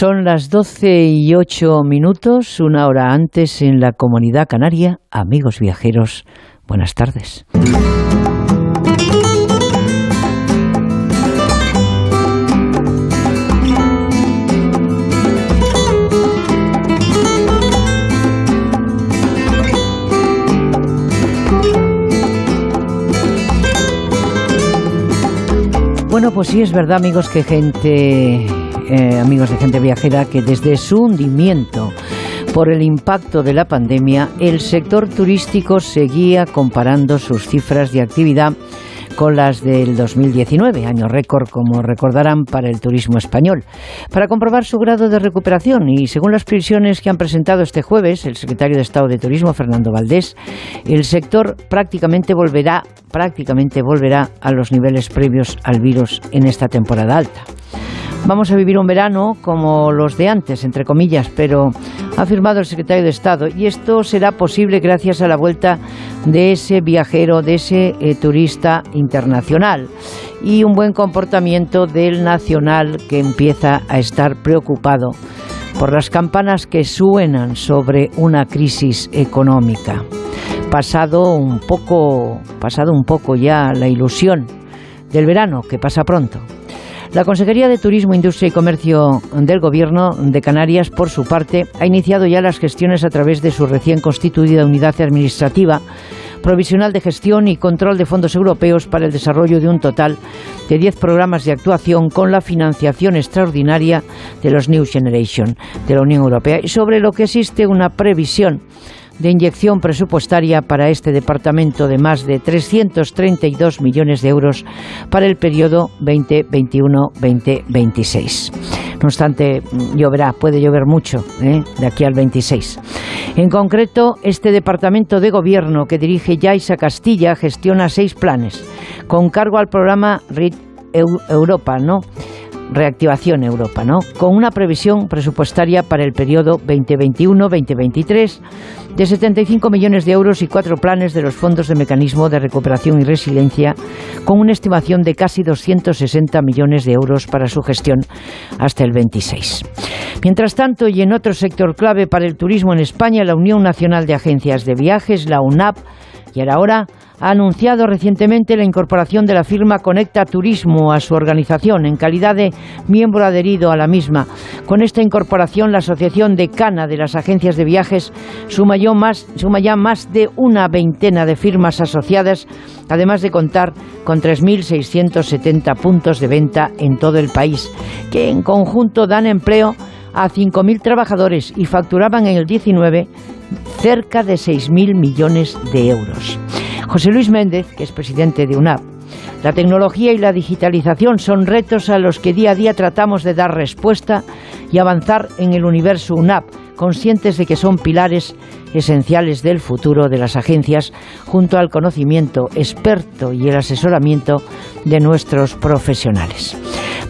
Son las 12 y 8 minutos, una hora antes en la comunidad canaria. Amigos viajeros, buenas tardes. Bueno, pues sí es verdad, amigos, que gente eh, amigos de gente viajera, que desde su hundimiento por el impacto de la pandemia, el sector turístico seguía comparando sus cifras de actividad con las del 2019, año récord, como recordarán, para el turismo español. Para comprobar su grado de recuperación y según las previsiones que han presentado este jueves el secretario de Estado de Turismo, Fernando Valdés, el sector prácticamente volverá, prácticamente volverá a los niveles previos al virus en esta temporada alta. Vamos a vivir un verano como los de antes, entre comillas, pero ha afirmado el secretario de Estado. Y esto será posible gracias a la vuelta de ese viajero, de ese eh, turista internacional y un buen comportamiento del nacional que empieza a estar preocupado por las campanas que suenan sobre una crisis económica. Pasado un poco, pasado un poco ya la ilusión del verano que pasa pronto. La Consejería de Turismo, Industria y Comercio del Gobierno de Canarias, por su parte, ha iniciado ya las gestiones a través de su recién constituida unidad administrativa provisional de gestión y control de fondos europeos para el desarrollo de un total de 10 programas de actuación con la financiación extraordinaria de los New Generation de la Unión Europea. Y sobre lo que existe una previsión de inyección presupuestaria para este departamento de más de 332 millones de euros para el periodo 2021-2026. No obstante, lloverá, puede llover mucho ¿eh? de aquí al 26. En concreto, este departamento de gobierno que dirige Yaisa Castilla gestiona seis planes con cargo al programa RIT Europa, ¿no? Reactivación Europa, ¿no? Con una previsión presupuestaria para el periodo 2021-2023 de 75 millones de euros y cuatro planes de los fondos de mecanismo de recuperación y resiliencia, con una estimación de casi 260 millones de euros para su gestión hasta el 26. Mientras tanto, y en otro sector clave para el turismo en España, la Unión Nacional de Agencias de Viajes, la UNAP, y ahora ha anunciado recientemente la incorporación de la firma Conecta Turismo a su organización en calidad de miembro adherido a la misma. Con esta incorporación, la Asociación de Cana de las Agencias de Viajes suma ya más de una veintena de firmas asociadas, además de contar con 3.670 puntos de venta en todo el país, que en conjunto dan empleo a 5.000 trabajadores y facturaban en el 19 cerca de 6.000 millones de euros. José Luis Méndez, que es presidente de UNAP, la tecnología y la digitalización son retos a los que día a día tratamos de dar respuesta y avanzar en el universo UNAP, conscientes de que son pilares esenciales del futuro de las agencias, junto al conocimiento experto y el asesoramiento de nuestros profesionales.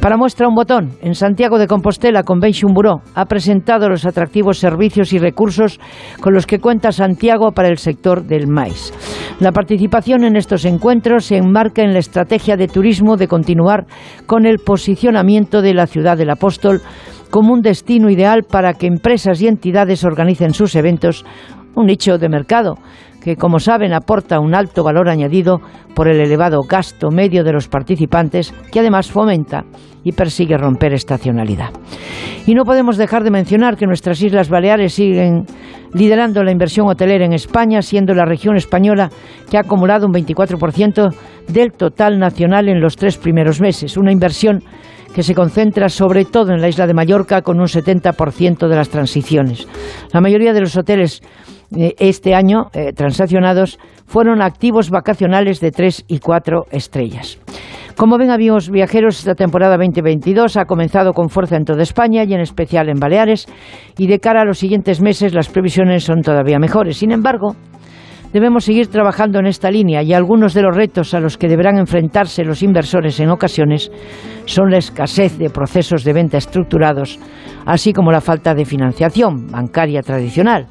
Para muestra un botón, en Santiago de Compostela Convention Bureau ha presentado los atractivos servicios y recursos con los que cuenta Santiago para el sector del maíz. La participación en estos encuentros se enmarca en la estrategia de turismo de continuar con el posicionamiento de la ciudad del apóstol como un destino ideal para que empresas y entidades organicen sus eventos, un nicho de mercado que, como saben, aporta un alto valor añadido por el elevado gasto medio de los participantes, que además fomenta y persigue romper estacionalidad. Y no podemos dejar de mencionar que nuestras Islas Baleares siguen liderando la inversión hotelera en España, siendo la región española que ha acumulado un 24% del total nacional en los tres primeros meses, una inversión que se concentra sobre todo en la isla de Mallorca con un 70% de las transiciones. La mayoría de los hoteles eh, este año eh, transaccionados fueron activos vacacionales de 3 y 4 estrellas. Como ven, amigos viajeros, esta temporada 2022 ha comenzado con fuerza en toda España y en especial en Baleares, y de cara a los siguientes meses las previsiones son todavía mejores. Sin embargo, debemos seguir trabajando en esta línea y algunos de los retos a los que deberán enfrentarse los inversores en ocasiones son la escasez de procesos de venta estructurados, así como la falta de financiación bancaria tradicional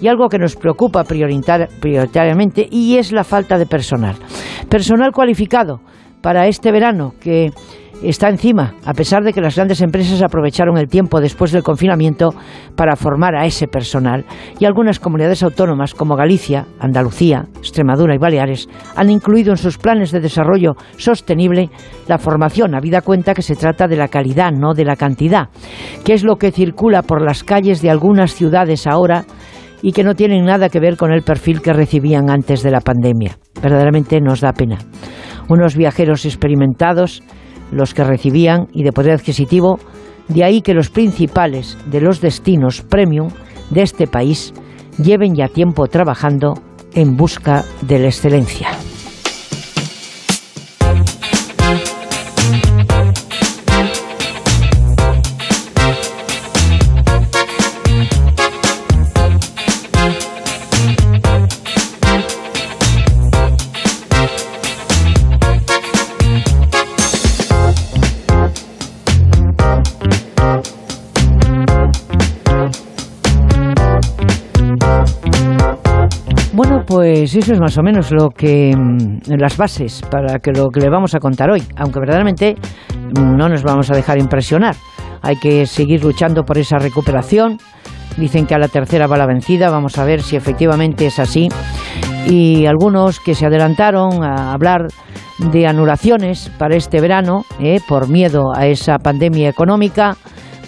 y algo que nos preocupa prioritariamente y es la falta de personal. Personal cualificado para este verano que está encima, a pesar de que las grandes empresas aprovecharon el tiempo después del confinamiento para formar a ese personal. Y algunas comunidades autónomas como Galicia, Andalucía, Extremadura y Baleares han incluido en sus planes de desarrollo sostenible la formación, habida cuenta que se trata de la calidad, no de la cantidad, que es lo que circula por las calles de algunas ciudades ahora y que no tienen nada que ver con el perfil que recibían antes de la pandemia. Verdaderamente nos da pena. Unos viajeros experimentados los que recibían y de poder adquisitivo, de ahí que los principales de los destinos premium de este país lleven ya tiempo trabajando en busca de la excelencia. Eso es más o menos lo que mm, las bases para que lo que le vamos a contar hoy, aunque verdaderamente mm, no nos vamos a dejar impresionar. Hay que seguir luchando por esa recuperación. Dicen que a la tercera va la vencida, vamos a ver si efectivamente es así. Y algunos que se adelantaron a hablar de anulaciones para este verano, eh, por miedo a esa pandemia económica,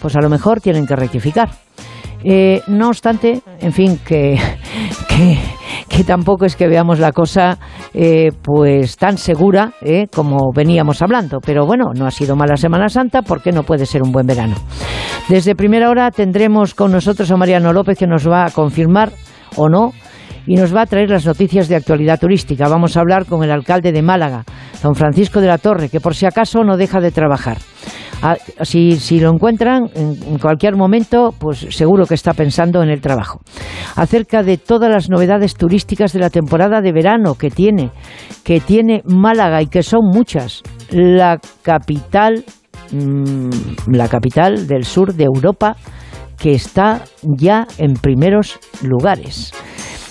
pues a lo mejor tienen que rectificar. Eh, no obstante, en fin, que, tampoco es que veamos la cosa eh, pues tan segura eh, como veníamos hablando. Pero bueno, no ha sido mala Semana Santa porque no puede ser un buen verano. Desde primera hora tendremos con nosotros a Mariano López que nos va a confirmar o no y nos va a traer las noticias de actualidad turística. Vamos a hablar con el alcalde de Málaga, don Francisco de la Torre, que por si acaso no deja de trabajar. Ah, si, lo encuentran en, cualquier momento, pues seguro que está pensando en el trabajo. Acerca de todas las novedades turísticas de la temporada de verano que tiene, que tiene Málaga y que son muchas. La capital, mm, la capital del sur de Europa, que está ya en primeros lugares.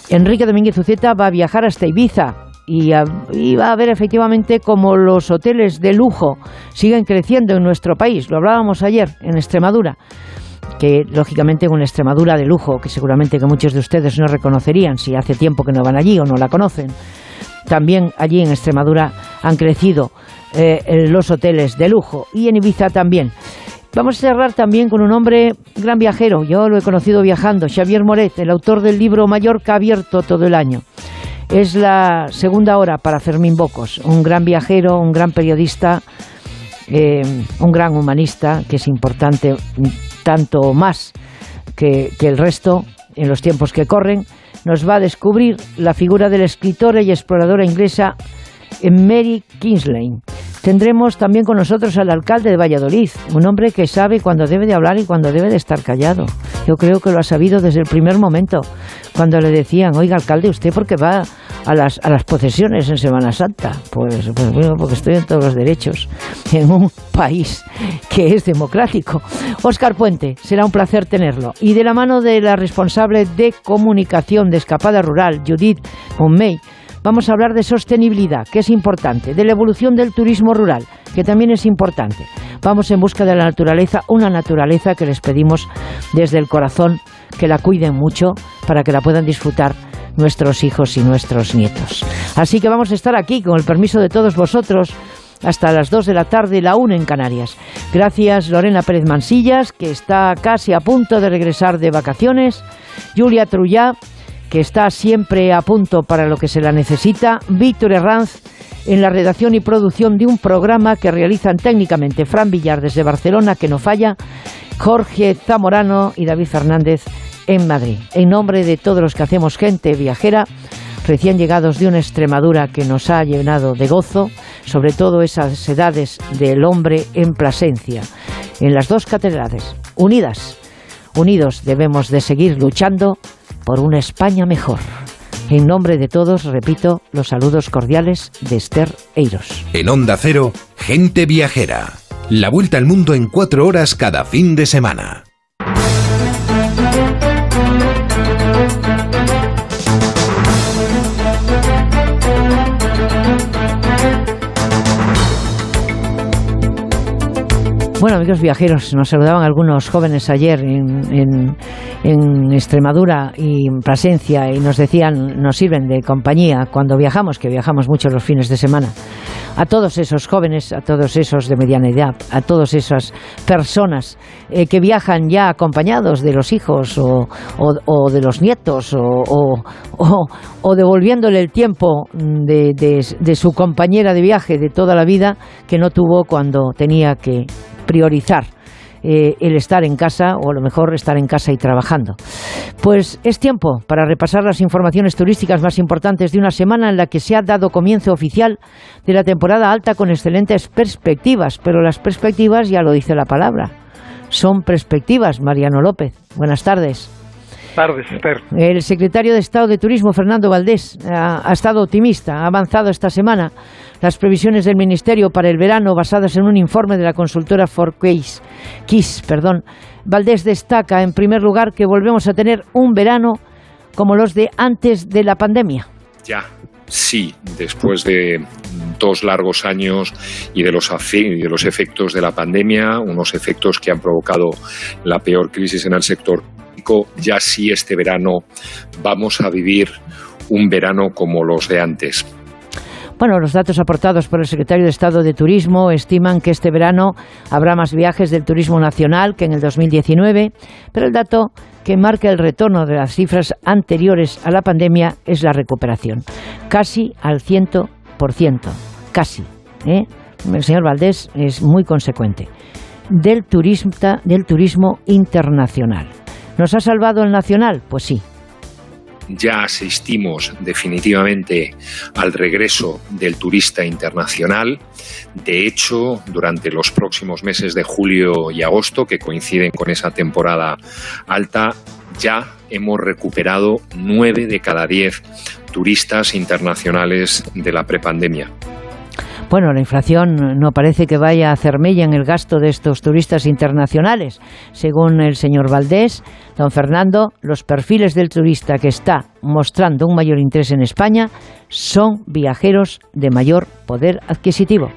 Enrique Domínguez Uceta va a viajar hasta Ibiza y, va a ver efectivamente cómo los hoteles de lujo siguen creciendo en nuestro país. Lo hablábamos ayer en Extremadura que lógicamente una Extremadura de lujo, que seguramente que muchos de ustedes no reconocerían si hace tiempo que no van allí o no la conocen. También allí en Extremadura han crecido eh, los hoteles de lujo y en Ibiza también. Vamos a cerrar también con un hombre gran viajero, yo lo he conocido viajando, Xavier Moret, el autor del libro Mallorca abierto todo el año. Es la segunda hora para Fermín Bocos, un gran viajero, un gran periodista, eh, un gran humanista, que es importante tanto más que, que el resto en los tiempos que corren, nos va a descubrir la figura de la escritora y exploradora inglesa Mary Kingsley. Tendremos también con nosotros al alcalde de Valladolid, un hombre que sabe cuándo debe de hablar y cuándo debe de estar callado. Yo creo que lo ha sabido desde el primer momento, cuando le decían, oiga, alcalde, ¿usted por qué va a las, a las procesiones en Semana Santa? Pues, pues bueno, porque estoy en todos los derechos, en un país que es democrático. Óscar Puente, será un placer tenerlo. Y de la mano de la responsable de comunicación de Escapada Rural, Judith Monmey, Vamos a hablar de sostenibilidad, que es importante, de la evolución del turismo rural, que también es importante. Vamos en busca de la naturaleza, una naturaleza que les pedimos desde el corazón que la cuiden mucho para que la puedan disfrutar nuestros hijos y nuestros nietos. Así que vamos a estar aquí con el permiso de todos vosotros hasta las 2 de la tarde, la 1 en Canarias. Gracias Lorena Pérez Mansillas, que está casi a punto de regresar de vacaciones. Julia Trullá, que está siempre a punto para lo que se la necesita, Víctor Herranz en la redacción y producción de un programa que realizan técnicamente Fran Villar desde Barcelona, que no falla, Jorge Zamorano y David Fernández en Madrid. En nombre de todos los que hacemos gente viajera, recién llegados de una Extremadura que nos ha llenado de gozo, sobre todo esas edades del hombre en Plasencia, en las dos catedrales, unidas, unidos debemos de seguir luchando por una España mejor. En nombre de todos, repito, los saludos cordiales de Esther Eiros. En Onda Cero, gente viajera. La vuelta al mundo en cuatro horas cada fin de semana. Bueno, amigos viajeros, nos saludaban algunos jóvenes ayer en, Extremadura y en Plasencia y nos decían, nos sirven de compañía cuando viajamos, que viajamos mucho los fines de semana. A todos esos jóvenes, a todos esos de mediana edad, a todas esas personas eh, que viajan ya acompañados de los hijos o, de los nietos o, devolviéndole el tiempo de, de su compañera de viaje de toda la vida que no tuvo cuando tenía que priorizar eh, el estar en casa o a lo mejor estar en casa y trabajando. Pues es tiempo para repasar las informaciones turísticas más importantes de una semana en la que se ha dado comienzo oficial de la temporada alta con excelentes perspectivas, pero las perspectivas ya lo dice la palabra. Son perspectivas, Mariano López. Buenas tardes. Tardes, El secretario de Estado de Turismo, Fernando Valdés, ha estado optimista, ha avanzado esta semana las previsiones del Ministerio para el verano basadas en un informe de la consultora Forcase, Kiss. Perdón. Valdés destaca, en primer lugar, que volvemos a tener un verano como los de antes de la pandemia. Ya, sí, después de dos largos años y de los, de los efectos de la pandemia, unos efectos que han provocado la peor crisis en el sector ya sí este verano vamos a vivir un verano como los de antes. Bueno, los datos aportados por el secretario de Estado de Turismo estiman que este verano habrá más viajes del turismo nacional que en el 2019, pero el dato que marca el retorno de las cifras anteriores a la pandemia es la recuperación, casi al 100%, casi. ¿eh? El señor Valdés es muy consecuente. Del, turista, del turismo internacional. ¿Nos ha salvado el nacional? Pues sí, ya asistimos definitivamente al regreso del turista internacional. De hecho, durante los próximos meses de julio y agosto, que coinciden con esa temporada alta, ya hemos recuperado nueve de cada diez turistas internacionales de la prepandemia. Bueno, la inflación no parece que vaya a hacer mella en el gasto de estos turistas internacionales. Según el señor Valdés, don Fernando, los perfiles del turista que está mostrando un mayor interés en España son viajeros de mayor poder adquisitivo.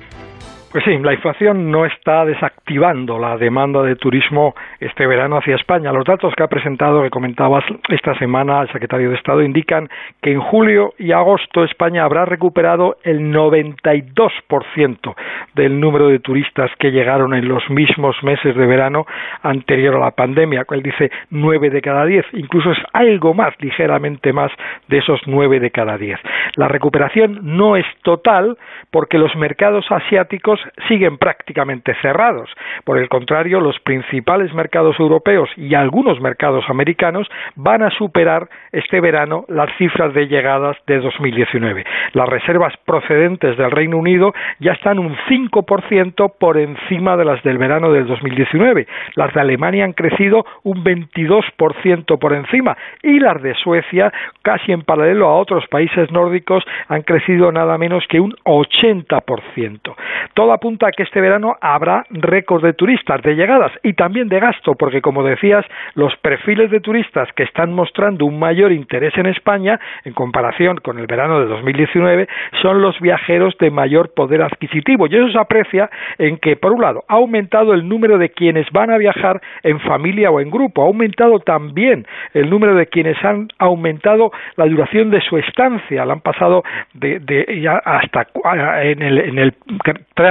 Pues sí, la inflación no está desactivando la demanda de turismo este verano hacia España. Los datos que ha presentado, que comentabas esta semana el secretario de Estado, indican que en julio y agosto España habrá recuperado el 92% del número de turistas que llegaron en los mismos meses de verano anterior a la pandemia. Él dice nueve de cada diez, incluso es algo más, ligeramente más de esos nueve de cada diez. La recuperación no es total porque los mercados asiáticos siguen prácticamente cerrados. Por el contrario, los principales mercados europeos y algunos mercados americanos van a superar este verano las cifras de llegadas de 2019. Las reservas procedentes del Reino Unido ya están un 5% por encima de las del verano del 2019. Las de Alemania han crecido un 22% por encima y las de Suecia, casi en paralelo a otros países nórdicos, han crecido nada menos que un 80%. Toda apunta a que este verano habrá récord de turistas, de llegadas y también de gasto, porque como decías, los perfiles de turistas que están mostrando un mayor interés en España, en comparación con el verano de 2019, son los viajeros de mayor poder adquisitivo. Y eso se aprecia en que, por un lado, ha aumentado el número de quienes van a viajar en familia o en grupo, ha aumentado también el número de quienes han aumentado la duración de su estancia, la han pasado de, ya hasta en el, en el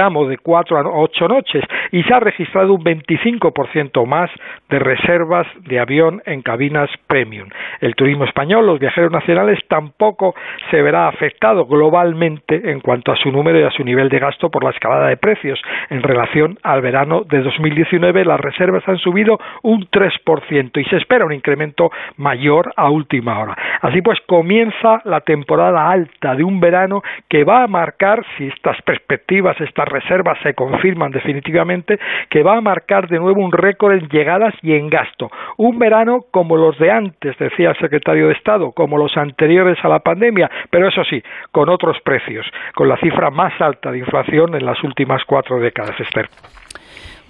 de cuatro a ocho noches y se ha registrado un 25% más de reservas de avión en cabinas premium. El turismo español, los viajeros nacionales, tampoco se verá afectado globalmente en cuanto a su número y a su nivel de gasto por la escalada de precios. En relación al verano de 2019, las reservas han subido un 3% y se espera un incremento mayor a última hora. Así pues, comienza la temporada alta de un verano que va a marcar, si estas perspectivas, estas reservas, se confirman definitivamente que va a marcar de nuevo un récord en llegadas y en gasto. Un verano como los de antes, decía el secretario de Estado, como los anteriores a la pandemia, pero eso sí, con otros precios, con la cifra más alta de inflación en las últimas cuatro décadas, Esther.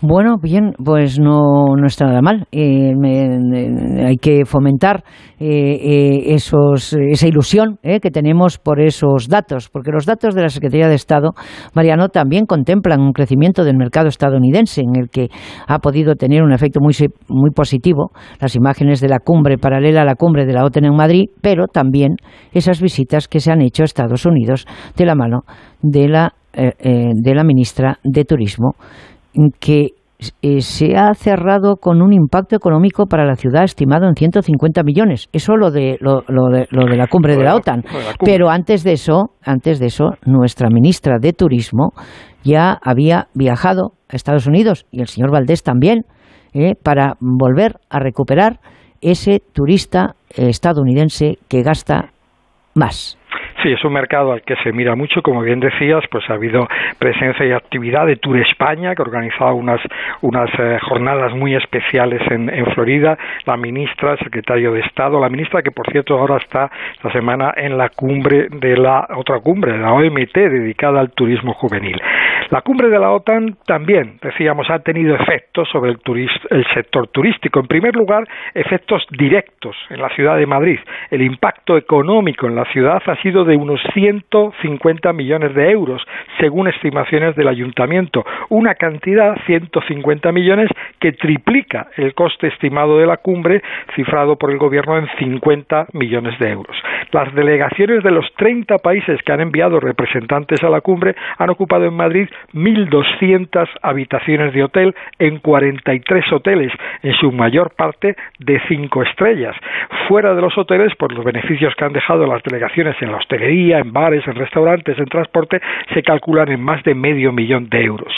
Bueno, bien, pues no, no está nada mal. Eh, hay que fomentar eh, eh, esos, esa ilusión que tenemos por esos datos, porque los datos de la Secretaría de Estado, Mariano, también contemplan un crecimiento del mercado estadounidense en el que ha podido tener un efecto muy, muy positivo las imágenes de la cumbre paralela a la cumbre de la OTAN en Madrid, pero también esas visitas que se han hecho a Estados Unidos de la mano de la, de la ministra de Turismo que eh, se ha cerrado con un impacto económico para la ciudad estimado en 150 millones. Eso lo de lo, de, lo de la cumbre de la OTAN. Pero antes de eso, antes de eso, nuestra ministra de Turismo ya había viajado a Estados Unidos y el señor Valdés también eh, para volver a recuperar ese turista eh, estadounidense que gasta más. Sí, es un mercado al que se mira mucho, como bien decías, pues ha habido presencia y actividad de Tour España, que ha organizado unas, unas eh, jornadas muy especiales en, en, Florida, la ministra, el secretario de Estado, la ministra que por cierto ahora está la semana en la cumbre de la otra cumbre, de la OMT, dedicada al turismo juvenil. La cumbre de la OTAN también, decíamos, ha tenido efectos sobre el, el sector turístico. En primer lugar, efectos directos en la ciudad de Madrid. El impacto económico en la ciudad ha sido de unos 150 millones de euros, según estimaciones del ayuntamiento, una cantidad, 150 millones, que triplica el coste estimado de la cumbre, cifrado por el gobierno en 50 millones de euros. Las delegaciones de los 30 países que han enviado representantes a la cumbre han ocupado en Madrid 1.200 habitaciones de hotel en 43 hoteles, en su mayor parte de cinco estrellas. Fuera de los hoteles, por los beneficios que han dejado las delegaciones en la hostelería, en bares, en restaurantes, en transporte, se calculan en más de medio millón de euros.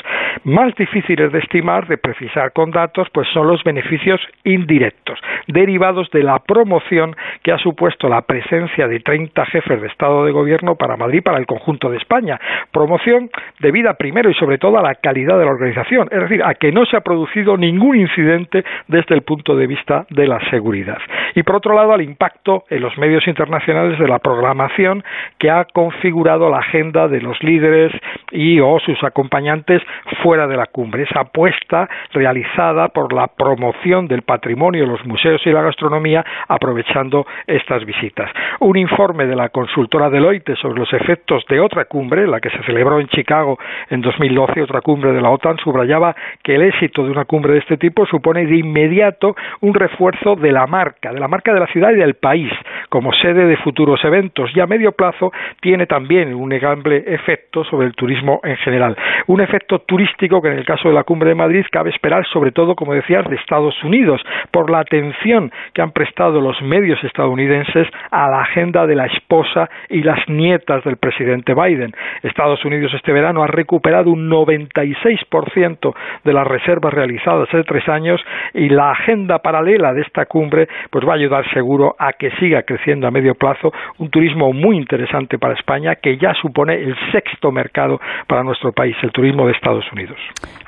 Más difíciles de estimar, de precisar con datos, pues son los beneficios indirectos, derivados de la promoción que ha supuesto la presencia de 30 jefes de Estado de Gobierno para Madrid, para el conjunto de España. Promoción debida primero y sobre todo a la calidad de la organización, es decir, a que no se ha producido ningún incidente desde el punto de vista de la seguridad. Y por otro lado, al impacto en los medios internacionales de la programación que ha configurado la agenda de los líderes y o sus acompañantes fuera de la cumbre. Esa apuesta realizada por la promoción del patrimonio, los museos y la gastronomía aprovechando estas visitas. Un informe de la consultora Deloitte sobre los efectos de otra cumbre, la que se celebró en Chicago en 2012, otra cumbre de la OTAN, subrayaba que el éxito de una cumbre de este tipo supone de inmediato un refuerzo de la marca, de la marca de la ciudad y del país, como sede de futuros eventos, y a medio plazo tiene también un negable efecto sobre el turismo en general. Un efecto turístico que en el caso de la cumbre de Madrid cabe esperar sobre todo, como decías, de Estados Unidos, por la atención que han prestado los medios estadounidenses a la agenda de la esposa y las nietas del presidente Biden. Estados Unidos este verano ha recuperado un 96% de las reservas realizadas hace tres años y la agenda paralela de esta cumbre pues va a ayudar seguro a que siga creciendo a medio plazo un turismo muy interesante para España que ya supone el sexto mercado para nuestro país, el turismo de Estados Unidos.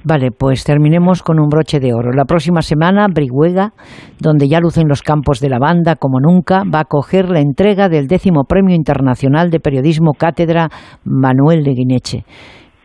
Vale, pues terminemos con un broche de oro. La próxima semana, Brihuega, donde ya lucen los campos de la banda como nunca, va a coger la entrega del décimo Premio Internacional de Periodismo Cátedra Manuel de Guineche.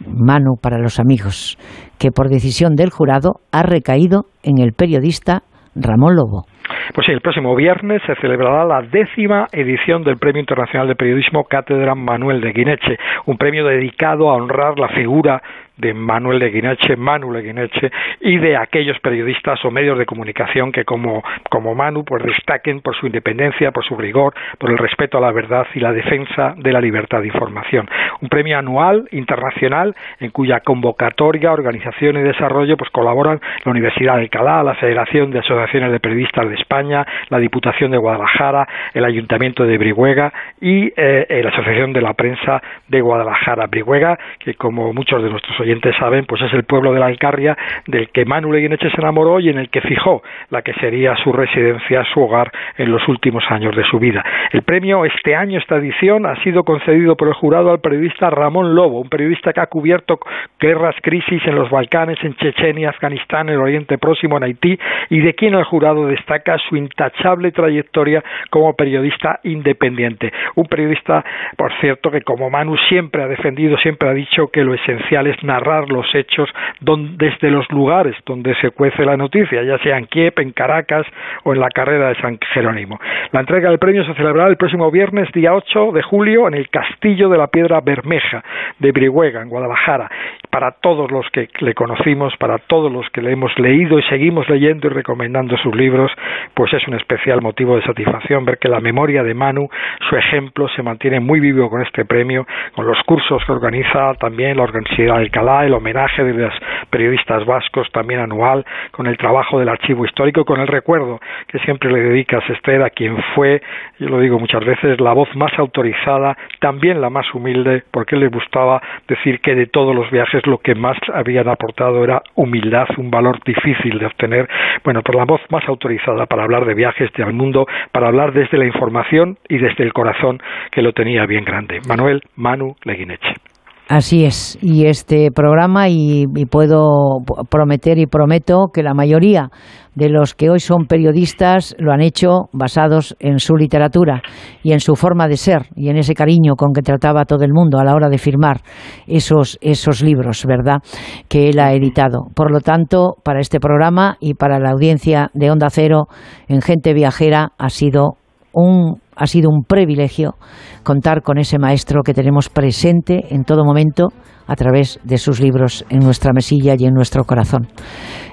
Mano para los amigos, que por decisión del jurado ha recaído en el periodista Ramón Lobo. Pues sí, el próximo viernes se celebrará la décima edición del Premio Internacional de Periodismo Cátedra Manuel de Guineche, un premio dedicado a honrar la figura de Manuel de Guineche, Manu de Guineche y de aquellos periodistas o medios de comunicación que como, como Manu pues destaquen por su independencia, por su rigor, por el respeto a la verdad y la defensa de la libertad de información. Un premio anual internacional en cuya convocatoria, organización y desarrollo pues colaboran la Universidad de Alcalá, la Federación de Asociaciones de Periodistas de España, la Diputación de Guadalajara, el Ayuntamiento de Brihuega y eh, la Asociación de la Prensa de Guadalajara. Brihuega, que como muchos de nuestros oyentes saben, pues es el pueblo de la Alcarria del que Manu Leguineche se enamoró y en el que fijó la que sería su residencia, su hogar en los últimos años de su vida. El premio este año, esta edición, ha sido concedido por el jurado al periodista Ramón Lobo, un periodista que ha cubierto guerras, crisis en los Balcanes, en Chechenia, Afganistán, en el Oriente Próximo, en Haití, y de quien el jurado destaca su intachable trayectoria como periodista independiente. Un periodista, por cierto, que como Manu siempre ha defendido, siempre ha dicho que lo esencial es nada narrar los hechos desde los lugares donde se cuece la noticia, ya sea en Kiev, en Caracas o en la carrera de San Jerónimo. La entrega del premio se celebrará el próximo viernes, día 8 de julio, en el Castillo de la Piedra Bermeja de Brihuega, en Guadalajara. Para todos los que le conocimos, para todos los que le hemos leído y seguimos leyendo y recomendando sus libros, pues es un especial motivo de satisfacción ver que la memoria de Manu, su ejemplo, se mantiene muy vivo con este premio, con los cursos que organiza también la Universidad de Alcalá, el homenaje de los periodistas vascos también anual, con el trabajo del archivo histórico, con el recuerdo que siempre le dedicas, Esther, a quien fue, yo lo digo muchas veces, la voz más autorizada, también la más humilde, porque le gustaba decir que de todos los viajes lo que más habían aportado era humildad, un valor difícil de obtener, bueno, por la voz más autorizada para hablar de viajes del mundo, para hablar desde la información y desde el corazón que lo tenía bien grande. Manuel Manu Leguineche. Así es, y este programa, y, puedo prometer y prometo que la mayoría de los que hoy son periodistas lo han hecho basados en su literatura y en su forma de ser y en ese cariño con que trataba a todo el mundo a la hora de firmar esos, esos libros, ¿verdad?, que él ha editado. Por lo tanto, para este programa y para la audiencia de Onda Cero en Gente Viajera ha sido un, ha sido un privilegio contar con ese maestro que tenemos presente en todo momento a través de sus libros en nuestra mesilla y en nuestro corazón.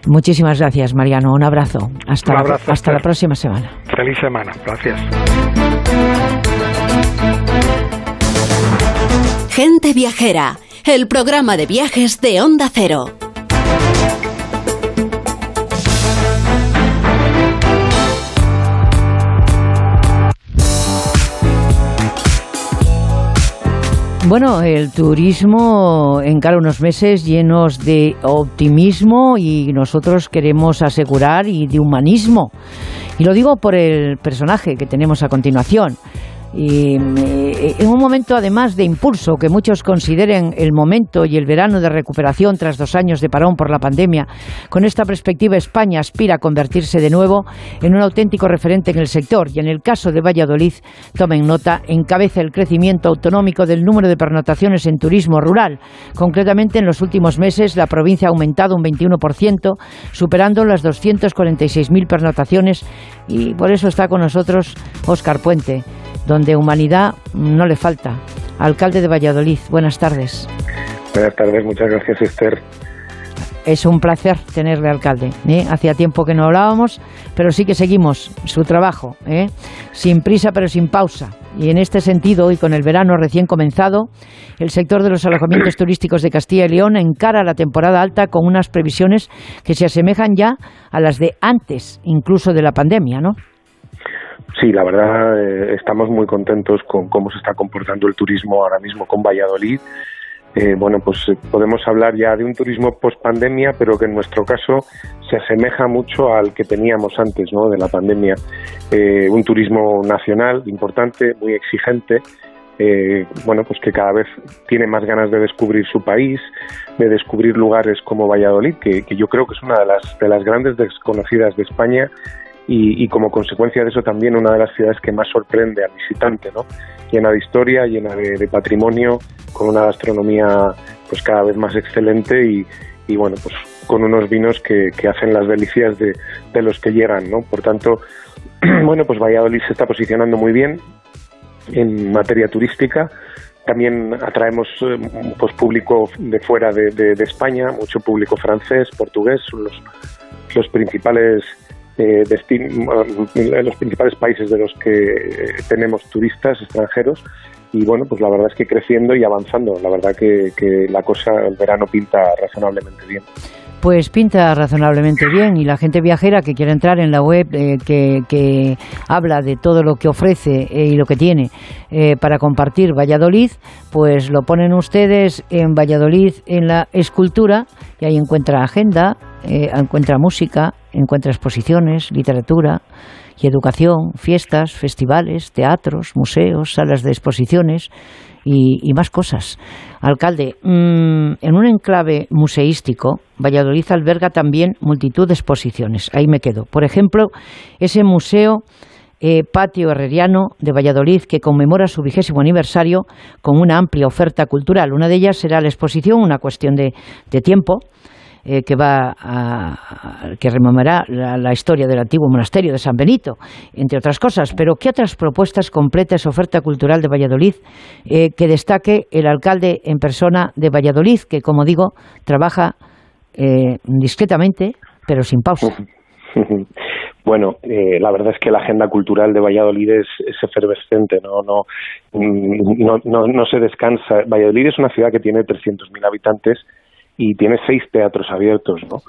Muchísimas gracias, Mariano. Un abrazo. Hasta, la, hasta la próxima semana. Feliz semana. Gracias. Gente Viajera, el programa de viajes de Onda Cero. Bueno, el turismo encara unos meses llenos de optimismo y nosotros queremos asegurar y de humanismo. Y lo digo por el personaje que tenemos a continuación. Y eh, en un momento además de impulso, que muchos consideren el momento y el verano de recuperación tras dos años de parón por la pandemia, con esta perspectiva España aspira a convertirse de nuevo en un auténtico referente en el sector. Y en el caso de Valladolid, tomen nota, encabeza el crecimiento autonómico del número de pernotaciones en turismo rural. Concretamente, en los últimos meses la provincia ha aumentado un 21%, superando las 246.000 pernotaciones. Y por eso está con nosotros Óscar Puente donde humanidad no le falta. Alcalde de Valladolid, buenas tardes. Buenas tardes, muchas gracias Esther. Es un placer tenerle alcalde. ¿eh? Hacía tiempo que no hablábamos, pero sí que seguimos su trabajo, ¿eh? sin prisa pero sin pausa. Y en este sentido, y con el verano recién comenzado, el sector de los alojamientos turísticos de Castilla y León encara la temporada alta con unas previsiones que se asemejan ya a las de antes, incluso de la pandemia, ¿no? Sí, la verdad eh, estamos muy contentos con cómo se está comportando el turismo ahora mismo con Valladolid. Eh, bueno, pues eh, podemos hablar ya de un turismo post pandemia, pero que en nuestro caso se asemeja mucho al que teníamos antes ¿no? de la pandemia. un turismo nacional importante, muy exigente, bueno, pues que cada vez tiene más ganas de descubrir su país, de descubrir lugares como Valladolid, que, que yo creo que es una de las, de las grandes desconocidas de España y, como consecuencia de eso también una de las ciudades que más sorprende al visitante, ¿no? llena de historia, llena de, patrimonio, con una gastronomía pues cada vez más excelente y, y bueno, pues con unos vinos que, que hacen las delicias de, de, los que llegan, ¿no? Por tanto, bueno, pues Valladolid se está posicionando muy bien en materia turística. También atraemos eh, pues público de fuera de, de, España, mucho público francés, portugués, son los, los principales eh, los principales países de los que eh, tenemos turistas extranjeros y bueno, pues la verdad es que creciendo y avanzando. La verdad que, la cosa, el verano pinta razonablemente bien. Pues pinta razonablemente bien y la gente viajera que quiere entrar en la web eh, que, habla de todo lo que ofrece eh, y lo que tiene para compartir Valladolid, pues lo ponen ustedes en Valladolid en la escultura y ahí encuentra agenda, encuentra música, encuentra exposiciones, literatura y educación, fiestas, festivales, teatros, museos, salas de exposiciones y, más cosas. Alcalde, mm, en un enclave museístico, Valladolid alberga también multitud de exposiciones. Ahí me quedo. Por ejemplo, ese museo eh, Patio Herreriano de Valladolid, que conmemora su vigésimo aniversario con una amplia oferta cultural. Una de ellas será la exposición, una cuestión de, tiempo, eh, que va a, que rememorará la, historia del antiguo monasterio de San Benito, entre otras cosas. Pero ¿qué otras propuestas completa esa oferta cultural de Valladolid eh, que destaque el alcalde en persona de Valladolid, que como digo trabaja discretamente pero sin pausa? Bueno, eh, la verdad es que la agenda cultural de Valladolid es, efervescente, ¿no? No, no, no, no se descansa. Valladolid es una ciudad que tiene 300.000 habitantes y tiene seis teatros abiertos, ¿no?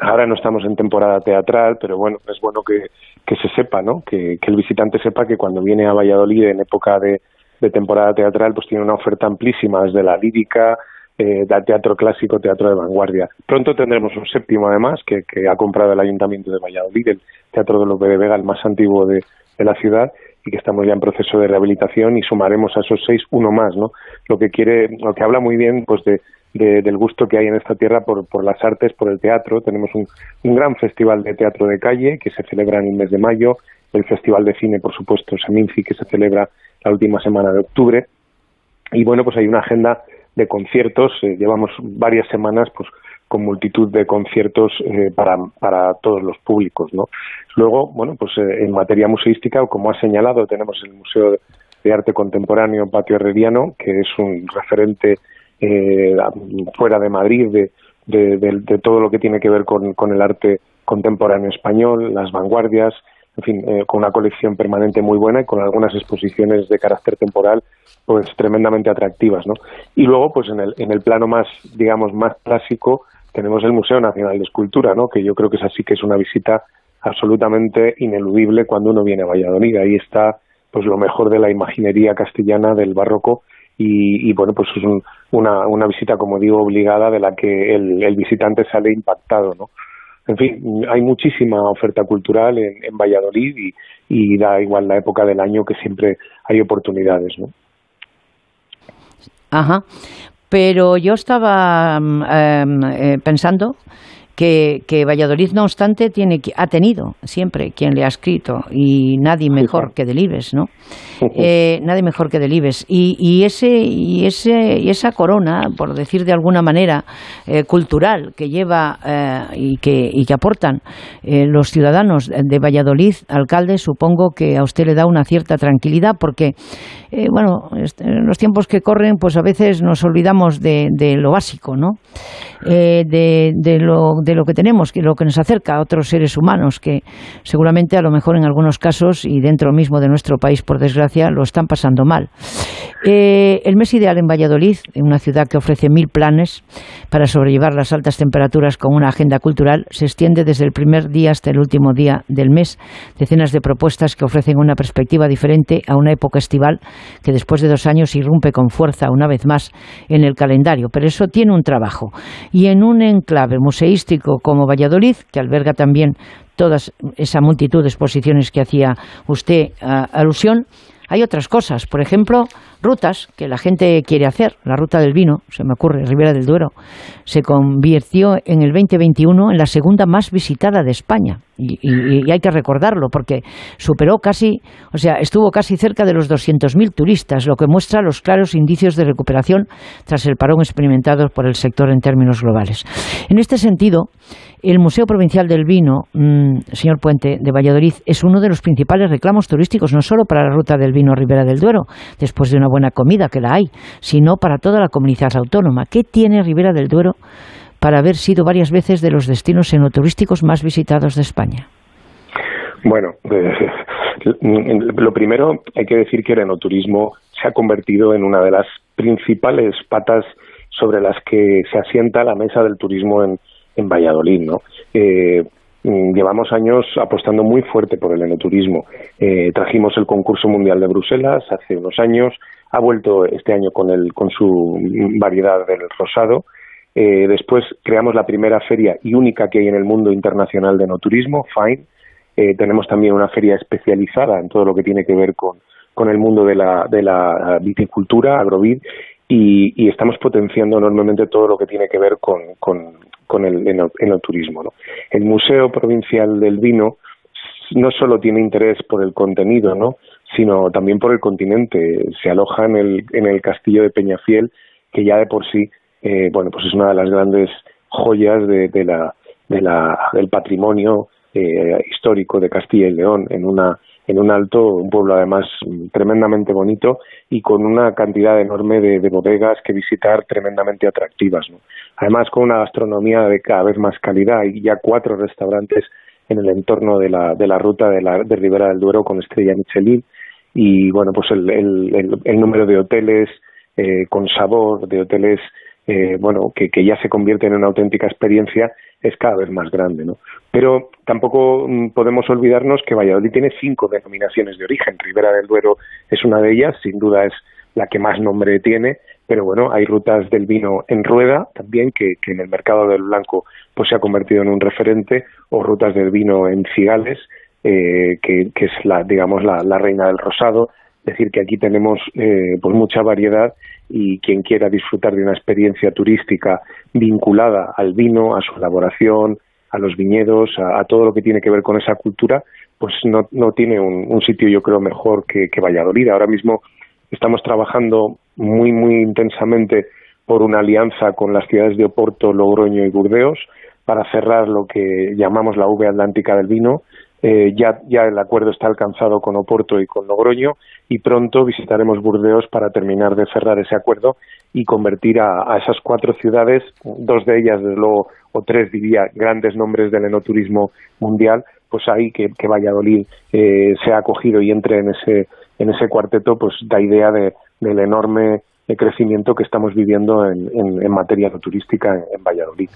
Ahora no estamos en temporada teatral, pero bueno, es bueno que, que se sepa, ¿no? Que, que el visitante sepa que cuando viene a Valladolid en época de, de temporada teatral, pues tiene una oferta amplísima, desde la lírica, eh, teatro clásico, teatro de vanguardia. Pronto tendremos un séptimo además que, ha comprado el Ayuntamiento de Valladolid, el Teatro de los de Vega, el más antiguo de, la ciudad y que estamos ya en proceso de rehabilitación y sumaremos a esos seis uno más, ¿no? Lo que quiere, lo que habla muy bien, pues de, del gusto que hay en esta tierra por, por las artes, por el teatro. Tenemos un, gran festival de teatro de calle que se celebra en el mes de mayo, el festival de cine, por supuesto, Seminci, que se celebra la última semana de octubre. Y bueno, pues hay una agenda de conciertos. Eh, llevamos varias semanas pues con multitud de conciertos eh, para, todos los públicos. ¿no? Luego, bueno, pues eh, en materia museística, como ha señalado, tenemos el Museo de Arte Contemporáneo Patio Herreriano, que es un referente fuera de Madrid de, de, todo lo que tiene que ver con, con el arte contemporáneo español, las vanguardias, en fin, eh, con una colección permanente muy buena y con algunas exposiciones de carácter temporal pues tremendamente atractivas, ¿no? Y luego, pues en el, en el plano más, digamos, más clásico, tenemos el Museo Nacional de Escultura, ¿no? Que yo creo que es así que es una visita absolutamente ineludible cuando uno viene a Valladolid. Ahí está, pues lo mejor de la imaginería castellana del barroco y, y bueno, pues es una, una visita, como digo, obligada de la que el, el visitante sale impactado, ¿no? en fin, hay muchísima oferta cultural en, Valladolid y, da igual la época del año que siempre hay oportunidades, ¿no? Ajá. Pero yo estaba mm, em, eh, pensando que, Valladolid, no obstante, tiene, ha tenido siempre quien le ha escrito y nadie mejor que Delibes, ¿no? Eh, nadie mejor que Delibes. Y, y, ese, y, ese, y esa corona, por decir de alguna manera, eh, cultural que lleva eh, y, que, y que aportan los ciudadanos de Valladolid, alcalde, supongo que a usted le da una cierta tranquilidad porque, bueno, en los tiempos que corren, pues a veces nos olvidamos de, de lo básico, ¿no? de, de lo de lo que tenemos, que lo que nos acerca a otros seres humanos que seguramente a lo mejor en algunos casos y dentro mismo de nuestro país, por desgracia, lo están pasando mal. Eh, el mes ideal en Valladolid, en una ciudad que ofrece mil planes para sobrellevar las altas temperaturas con una agenda cultural, se extiende desde el primer día hasta el último día del mes. Decenas de propuestas que ofrecen una perspectiva diferente a una época estival que después de dos años irrumpe con fuerza una vez más en el calendario. Pero eso tiene un trabajo. Y en un enclave museístico como Valladolid, que alberga también toda esa multitud de exposiciones que hacía usted alusión, hay otras cosas, por ejemplo, rutas que la gente quiere hacer. La ruta del vino, se me ocurre, Ribera del Duero, se convirtió en el 2021 en la segunda más visitada de España. Y, hay que recordarlo porque superó casi, o sea, estuvo casi cerca de los 200.000 turistas, lo que muestra los claros indicios de recuperación tras el parón experimentado por el sector en términos globales. En este sentido, el Museo Provincial del Vino, mm, señor Puente, de Valladolid, es uno de los principales reclamos turísticos, no solo para la ruta del vino Ribera del Duero, después de una buena comida, que la hay, sino para toda la comunidad autónoma. ¿Qué tiene Ribera del Duero para haber sido varias veces de los destinos enoturísticos más visitados de España? Bueno, eh, lo primero hay que decir que el enoturismo se ha convertido en una de las principales patas sobre las que se asienta la mesa del turismo en, en Valladolid, ¿no? Eh, mm, llevamos años apostando muy fuerte por el enoturismo. Eh, trajimos el concurso mundial de Bruselas hace unos años, ha vuelto este año con, el, con su variedad del rosado. Eh, después creamos la primera feria y única que hay en el mundo internacional de enoturismo, FINE. tenemos también una feria especializada en todo lo que tiene que ver con, con el mundo de la, de la viticultura, agrovid, y, estamos potenciando enormemente todo lo que tiene que ver con, con, el, en el, turismo. ¿no? El Museo Provincial del Vino no solo tiene interés por el contenido, ¿no? sino también por el continente. Se aloja en el, en el castillo de Peñafiel, que ya de por sí, eh, bueno, pues es una de las grandes joyas de, de la, de la, del patrimonio eh, histórico de Castilla y León, en una en un alto, un pueblo además tremendamente bonito y con una cantidad enorme de, bodegas que visitar tremendamente atractivas. Además, con una gastronomía de cada vez más calidad y ya cuatro restaurantes en el entorno de la, de la ruta de, la, de Ribera del Duero con estrella Michelin y bueno, pues el, el, el, número de hoteles eh, con sabor, de hoteles eh, bueno, que, que ya se convierten en una auténtica experiencia es cada vez más grande, ¿no? Pero tampoco mm, podemos olvidarnos que Valladolid tiene cinco denominaciones de origen. Ribera del Duero es una de ellas, sin duda es la que más nombre tiene, pero bueno, hay rutas del vino en rueda también que, en el mercado del blanco pues se ha convertido en un referente o rutas del vino en cigales eh, que, que, es la digamos la, la, reina del rosado es decir que aquí tenemos eh, pues mucha variedad y quien quiera disfrutar de una experiencia turística vinculada al vino, a su elaboración, a los viñedos, a, todo lo que tiene que ver con esa cultura, pues no, no tiene un, sitio yo creo mejor que, que Valladolid. Ahora mismo estamos trabajando muy, muy intensamente por una alianza con las ciudades de Oporto, Logroño y Burdeos para cerrar lo que llamamos la V Atlántica del vino, eh, ya, ya el acuerdo está alcanzado con Oporto y con Logroño y pronto visitaremos Burdeos para terminar de cerrar ese acuerdo y convertir a, esas cuatro ciudades, dos de ellas, desde luego, o tres diría, grandes nombres del enoturismo mundial, pues ahí que, Valladolid eh, se ha acogido y entre en ese, en ese cuarteto, pues da idea de, del enorme crecimiento que estamos viviendo en, en, materia turística en Valladolid.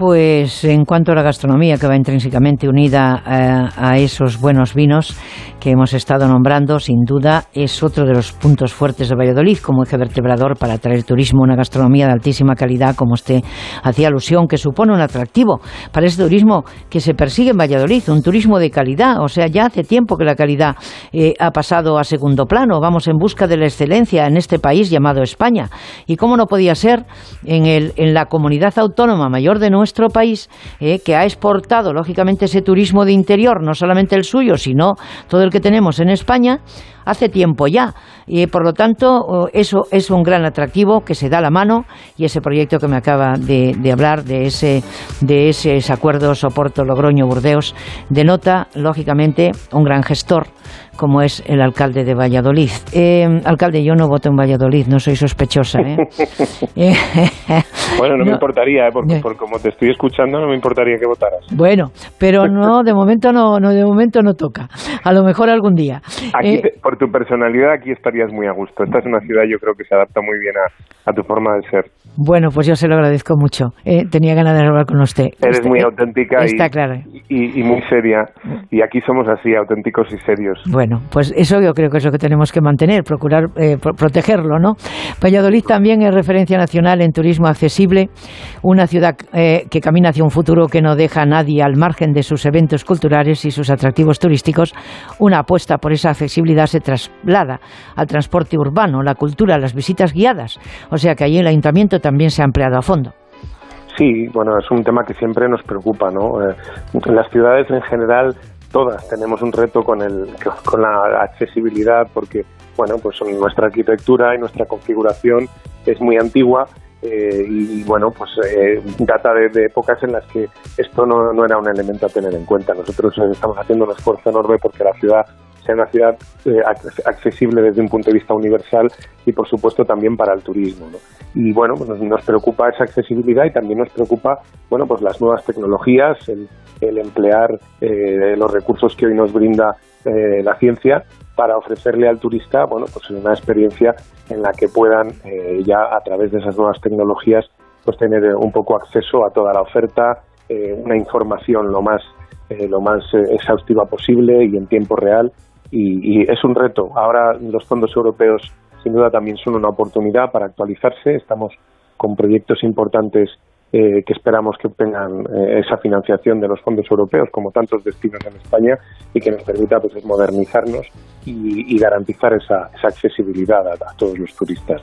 Pues en cuanto a la gastronomía, que va intrínsecamente unida eh, a esos buenos vinos que hemos estado nombrando, sin duda es otro de los puntos fuertes de Valladolid como eje vertebrador para atraer turismo, una gastronomía de altísima calidad, como usted hacía alusión, que supone un atractivo para ese turismo que se persigue en Valladolid, un turismo de calidad. O sea, ya hace tiempo que la calidad eh, ha pasado a segundo plano. Vamos en busca de la excelencia en este país llamado España. Y cómo no podía ser en, el, en la comunidad autónoma mayor de nuestro nuestro país, eh, que ha exportado, lógicamente, ese turismo de interior, no solamente el suyo, sino todo el que tenemos en España, hace tiempo ya. Y por lo tanto, eso es un gran atractivo que se da la mano y ese proyecto que me acaba de, hablar de ese, de ese acuerdo Soporto Logroño Burdeos denota, lógicamente, un gran gestor como es el alcalde de Valladolid. Eh, alcalde, yo no voto en Valladolid, no soy sospechosa. ¿eh? bueno, no, me importaría, ¿eh? porque por como te estoy escuchando, no me importaría que votaras. Bueno, pero no, de momento no, no de momento no toca. A lo mejor algún día. Aquí por tu personalidad, aquí estarías muy a gusto. Esta es una ciudad, yo creo que se adapta muy bien a, a tu forma de ser. Bueno, pues yo se lo agradezco mucho. tenía ganas de hablar con usted. Eres muy auténtica y, y, muy seria. Y aquí somos así, auténticos y serios. Bueno, pues eso yo creo que es lo que tenemos que mantener, procurar eh, protegerlo, ¿no? Valladolid también es referencia nacional en turismo accesible, una ciudad eh, que camina hacia un futuro que no deja a nadie al margen de sus eventos culturales y sus atractivos turísticos. Una apuesta por esa accesibilidad se traslada al transporte urbano, la cultura, las visitas guiadas. O sea que allí el ayuntamiento también se ha empleado a fondo. Sí, bueno, es un tema que siempre nos preocupa, ¿no? Eh, las ciudades en general todas tenemos un reto con, el, con la accesibilidad porque, bueno, pues nuestra arquitectura y nuestra configuración es muy antigua eh, y, bueno, pues eh, data de, épocas en las que esto no, no, era un elemento a tener en cuenta. Nosotros estamos haciendo un esfuerzo enorme porque la ciudad sea una ciudad eh, accesible desde un punto de vista universal y por supuesto también para el turismo. Y bueno, pues nos, preocupa esa accesibilidad y también nos preocupa bueno, pues las nuevas tecnologías, el, emplear eh, los recursos que hoy nos brinda eh, la ciencia para ofrecerle al turista bueno, pues una experiencia en la que puedan ya a través de esas nuevas tecnologías pues tener un poco acceso a toda la oferta, una información lo más lo más exhaustiva posible y en tiempo real y, es un reto. Ahora los fondos europeos sin duda también son una oportunidad para actualizarse. Estamos con proyectos importantes eh, que esperamos que obtengan eh, esa financiación de los fondos europeos, como tantos destinos en España, y que nos permita pues, modernizarnos y, garantizar esa, accesibilidad a, todos los turistas.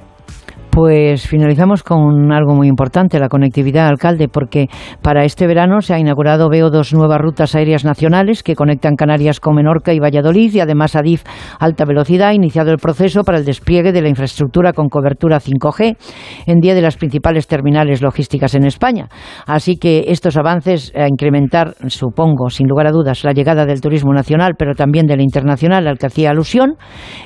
Pues finalizamos con algo muy importante, la conectividad, alcalde, porque para este verano se ha inaugurado, veo, dos nuevas rutas aéreas nacionales que conectan Canarias con Menorca y Valladolid y además Adif Alta Velocidad ha iniciado el proceso para el despliegue de la infraestructura con cobertura 5G en 10 de las principales terminales logísticas en España. Así que estos avances a incrementar, supongo, sin lugar a dudas, la llegada del turismo nacional, pero también del internacional al que hacía alusión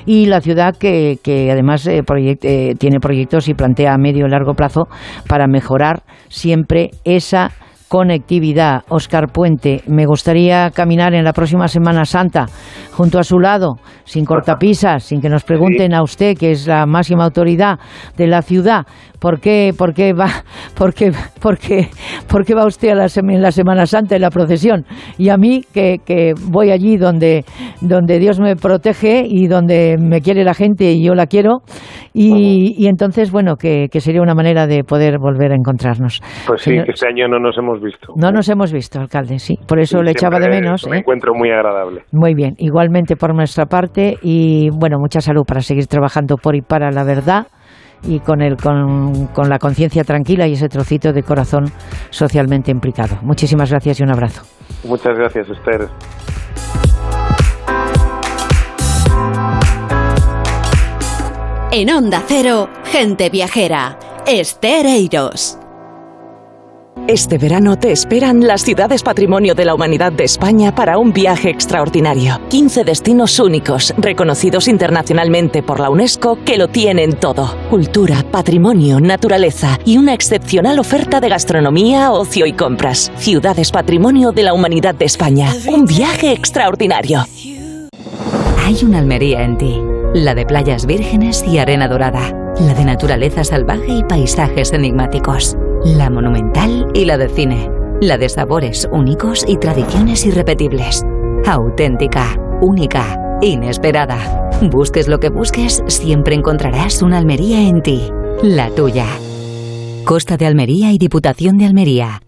y la ciudad que, además eh, eh, tiene proyectos y plantea a medio y largo plazo para mejorar siempre esa conectividad. Oscar Puente, me gustaría caminar en la próxima Semana Santa junto a su lado, sin cortapisas, sin que nos pregunten a usted, que es la máxima autoridad de la ciudad, ¿por qué, por qué va, por qué, por qué, por qué va usted a la, en la Semana Santa en la procesión? Y a mí, que, que voy allí donde, donde Dios me protege y donde me quiere la gente y yo la quiero, y, y entonces, bueno, que, que, sería una manera de poder volver a encontrarnos. Pues sí, que este año no nos hemos visto. No nos hemos visto, alcalde, sí. Por eso le echaba de menos. Me ¿eh? encuentro muy agradable. Muy bien, igualmente por nuestra parte y bueno, mucha salud para seguir trabajando por y para la verdad y con, el, con, con la conciencia tranquila y ese trocito de corazón socialmente implicado. Muchísimas gracias y un abrazo. Muchas gracias, Esther. En Onda Cero, gente viajera. Esther Eiros. Este verano te esperan las ciudades patrimonio de la humanidad de España para un viaje extraordinario. 15 destinos únicos, reconocidos internacionalmente por la UNESCO, que lo tienen todo. Cultura, patrimonio, naturaleza y una excepcional oferta de gastronomía, ocio y compras. Ciudades patrimonio de la humanidad de España. Un viaje extraordinario. Hay una Almería en ti, la de playas vírgenes y arena dorada, la de naturaleza salvaje y paisajes enigmáticos la monumental y la de cine, la de sabores únicos y tradiciones irrepetibles. Auténtica, única, inesperada. Busques lo que busques, siempre encontrarás una Almería en ti, la tuya. Costa de Almería y Diputación de Almería.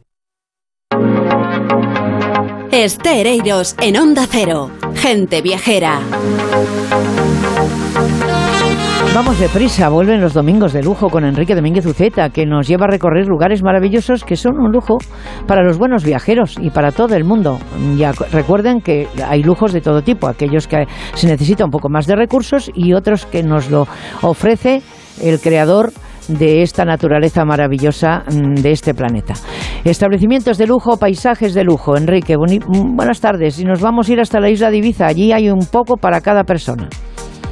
Estereiros en Onda Cero. Gente viajera. Vamos deprisa, vuelven los domingos de lujo con Enrique Domínguez Uceta, que nos lleva a recorrer lugares maravillosos que son un lujo para los buenos viajeros y para todo el mundo. Ya recuerden que hay lujos de todo tipo, aquellos que se necesita un poco más de recursos y otros que nos lo ofrece el creador de esta naturaleza maravillosa mm, de este planeta. Establecimientos de lujo, paisajes de lujo. Enrique, buenas tardes. Y nos vamos a ir hasta la isla de Ibiza. Allí hay un poco para cada persona.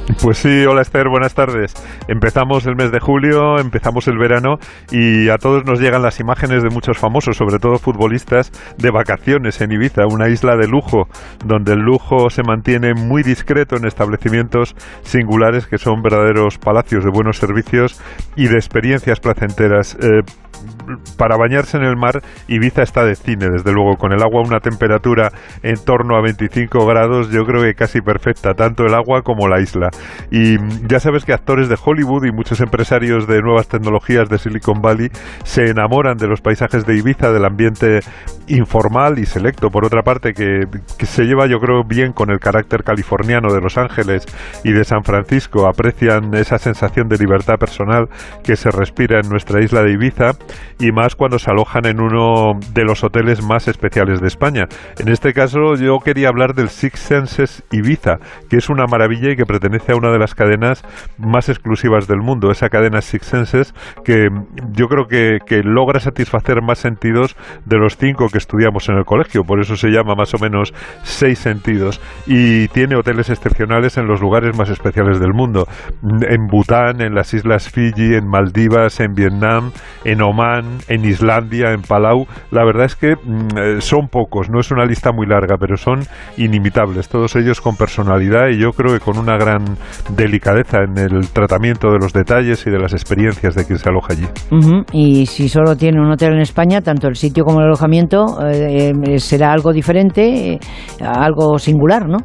Pues sí, hola Esther, buenas tardes. Empezamos el mes de julio, empezamos el verano y a todos nos llegan las imágenes de muchos famosos, sobre todo futbolistas, de vacaciones en Ibiza, una isla de lujo, donde el lujo se mantiene muy discreto en establecimientos singulares que son verdaderos palacios de buenos servicios y de experiencias placenteras. Eh, para bañarse en el mar, Ibiza está de cine, desde luego, con el agua a una temperatura en torno a 25 grados, yo creo que casi perfecta, tanto el agua como la isla. Y ya sabes que actores de Hollywood y muchos empresarios de nuevas tecnologías de Silicon Valley se enamoran de los paisajes de Ibiza, del ambiente informal y selecto, por otra parte, que, que se lleva yo creo bien con el carácter californiano de Los Ángeles y de San Francisco, aprecian esa sensación de libertad personal que se respira en nuestra isla de Ibiza y más cuando se alojan en uno de los hoteles más especiales de España. En este caso yo quería hablar del Six Senses Ibiza, que es una maravilla y que pertenece a una de las cadenas más exclusivas del mundo, esa cadena Six Senses que yo creo que, logra satisfacer más sentidos de los cinco que estudiamos en el colegio, por eso se llama más o menos seis sentidos. Y tiene hoteles excepcionales en los lugares más especiales del mundo, en Bután, en las islas Fiji, en Maldivas, en Vietnam, en En Islandia, en Palau. La verdad es que mm, eh, son pocos, no es una lista muy larga, pero son inimitables, todos ellos con personalidad y yo creo que con una gran delicadeza en el tratamiento de los detalles y de las experiencias de quien se aloja allí. Y si solo tiene un hotel en España, tanto el sitio como el alojamiento eh, eh, será algo diferente, algo singular, ¿no?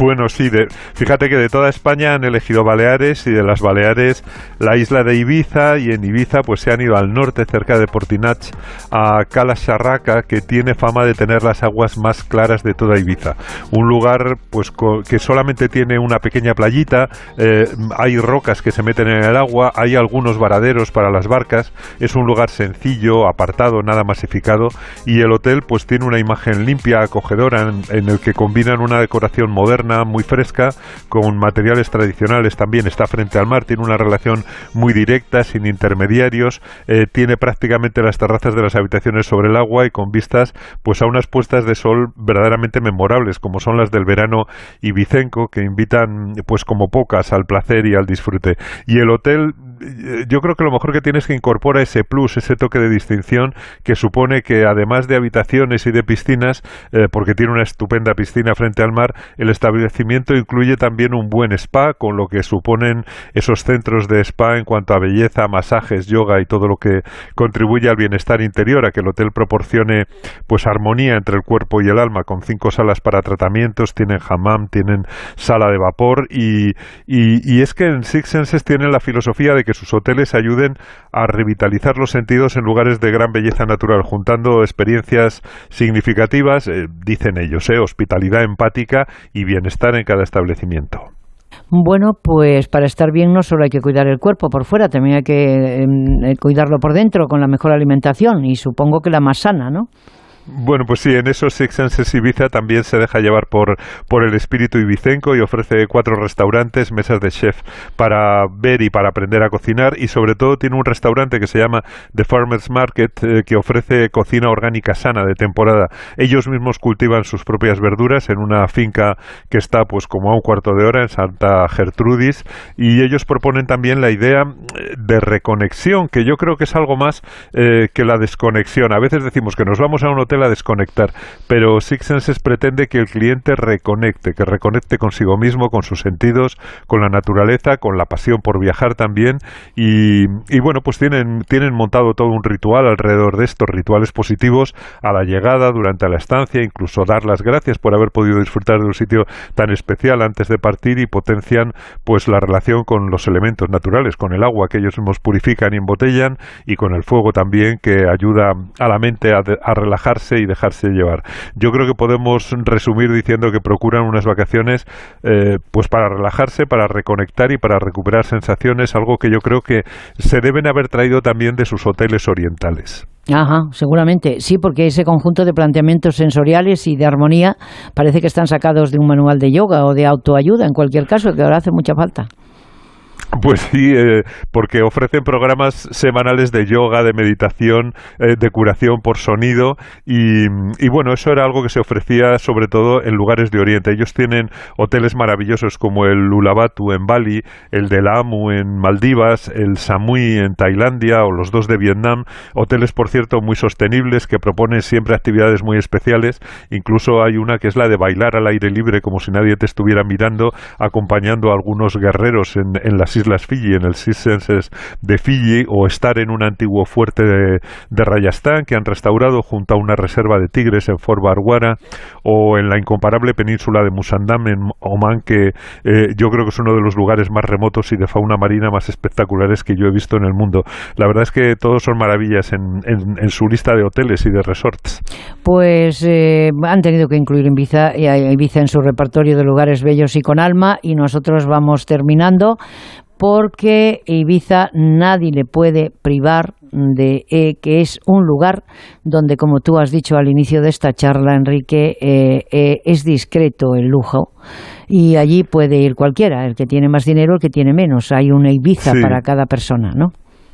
Bueno, sí, fíjate que de toda España han elegido Baleares y de las Baleares la isla de Ibiza y en Ibiza pues se han ido al norte cerca de Portinach a Cala Charraca que tiene fama de tener las aguas más claras de toda Ibiza. Un lugar pues que solamente tiene una pequeña playita, eh, hay rocas que se meten en el agua, hay algunos varaderos para las barcas, es un lugar sencillo, apartado, nada masificado y el hotel pues tiene una imagen limpia, acogedora en, en el que combinan una decoración moderna moderna, muy fresca, con materiales tradicionales también, está frente al mar, tiene una relación muy directa, sin intermediarios, eh, tiene prácticamente las terrazas de las habitaciones sobre el agua y con vistas pues a unas puestas de sol verdaderamente memorables, como son las del verano ibicenco, que invitan pues como pocas al placer y al disfrute. Y el hotel yo creo que lo mejor que tiene es que incorpora ese plus, ese toque de distinción que supone que además de habitaciones y de piscinas, eh, porque tiene una estupenda piscina frente al mar, el establecimiento incluye también un buen spa, con lo que suponen esos centros de spa en cuanto a belleza, masajes, yoga y todo lo que contribuye al bienestar interior, a que el hotel proporcione pues armonía entre el cuerpo y el alma, con cinco salas para tratamientos, tienen hammam, tienen sala de vapor y, y, y es que en Six Senses tienen la filosofía de que sus hoteles ayuden a revitalizar los sentidos en lugares de gran belleza natural, juntando experiencias significativas, eh, dicen ellos, eh, hospitalidad empática y bienestar en cada establecimiento. Bueno, pues para estar bien no solo hay que cuidar el cuerpo por fuera, también hay que em, eh, cuidarlo por dentro con la mejor alimentación y supongo que la más sana, ¿no? Bueno, pues sí, en esos Six Senses Ibiza también se deja llevar por, por el espíritu ibicenco y ofrece cuatro restaurantes, mesas de chef para ver y para aprender a cocinar y sobre todo tiene un restaurante que se llama The Farmers Market eh, que ofrece cocina orgánica sana de temporada. Ellos mismos cultivan sus propias verduras en una finca que está pues como a un cuarto de hora en Santa Gertrudis y ellos proponen también la idea eh, de reconexión que yo creo que es algo más eh, que la desconexión. A veces decimos que nos vamos a un hotel a desconectar, pero Six Senses pretende que el cliente reconecte, que reconecte consigo mismo, con sus sentidos, con la naturaleza, con la pasión por viajar también y, bueno, pues tienen, tienen montado todo un ritual alrededor de estos rituales positivos a la llegada, durante la estancia, incluso dar las gracias por haber podido disfrutar de un sitio tan especial antes de partir y potencian pues la relación con los elementos naturales, con el agua que ellos mismos purifican y embotellan y con el fuego también que ayuda a la mente a relajarse y dejarse llevar. Yo creo que podemos resumir diciendo que procuran unas vacaciones eh, pues para relajarse, para reconectar y para recuperar sensaciones, algo que yo creo que se deben haber traído también de sus hoteles orientales. Ajá, seguramente. Sí, porque ese conjunto de planteamientos sensoriales y de armonía parece que están sacados de un manual de yoga o de autoayuda, en cualquier caso, que ahora hace mucha falta. Pues sí, eh, porque ofrecen programas semanales de yoga, de meditación, eh, de curación por sonido y, bueno, eso era algo que se ofrecía sobre todo en lugares de Oriente. Ellos tienen hoteles maravillosos como el Lulabatu en Bali, el del Amu en Maldivas, el Samui en Tailandia o los dos de Vietnam, hoteles por cierto muy sostenibles que proponen siempre actividades muy especiales, incluso hay una que es la de bailar al aire libre como si nadie te estuviera mirando, acompañando a algunos guerreros en, en las islas Fiji, en el Six Senses de Fiji, o estar en un antiguo fuerte de, de Rayastán que han restaurado junto a una reserva de tigres en Fort Barwara, o en la incomparable península de Musandam en Oman, que eh, yo creo que es uno de los lugares más remotos y de fauna marina más espectaculares que yo he visto en el mundo. La verdad es que todos son maravillas en, en, su lista de hoteles y de resorts. Pues eh, han tenido que incluir Ibiza, Ibiza en su repertorio de lugares bellos y con alma, y nosotros vamos terminando porque Ibiza nadie le puede privar de eh, que es un lugar donde, como tú has dicho al inicio de esta charla, Enrique, eh, eh, es discreto el lujo y allí puede ir cualquiera, el que tiene más dinero, el que tiene menos. Hay una Ibiza para cada persona, ¿no?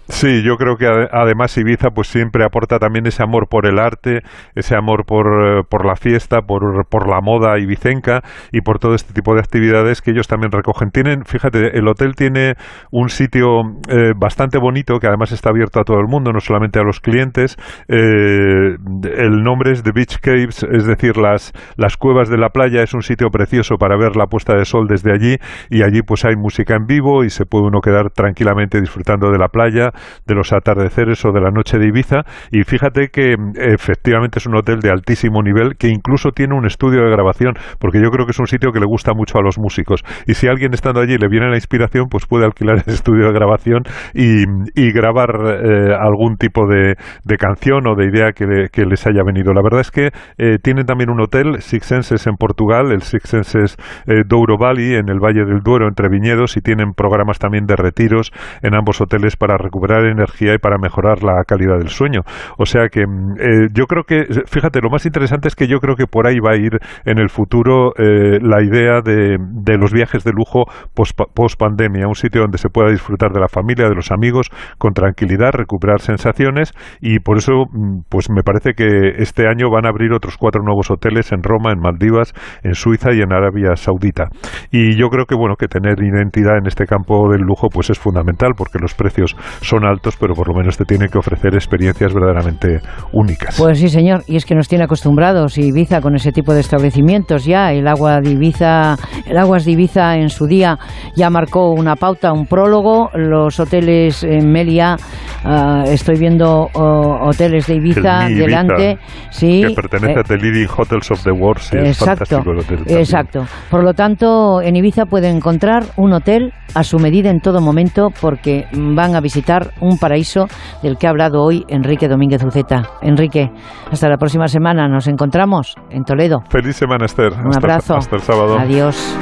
Sí, yo creo que además Ibiza pues siempre aporta también ese amor por el arte, ese amor por, eh, por la fiesta, por, por, la moda ibicenca y por todo este tipo de actividades que ellos también recogen. Tienen, fíjate, el hotel tiene un sitio eh, bastante bonito que además está abierto a todo el mundo, no solamente a los clientes. Eh, el nombre es The Beach Caves, es decir, las, las cuevas de la playa. Es un sitio precioso para ver la puesta de sol desde allí y allí pues hay música en vivo y se puede uno quedar tranquilamente disfrutando de la playa de los atardeceres o de la noche de Ibiza y fíjate que mm, efectivamente es un hotel de altísimo nivel que incluso tiene un estudio de grabación porque yo creo que es un sitio que le gusta mucho a los músicos y si alguien estando allí le viene la inspiración pues puede alquilar el estudio de grabación y, grabar eh, algún tipo de, canción o de idea que, les haya venido. La verdad es que eh, tienen también un hotel, Six Senses en Portugal, el Six Senses eh, Douro Valley en el Valle del Duero entre viñedos y tienen programas también de retiros en ambos hoteles para recuperar energía y para mejorar la calidad del sueño. O sea que mm, yo creo que, fíjate, lo más interesante es que yo creo que por ahí va a ir en el futuro la idea de, de, los viajes de lujo post, post pandemia, un sitio donde se pueda disfrutar de la familia, de los amigos, con tranquilidad, recuperar sensaciones y por eso mm, pues me parece que este año van a abrir otros cuatro nuevos hoteles en Roma, en Maldivas, en Suiza y en Arabia Saudita. Y yo creo que bueno, que tener identidad en este campo del lujo pues es fundamental porque los precios son altos, pero por lo menos te tienen que ofrecer experiencias verdaderamente únicas. Pues sí, señor, y es que nos tiene acostumbrados Ibiza con ese tipo de establecimientos ya, el agua de Ibiza, el Aguas de Ibiza en su día ya marcó una pauta, un prólogo, los hoteles en Melia, ah, estoy viendo hoteles de Ibiza delante, sí, que pertenece a The Leading Hotels of the World, exacto, exacto. Por lo tanto, en Ibiza pueden encontrar un hotel a su medida en todo momento porque van a visitar un paraíso del que ha hablado hoy Enrique Domínguez Uceta. Enrique, hasta la próxima semana, nos encontramos en Toledo. Feliz semana, Esther. Un abrazo. Hasta el sábado. Adiós.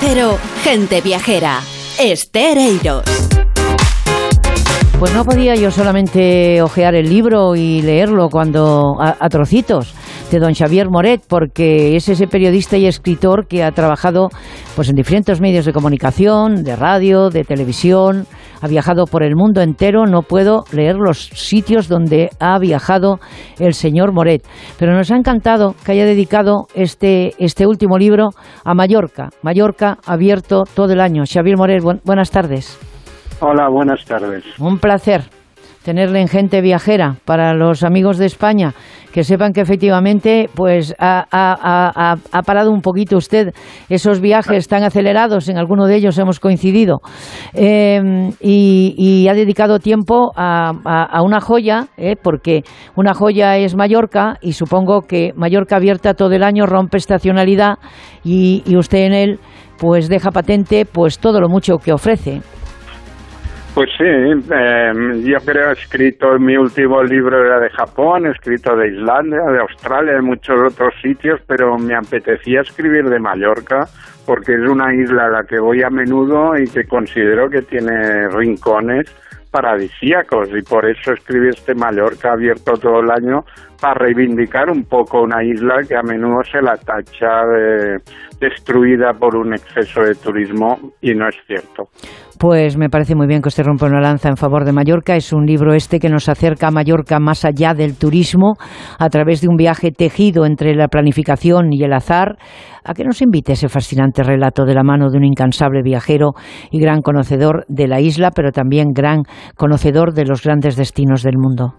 Cero, gente viajera. Estereiros. Pues no podía yo solamente ojear el libro y leerlo cuando a, trocitos de don Xavier Moret, porque es ese periodista y escritor que ha trabajado pues en diferentes medios de comunicación, de radio, de televisión, ha viajado por el mundo entero, no puedo leer los sitios donde ha viajado el señor Moret, pero nos ha encantado que haya dedicado este, este último libro a Mallorca. Mallorca abierto todo el año. Xavier Moret, buenas tardes. Hola, buenas tardes. Un placer tenerle en gente viajera para los amigos de España que sepan que efectivamente pues ha, parado un poquito usted esos viajes tan acelerados, en alguno de ellos hemos coincidido, em, y, ha dedicado tiempo a, una joya, eh, porque una joya es Mallorca y supongo que Mallorca abierta todo el año rompe estacionalidad y, y usted en él pues deja patente pues todo lo mucho que ofrece. Pues sí, em, yo creo he escrito mi último libro era de Japón, he escrito de Islandia, de Australia, de muchos otros sitios, pero me apetecía escribir de Mallorca porque es una isla a la que voy a menudo y que considero que tiene rincones paradisíacos y por eso escribí este Mallorca abierto todo el año para reivindicar un poco una isla que a menudo se la tacha de destruida por un exceso de turismo y no es cierto. Pues me parece muy bien que usted rompa una lanza en favor de Mallorca. Es un libro este que nos acerca a Mallorca más allá del turismo a través de un viaje tejido entre la planificación y el azar. A que nos invite ese fascinante relato de la mano de un incansable viajero y gran conocedor de la isla, pero también gran conocedor de los grandes destinos del mundo.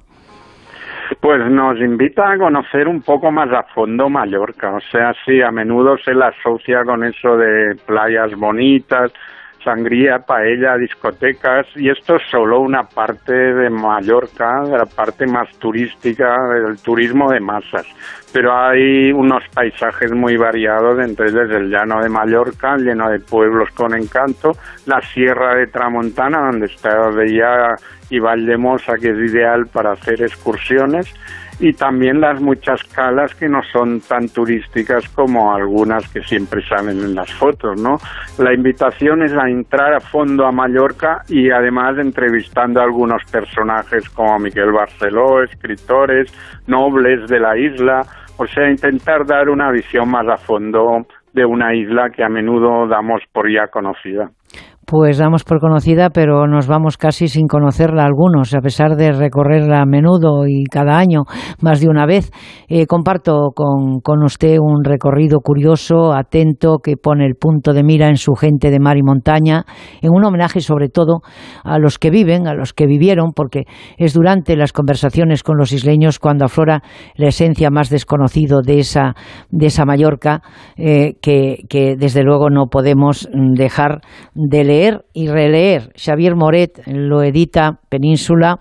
Pues nos invita a conocer un poco más a fondo Mallorca. O sea, sí, a menudo se la asocia con eso de playas bonitas, sangría, paella, discotecas, y esto es solo una parte de Mallorca, la parte más turística del turismo de masas. Pero hay unos paisajes muy variados, entre ellos el llano de Mallorca, lleno de pueblos con encanto, la sierra de Tramontana, donde está Bella y Valdemosa, que es ideal para hacer excursiones, y también las muchas calas que no son tan turísticas como algunas que siempre salen en las fotos, ¿no? La invitación es a entrar a fondo a Mallorca y además entrevistando a algunos personajes como Miguel Barceló, escritores, nobles de la isla, o sea, intentar dar una visión más a fondo de una isla que a menudo damos por ya conocida. Pues damos por conocida, pero nos vamos casi sin conocerla algunos, a pesar de recorrerla a menudo y cada año, más de una vez. Eh, comparto con, con, usted un recorrido curioso, atento, que pone el punto de mira en su gente de mar y montaña, en un homenaje sobre todo a los que viven, a los que vivieron, porque es durante las conversaciones con los isleños cuando aflora la esencia más desconocido de esa, de esa Mallorca, eh, que, que desde luego no podemos dejar de leer y releer. Xavier Moret lo edita Península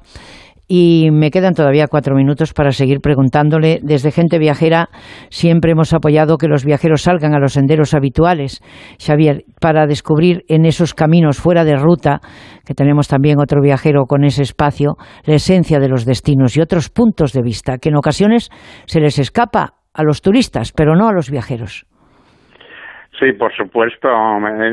y me quedan todavía cuatro minutos para seguir preguntándole. Desde Gente Viajera siempre hemos apoyado que los viajeros salgan a los senderos habituales, Xavier, para descubrir en esos caminos fuera de ruta, que tenemos también otro viajero con ese espacio, la esencia de los destinos y otros puntos de vista que en ocasiones se les escapa a los turistas, pero no a los viajeros. Sí, por supuesto,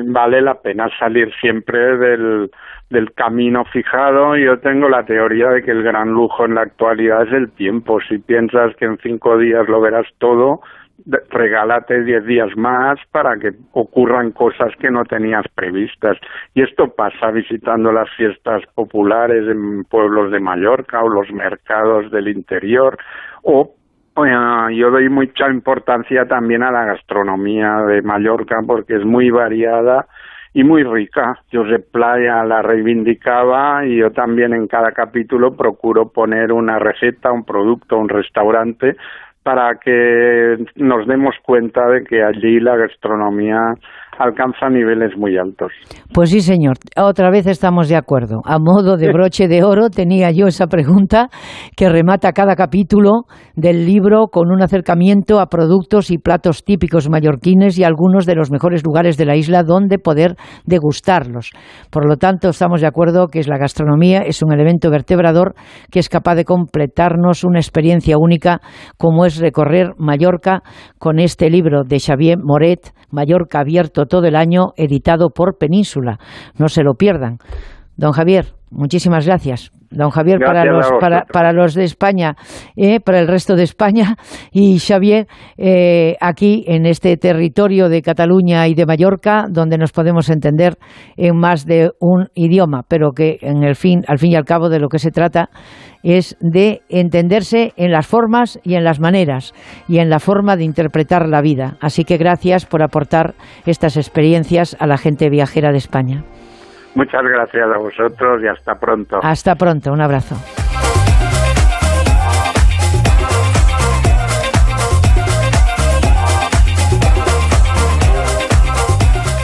vale la pena salir siempre del, del camino fijado. Yo tengo la teoría de que el gran lujo en la actualidad es el tiempo. Si piensas que en cinco días lo verás todo, regálate diez días más para que ocurran cosas que no tenías previstas. Y esto pasa visitando las fiestas populares en pueblos de Mallorca o los mercados del interior o yo doy mucha importancia también a la gastronomía de Mallorca porque es muy variada y muy rica. Josep Playa la reivindicaba y yo también en cada capítulo procuro poner una receta, un producto, un restaurante para que nos demos cuenta de que allí la gastronomía alcanza niveles muy altos. Pues sí, señor. Otra vez estamos de acuerdo. A modo de broche de oro tenía yo esa pregunta que remata cada capítulo del libro con un acercamiento a productos y platos típicos mallorquines y algunos de los mejores lugares de la isla donde poder degustarlos. Por lo tanto, estamos de acuerdo que la gastronomía es un elemento vertebrador que es capaz de completarnos una experiencia única como es recorrer Mallorca con este libro de Xavier Moret, Mallorca abierto todo el año, editado por Península. No se lo pierdan. Don Javier, muchísimas gracias. Don Javier, para los, para, los de España, eh, para el resto de España, y Xavier, eh, aquí en este territorio de Cataluña y de Mallorca, donde nos podemos entender en más de un idioma, pero que en el fin, al fin y al cabo de lo que se trata es de entenderse en las formas y en las maneras y en la forma de interpretar la vida. Así que gracias por aportar estas experiencias a la gente viajera de España. Muchas gracias a vosotros y hasta pronto. Hasta pronto, un abrazo.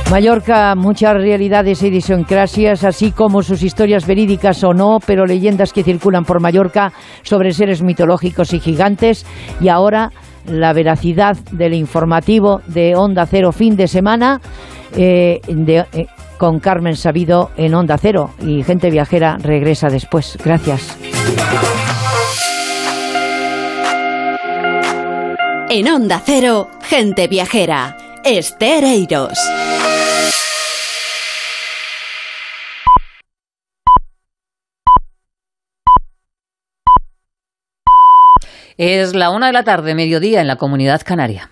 Mallorca, muchas realidades e idiosincrasias, así como sus historias verídicas o no, pero leyendas que circulan por Mallorca sobre seres mitológicos y gigantes. Y ahora la veracidad del informativo de Onda Cero fin de semana eh, eh, con Carmen Sabido en Onda Cero. Y Gente Viajera regresa después. Gracias. En Onda Cero, Gente Viajera. Esther Es la una de la tarde, mediodía, en la comunidad canaria.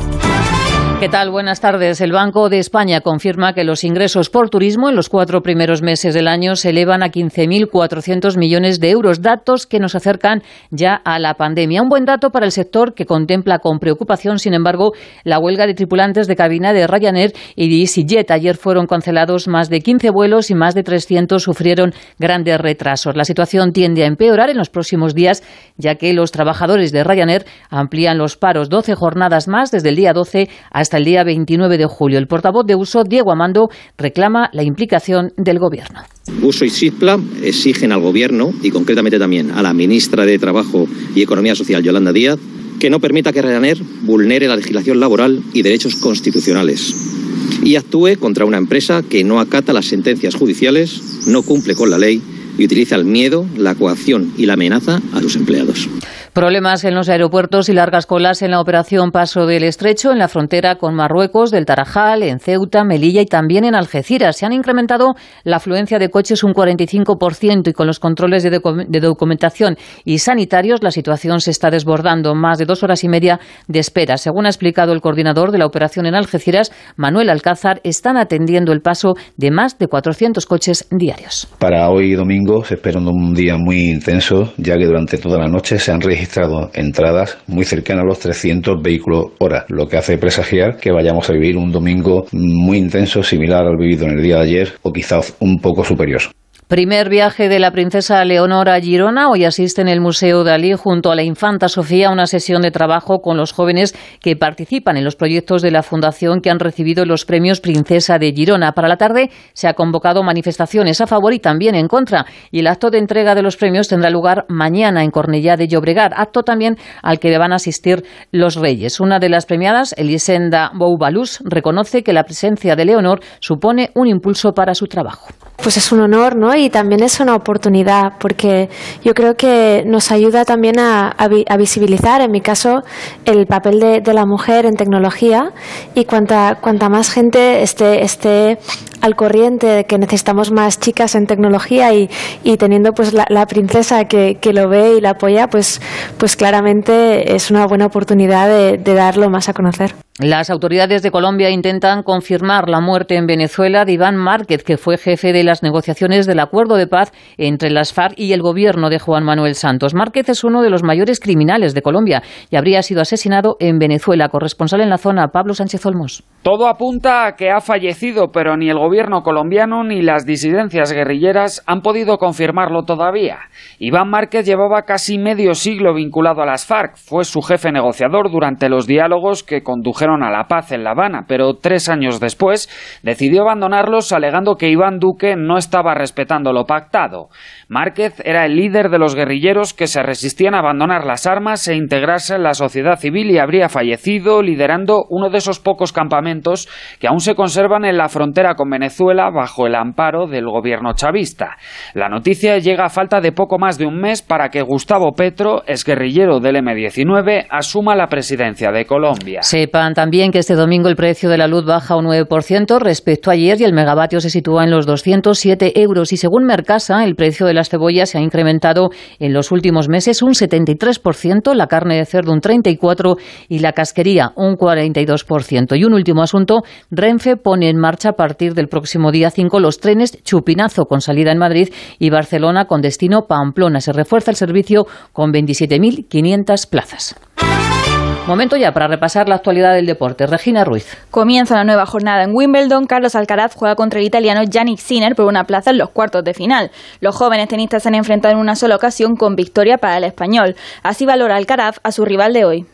¿Qué tal? Buenas tardes. El Banco de España confirma que los ingresos por turismo en los cuatro primeros meses del año se elevan a 15.400 millones de euros, datos que nos acercan ya a la pandemia. Un buen dato para el sector que contempla con preocupación, sin embargo, la huelga de tripulantes de cabina de Ryanair y de EasyJet. Ayer fueron cancelados más de 15 vuelos y más de 300 sufrieron grandes retrasos. La situación tiende a empeorar en los próximos días, ya que los trabajadores de Ryanair amplían los paros 12 jornadas más desde el día 12 hasta hasta el día 29 de julio. El portavoz de Uso, Diego Amando, reclama la implicación del Gobierno. Uso y SIPLA exigen al Gobierno y concretamente también a la ministra de Trabajo y Economía Social, Yolanda Díaz, que no permita que Ryanair vulnere la legislación laboral y derechos constitucionales y actúe contra una empresa que no acata las sentencias judiciales, no cumple con la ley y utiliza el miedo, la coacción y la amenaza a sus empleados. Problemas en los aeropuertos y largas colas en la operación Paso del Estrecho, en la frontera con Marruecos, del Tarajal, en Ceuta, Melilla y también en Algeciras. Se han incrementado la afluencia de coches un 45% y con los controles de, documentación y sanitarios la situación se está desbordando. Más de dos horas y media de espera. Según ha explicado el coordinador de la operación en Algeciras, Manuel Alcázar, están atendiendo el paso de más de 400 coches diarios. Para hoy domingo se espera un día muy intenso, ya que durante toda la noche se han registrado registrado entradas muy cercanas a los 300 vehículos hora, lo que hace presagiar que vayamos a vivir un domingo muy intenso, similar al vivido en el día de ayer o quizás un poco superior. Primer viaje de la princesa Leonora a Girona. Hoy asiste en el Museo Dalí junto a la infanta Sofía una sesión de trabajo con los jóvenes que participan en los proyectos de la fundación que han recibido los premios Princesa de Girona. Para la tarde se ha convocado manifestaciones a favor y también en contra. Y el acto de entrega de los premios tendrá lugar mañana en Cornellá de Llobregat, acto también al que van a asistir los reyes. Una de las premiadas, Elisenda Boubalus, reconoce que la presencia de Leonor supone un impulso para su trabajo. Pues es un honor, ¿no? y también es una oportunidad porque yo creo que nos ayuda también a, visibilizar, en mi caso, el papel de, la mujer en tecnología y cuanta, cuanta más gente esté, esté al corriente de que necesitamos más chicas en tecnología y, y teniendo pues la, princesa que, que, lo ve y la apoya, pues, pues claramente es una buena oportunidad de darlo más a conocer. Las autoridades de Colombia intentan confirmar la muerte en Venezuela de Iván Márquez, que fue jefe de las negociaciones del acuerdo de paz entre las FARC y el gobierno de Juan Manuel Santos. Márquez es uno de los mayores criminales de Colombia y habría sido asesinado en Venezuela. Corresponsal en la zona, Pablo Sánchez Olmos. Todo apunta a que ha fallecido, pero ni el gobierno colombiano ni las disidencias guerrilleras han podido confirmarlo todavía. Iván Márquez llevaba casi medio siglo vinculado a las FARC. Fue su jefe negociador durante los diálogos que condujeron a la paz en La Habana, pero tres años después decidió abandonarlos alegando que Iván Duque no estaba respetando lo pactado. Márquez era el líder de los guerrilleros que se resistían a abandonar las armas e integrarse en la sociedad civil y habría fallecido liderando uno de esos pocos campamentos que aún se conservan en la frontera con Venezuela bajo el amparo del gobierno chavista. La noticia llega a falta de poco más de un mes para que Gustavo Petro, exguerrillero del M-19, asuma la presidencia de Colombia. Sepan también que este domingo el precio de la luz baja un 9% respecto a ayer y el megavatio se sitúa en los 207 euros y según Mercasa el precio de las cebollas se ha incrementado en los últimos meses un 73%, la carne de cerdo un 34% y la casquería un 42%. Y un último asunto, Renfe pone en marcha a partir del próximo día 5 los trenes Chupinazo con salida en Madrid y Barcelona con destino Pamplona. Se refuerza el servicio con 27.500 plazas. Momento ya para repasar la actualidad del deporte. Regina Ruiz. Comienza la nueva jornada en Wimbledon. Carlos Alcaraz juega contra el italiano Yannick Sinner por una plaza en los cuartos de final. Los jóvenes tenistas se han enfrentado en una sola ocasión con victoria para el español. Así valora Alcaraz a su rival de hoy.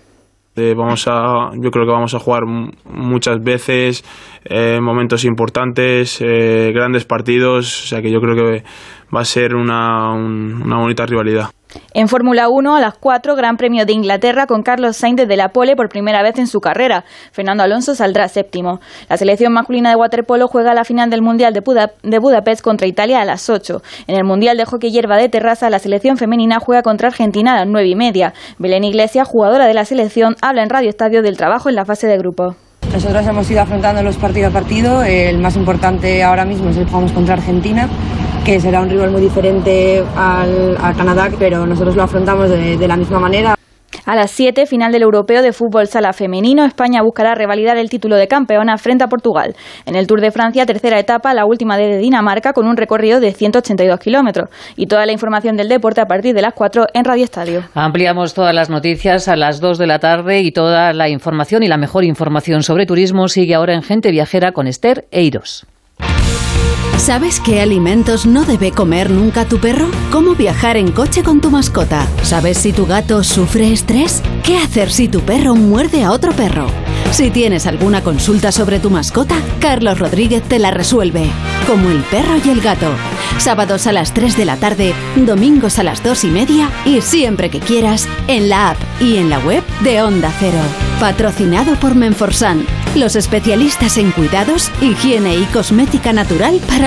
Eh, vamos a, yo creo que vamos a jugar muchas veces, eh, momentos importantes, eh, grandes partidos, o sea que yo creo que va a ser una, una bonita rivalidad. En Fórmula 1, a las 4, Gran Premio de Inglaterra con Carlos Sainz desde la pole por primera vez en su carrera. Fernando Alonso saldrá séptimo. La selección masculina de waterpolo juega la final del Mundial de, Budapest contra Italia a las 8. En el Mundial de Hockey Hierba de Terraza, la selección femenina juega contra Argentina a las 9 y media. Belén Iglesias, jugadora de la selección, habla en Radio Estadio del trabajo en la fase de grupo. Nosotros hemos ido afrontando los partido a partido. El más importante ahora mismo es el que jugamos contra Argentina que será un rival muy diferente al, a Canadá, pero nosotros lo afrontamos de, de la misma manera. A las 7, final del Europeo de Fútbol Sala Femenino, España buscará revalidar el título de campeona frente a Portugal. En el Tour de Francia, tercera etapa, la última de Dinamarca, con un recorrido de 182 kilómetros. Y toda la información del deporte a partir de las 4 en Radio Estadio. Ampliamos todas las noticias a las 2 de la tarde y toda la información y la mejor información sobre turismo sigue ahora en Gente Viajera con Esther Eiros. ¿Sabes qué alimentos no debe comer nunca tu perro? ¿Cómo viajar en coche con tu mascota? ¿Sabes si tu gato sufre estrés? ¿Qué hacer si tu perro muerde a otro perro? Si tienes alguna consulta sobre tu mascota, Carlos Rodríguez te la resuelve. Como el perro y el gato. Sábados a las 3 de la tarde, domingos a las 2 y media y siempre que quieras en la app y en la web de Onda Cero. Patrocinado por Menforsan, los especialistas en cuidados, higiene y cosmética natural para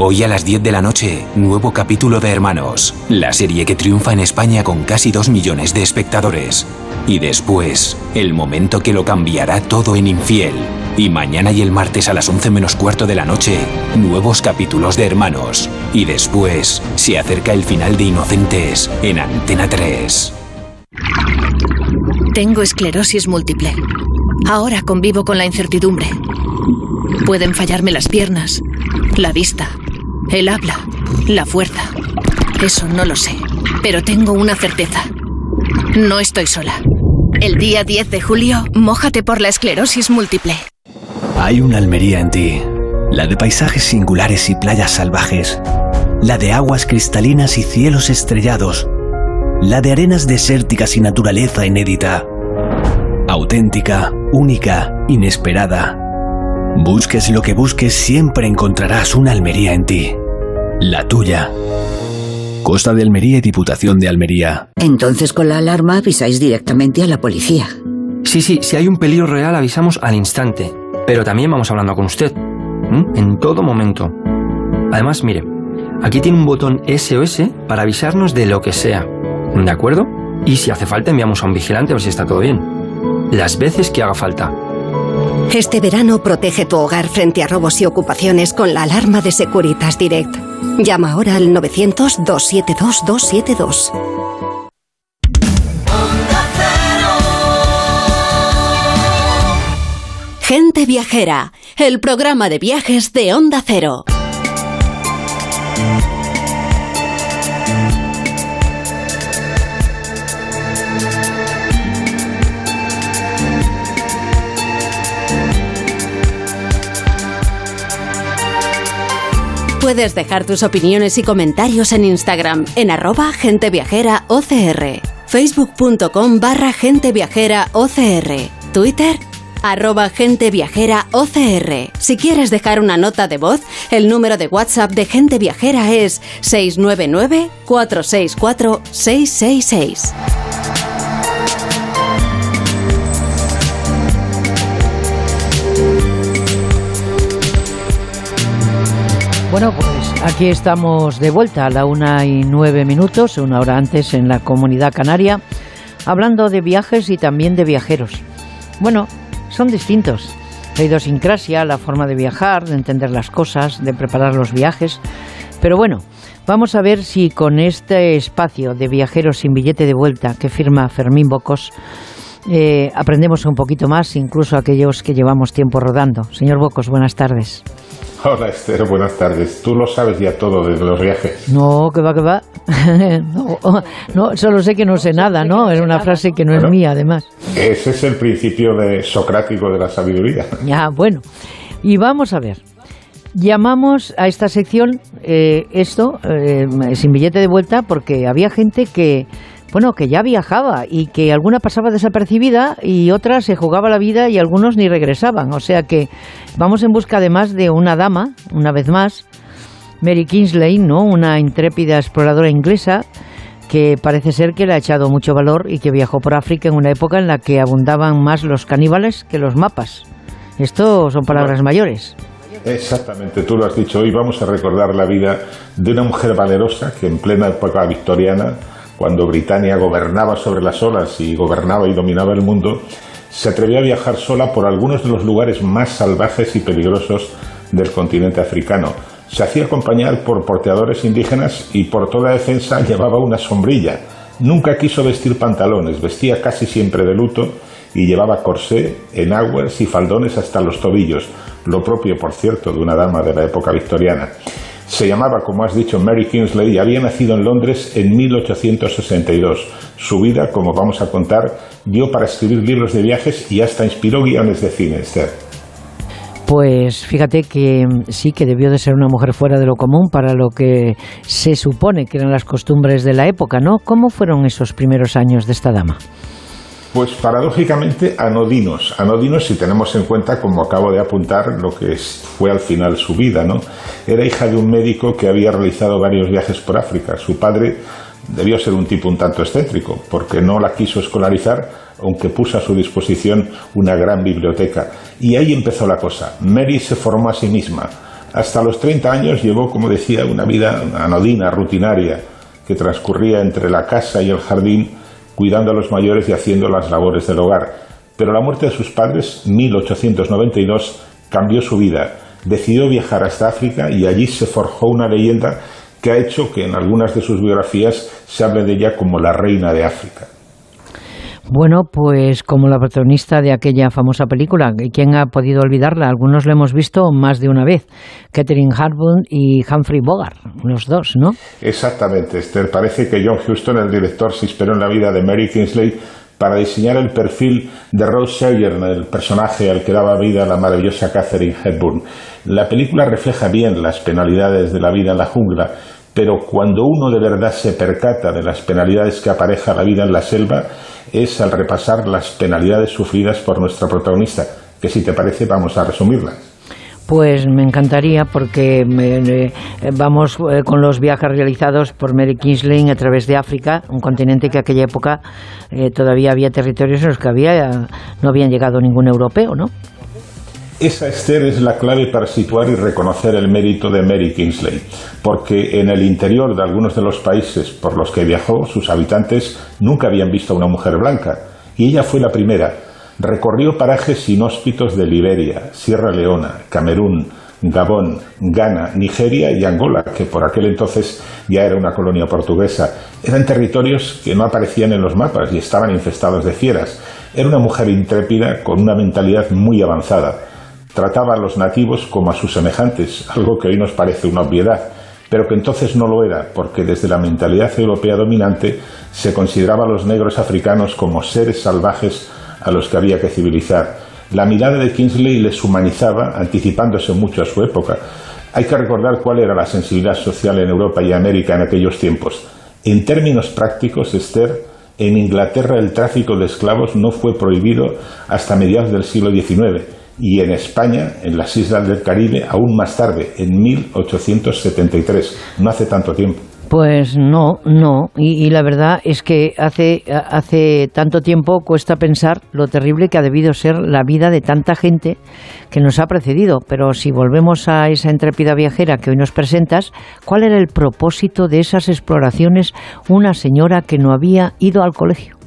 Hoy a las 10 de la noche, nuevo capítulo de Hermanos, la serie que triunfa en España con casi 2 millones de espectadores. Y después, el momento que lo cambiará todo en Infiel. Y mañana y el martes a las 11 menos cuarto de la noche, nuevos capítulos de Hermanos. Y después, se acerca el final de Inocentes en Antena 3. Tengo esclerosis múltiple. Ahora convivo con la incertidumbre. Pueden fallarme las piernas, la vista, el habla, la fuerza. Eso no lo sé, pero tengo una certeza. No estoy sola. El día 10 de julio, mójate por la esclerosis múltiple. Hay una Almería en ti, la de paisajes singulares y playas salvajes, la de aguas cristalinas y cielos estrellados, la de arenas desérticas y naturaleza inédita. Auténtica, única, inesperada. Busques lo que busques, siempre encontrarás una Almería en ti. La tuya. Costa de Almería y Diputación de Almería. Entonces con la alarma avisáis directamente a la policía. Sí, sí, si hay un peligro real avisamos al instante. Pero también vamos hablando con usted. En todo momento. Además, mire, aquí tiene un botón SOS para avisarnos de lo que sea. ¿De acuerdo? Y si hace falta enviamos a un vigilante a ver si está todo bien. Las veces que haga falta. Este verano protege tu hogar frente a robos y ocupaciones con la alarma de Securitas Direct. Llama ahora al 900-272-272. Gente Viajera, el programa de viajes de Onda Cero. Puedes dejar tus opiniones y comentarios en Instagram en arroba genteviajeraocr, facebook.com barra genteviajeraocr, Twitter arroba genteviajeraocr. Si quieres dejar una nota de voz, el número de WhatsApp de Gente Viajera es 699 464 666. Bueno, pues aquí estamos de vuelta a la una y nueve minutos, una hora antes en la comunidad canaria, hablando de viajes y también de viajeros. Bueno, son distintos. La idiosincrasia, la forma de viajar, de entender las cosas, de preparar los viajes. Pero bueno, vamos a ver si con este espacio de viajeros sin billete de vuelta que firma Fermín Bocos, eh, aprendemos un poquito más, incluso aquellos que llevamos tiempo rodando. Señor Bocos, buenas tardes. Hola Esther, buenas tardes. Tú lo sabes ya todo de los viajes. No, que va, que va. no, no, solo sé que no sé nada, ¿no? Es una frase que no es mía, además. Ese es el principio de socrático de la sabiduría. Ya, bueno. Y vamos a ver. Llamamos a esta sección eh, esto, eh, sin billete de vuelta, porque había gente que bueno, que ya viajaba y que alguna pasaba desapercibida y otra se jugaba la vida y algunos ni regresaban. O sea que vamos en busca además de una dama, una vez más, Mary Kingsley, ¿no? Una intrépida exploradora inglesa que parece ser que le ha echado mucho valor y que viajó por África en una época en la que abundaban más los caníbales que los mapas. Esto son palabras mayores. Exactamente, tú lo has dicho. Hoy vamos a recordar la vida de una mujer valerosa que en plena época victoriana cuando Britania gobernaba sobre las olas y gobernaba y dominaba el mundo, se atrevió a viajar sola por algunos de los lugares más salvajes y peligrosos del continente africano. Se hacía acompañar por porteadores indígenas y por toda defensa llevaba una sombrilla, Nunca quiso vestir pantalones, vestía casi siempre de luto y llevaba corsé, enaguas y faldones hasta los tobillos, lo propio, por cierto, de una dama de la época victoriana. Se llamaba, como has dicho, Mary Kingsley y había nacido en Londres en 1862. Su vida, como vamos a contar, dio para escribir libros de viajes y hasta inspiró guiones de cine, Esther. Pues fíjate que sí que debió de ser una mujer fuera de lo común para lo que se supone que eran las costumbres de la época, ¿no? ¿Cómo fueron esos primeros años de esta dama? Pues paradójicamente anodinos, anodinos si tenemos en cuenta, como acabo de apuntar, lo que fue al final su vida, ¿no? Era hija de un médico que había realizado varios viajes por África. Su padre debió ser un tipo un tanto excéntrico, porque no la quiso escolarizar, aunque puso a su disposición una gran biblioteca. Y ahí empezó la cosa. Mary se formó a sí misma. Hasta los 30 años llevó, como decía, una vida anodina, rutinaria, que transcurría entre la casa y el jardín cuidando a los mayores y haciendo las labores del hogar. Pero la muerte de sus padres, 1892, cambió su vida. Decidió viajar hasta África y allí se forjó una leyenda que ha hecho que en algunas de sus biografías se hable de ella como la reina de África. Bueno, pues como la protagonista de aquella famosa película, ¿quién ha podido olvidarla? Algunos la hemos visto más de una vez, Catherine Hardwood y Humphrey Bogart, los dos, ¿no? Exactamente, Esther. Parece que John Huston, el director, se inspiró en la vida de Mary Kingsley para diseñar el perfil de Rose Sheridan, el personaje al que daba vida la maravillosa Catherine Hepburn. La película refleja bien las penalidades de la vida en la jungla, pero cuando uno de verdad se percata de las penalidades que apareja la vida en la selva, es al repasar las penalidades sufridas por nuestra protagonista, que si te parece vamos a resumirlas. Pues me encantaría porque eh, vamos eh, con los viajes realizados por Mary Kingsley a través de África, un continente que en aquella época eh, todavía había territorios en los que había, no habían llegado ningún europeo, ¿no? Esa, Esther, es la clave para situar y reconocer el mérito de Mary Kingsley, porque en el interior de algunos de los países por los que viajó, sus habitantes nunca habían visto a una mujer blanca, y ella fue la primera. Recorrió parajes inhóspitos de Liberia, Sierra Leona, Camerún, Gabón, Ghana, Nigeria y Angola, que por aquel entonces ya era una colonia portuguesa. Eran territorios que no aparecían en los mapas y estaban infestados de fieras. Era una mujer intrépida con una mentalidad muy avanzada trataba a los nativos como a sus semejantes, algo que hoy nos parece una obviedad, pero que entonces no lo era, porque desde la mentalidad europea dominante se consideraba a los negros africanos como seres salvajes a los que había que civilizar. La mirada de Kingsley les humanizaba, anticipándose mucho a su época. Hay que recordar cuál era la sensibilidad social en Europa y América en aquellos tiempos. En términos prácticos, Esther, en Inglaterra el tráfico de esclavos no fue prohibido hasta mediados del siglo XIX y en España, en las islas del Caribe, aún más tarde, en 1873, no hace tanto tiempo. Pues no, no. Y, la verdad es que hace, hace tanto tiempo cuesta pensar lo terrible que ha debido ser la vida de tanta gente que nos ha precedido. Pero si volvemos a esa intrépida viajera que hoy nos presentas, ¿cuál era el propósito de esas exploraciones una señora que no había ido al colegio?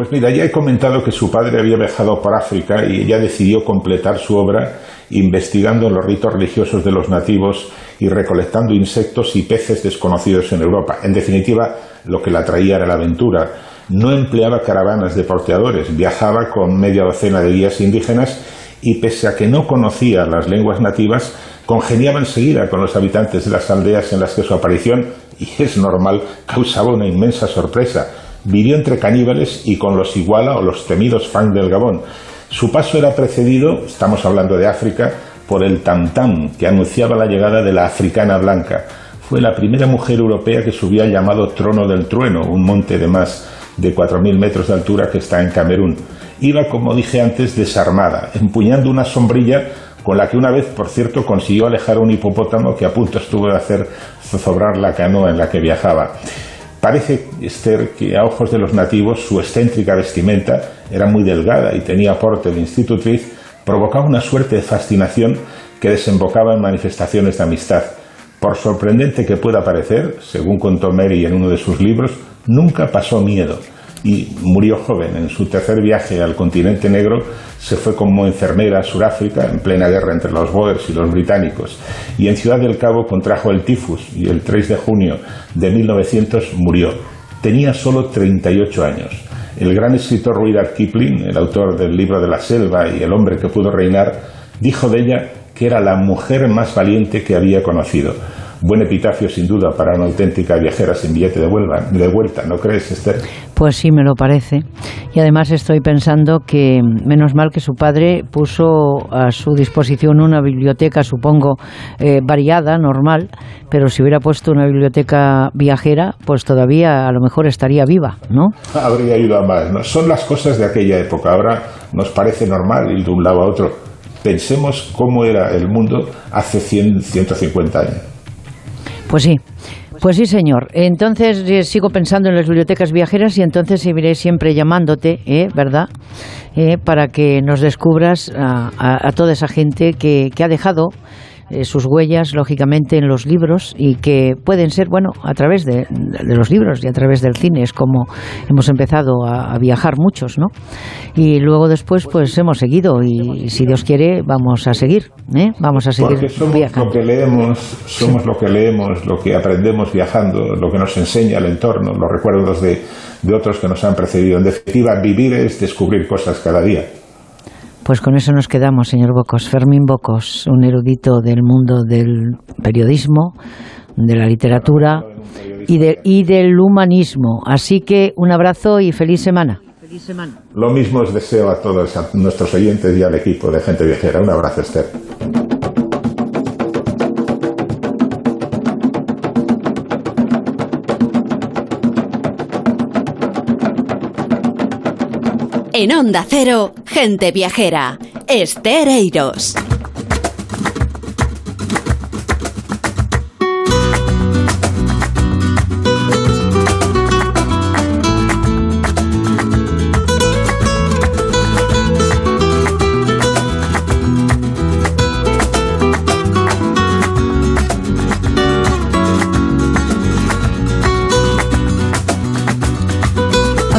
Pues mira, ya he comentado que su padre había viajado por África y ella decidió completar su obra investigando los ritos religiosos de los nativos y recolectando insectos y peces desconocidos en Europa. En definitiva, lo que la traía era la aventura. No empleaba caravanas de porteadores, viajaba con media docena de guías indígenas y pese a que no conocía las lenguas nativas, congeniaba enseguida con los habitantes de las aldeas en las que su aparición, y es normal, causaba una inmensa sorpresa Vivió entre caníbales y con los iguala o los temidos fang del Gabón. Su paso era precedido, estamos hablando de África, por el tam-tam, que anunciaba la llegada de la africana blanca. Fue la primera mujer europea que subía al llamado Trono del Trueno, un monte de más de 4.000 metros de altura que está en Camerún. Iba, como dije antes, desarmada, empuñando una sombrilla con la que una vez, por cierto, consiguió alejar a un hipopótamo que a punto estuvo de hacer zozobrar la canoa en la que viajaba. Parece, Esther, que a ojos de los nativos su excéntrica vestimenta era muy delgada y tenía porte de institutriz, provocaba una suerte de fascinación que desembocaba en manifestaciones de amistad. Por sorprendente que pueda parecer, según contó Mary en uno de sus libros, nunca pasó miedo y murió joven. En su tercer viaje al continente negro se fue como enfermera a Sudáfrica en plena guerra entre los Boers y los británicos y en Ciudad del Cabo contrajo el tifus y el 3 de junio de 1900 murió. tenía solo 38 años. El gran escritor Rudyard Kipling, el autor del libro de la selva y El hombre que pudo reinar, dijo de ella que era la mujer más valiente que había conocido. Buen epitafio, sin duda, para una auténtica viajera sin billete de, de vuelta, ¿no crees, Esther? Pues sí, me lo parece. Y además estoy pensando que menos mal que su padre puso a su disposición una biblioteca, supongo, eh, variada, normal, pero si hubiera puesto una biblioteca viajera, pues todavía a lo mejor estaría viva, ¿no? Habría ido a más. ¿no? Son las cosas de aquella época. Ahora nos parece normal ir de un lado a otro. Pensemos cómo era el mundo hace 100, 150 años. Pues sí. Pues sí, señor. Entonces eh, sigo pensando en las bibliotecas viajeras y entonces seguiré siempre llamándote, ¿eh? ¿verdad? Eh, para que nos descubras a, toda esa gente que, que ha dejado eh, sus huellas, lógicamente, en los libros y que pueden ser, bueno, a través de, los libros y a través del cine. Es como hemos empezado a, viajar muchos, ¿no? Y luego después, pues hemos seguido y, si Dios quiere, vamos a seguir, ¿eh? Vamos a seguir Porque somos lo que leemos, somos lo que leemos, lo que aprendemos viajando, lo que nos enseña el entorno, los recuerdos de, de otros que nos han precedido. En definitiva, vivir es descubrir cosas cada día. Pues con eso nos quedamos, señor Bocos. Fermín Bocos, un erudito del mundo del periodismo, de la literatura y, y del humanismo. Así que un abrazo y feliz semana. Lo mismo os deseo a todos nuestros oyentes y al equipo de Gente Viajera. Un abrazo, Esther. En Onda Cero, gente viajera. Estereiros.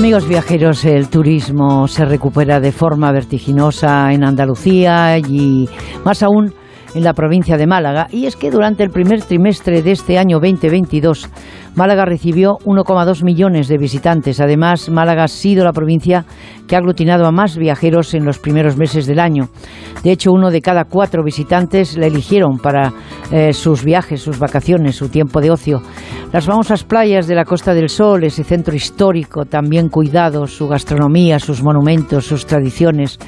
Amigos viajeros, el turismo se recupera de forma vertiginosa en Andalucía y más aún en la provincia de Málaga. Y es que durante el primer trimestre de este año 2022, Málaga recibió 1,2 millones de visitantes. Además, Málaga ha sido la provincia que ha aglutinado a más viajeros en los primeros meses del año. De hecho, uno de cada cuatro visitantes la eligieron para eh, sus viajes, sus vacaciones, su tiempo de ocio. Las famosas playas de la Costa del Sol, ese centro histórico también cuidado, su gastronomía, sus monumentos, sus tradiciones,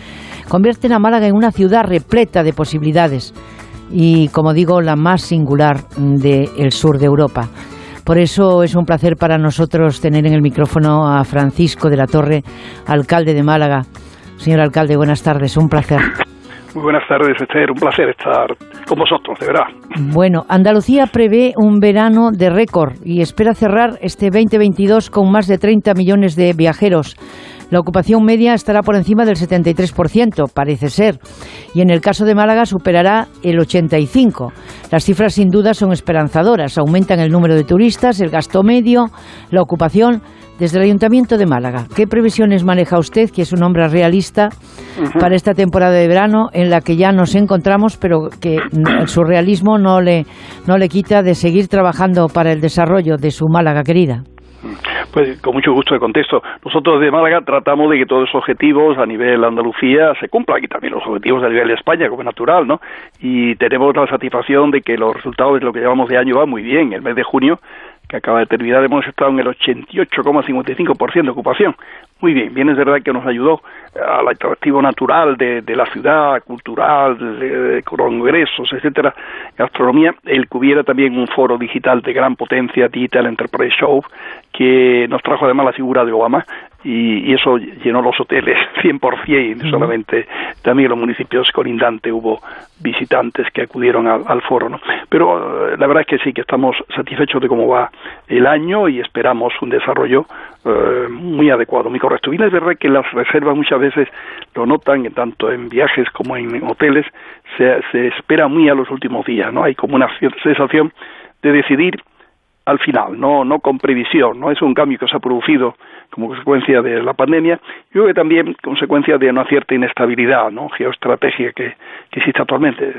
convierten a Málaga en una ciudad repleta de posibilidades y, como digo, la más singular del sur de Europa. Por eso es un placer para nosotros tener en el micrófono a Francisco de la Torre, alcalde de Málaga. Señor alcalde, buenas tardes, un placer. Muy buenas tardes, Esther. Un placer estar con vosotros, de verdad. Bueno, Andalucía prevé un verano de récord y espera cerrar este 2022 con más de 30 millones de viajeros. La ocupación media estará por encima del 73%, parece ser, y en el caso de Málaga superará el 85%. Las cifras sin duda son esperanzadoras. Aumentan el número de turistas, el gasto medio, la ocupación. Desde el Ayuntamiento de Málaga, ¿qué previsiones maneja usted, que es un hombre realista, para esta temporada de verano en la que ya nos encontramos, pero que el surrealismo no le, no le quita de seguir trabajando para el desarrollo de su Málaga querida? Pues con mucho gusto de contesto. Nosotros de Málaga tratamos de que todos los objetivos a nivel Andalucía se cumplan y también los objetivos a nivel de España, como es natural, ¿no? Y tenemos la satisfacción de que los resultados de lo que llevamos de año van muy bien. El mes de junio que acaba de terminar, hemos estado en el 88,55% de ocupación. Muy bien, bien es verdad que nos ayudó al atractivo natural de, la ciudad, cultural, de, congresos, etcétera, gastronomía, el que hubiera también un foro digital de gran potencia, Digital Enterprise Show, que nos trajo además la figura de Obama, y, eso llenó los hoteles 100% y solamente. También los municipios colindantes hubo visitantes que acudieron al, foro ¿no? pero eh, la verdad es que sí que estamos satisfechos de cómo va el año y esperamos un desarrollo eh, muy adecuado. Muy correcto. Bien es verdad que las reservas muchas veces lo notan tanto en viajes como en, hoteles se, se espera muy a los últimos días no hay como una sensación de decidir al final, no, no con previsión, no es un cambio que se ha producido como consecuencia de la pandemia, y creo que también consecuencia de una cierta inestabilidad ¿no? geoestratégica que, existe actualmente.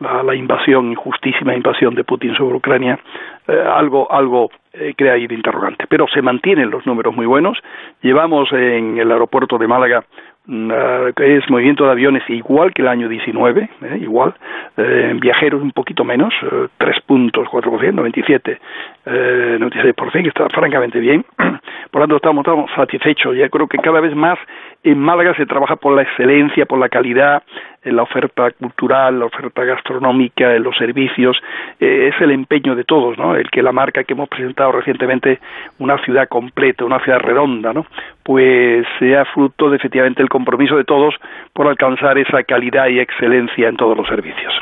la, invasión, injustísima invasión de Putin sobre Ucrania, eh, algo, algo eh, crea ahí de interrogante. Pero se mantienen los números muy buenos. Llevamos en el aeropuerto de Málaga que es movimiento de aviones igual que el año 19, eh, igual, eh, viajeros un poquito menos, eh, 3 puntos, 4%, 97, eh, 96%, que está francamente bien. Por lo tanto, estamos, estamos satisfechos. Ya creo que cada vez más en Málaga se trabaja por la excelencia, por la calidad, en la oferta cultural, la oferta gastronómica, en los servicios. Eh, es el empeño de todos, ¿no? El que la marca que hemos presentado recientemente, una ciudad completa, una ciudad redonda, ¿no? Pues sea fruto de efectivamente el compromiso de todos por alcanzar esa calidad y excelencia en todos los servicios.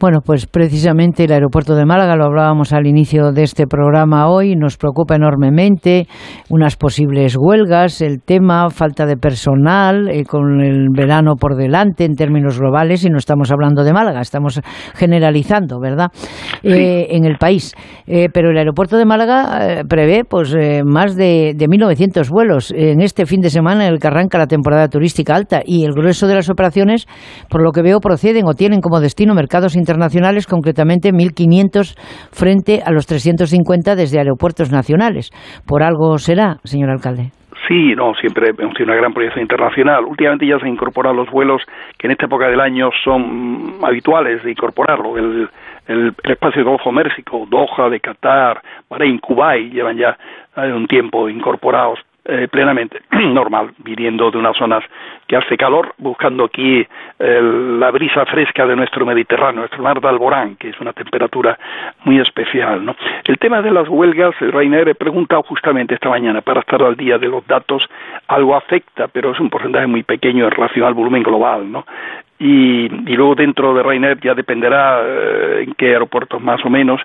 Bueno, pues precisamente el aeropuerto de Málaga, lo hablábamos al inicio de este programa hoy, nos preocupa enormemente unas posibles huelgas, el tema, falta de personal, eh, con el verano por delante en términos globales, y no estamos hablando de Málaga, estamos generalizando, ¿verdad?, eh, en el país. Eh, pero el aeropuerto de Málaga prevé pues más de, de 1.900 vuelos en este fin de semana en el que arranca la temporada turística alta, y el grueso de las operaciones, por lo que veo, proceden o tienen como destino mercados internacionales internacionales, concretamente 1.500 frente a los 350 desde aeropuertos nacionales. ¿Por algo será, señor alcalde? Sí, no, siempre hemos tenido una gran proyección internacional. Últimamente ya se incorporan los vuelos que en esta época del año son habituales de incorporarlo. El, el, espacio de Golfo Mérsico, Doha, de Qatar, Bahrein, Kuwait, llevan ya un tiempo incorporados eh, plenamente normal, viniendo de unas zonas que hace calor, buscando aquí la brisa fresca de nuestro Mediterráneo, nuestro mar de Alborán, que es una temperatura muy especial. ¿no? El tema de las huelgas, Reiner he preguntado justamente esta mañana para estar al día de los datos, algo afecta, pero es un porcentaje muy pequeño en relación al volumen global. ¿no? Y, y, luego dentro de Ryanair ya dependerá eh, en qué aeropuertos más o menos.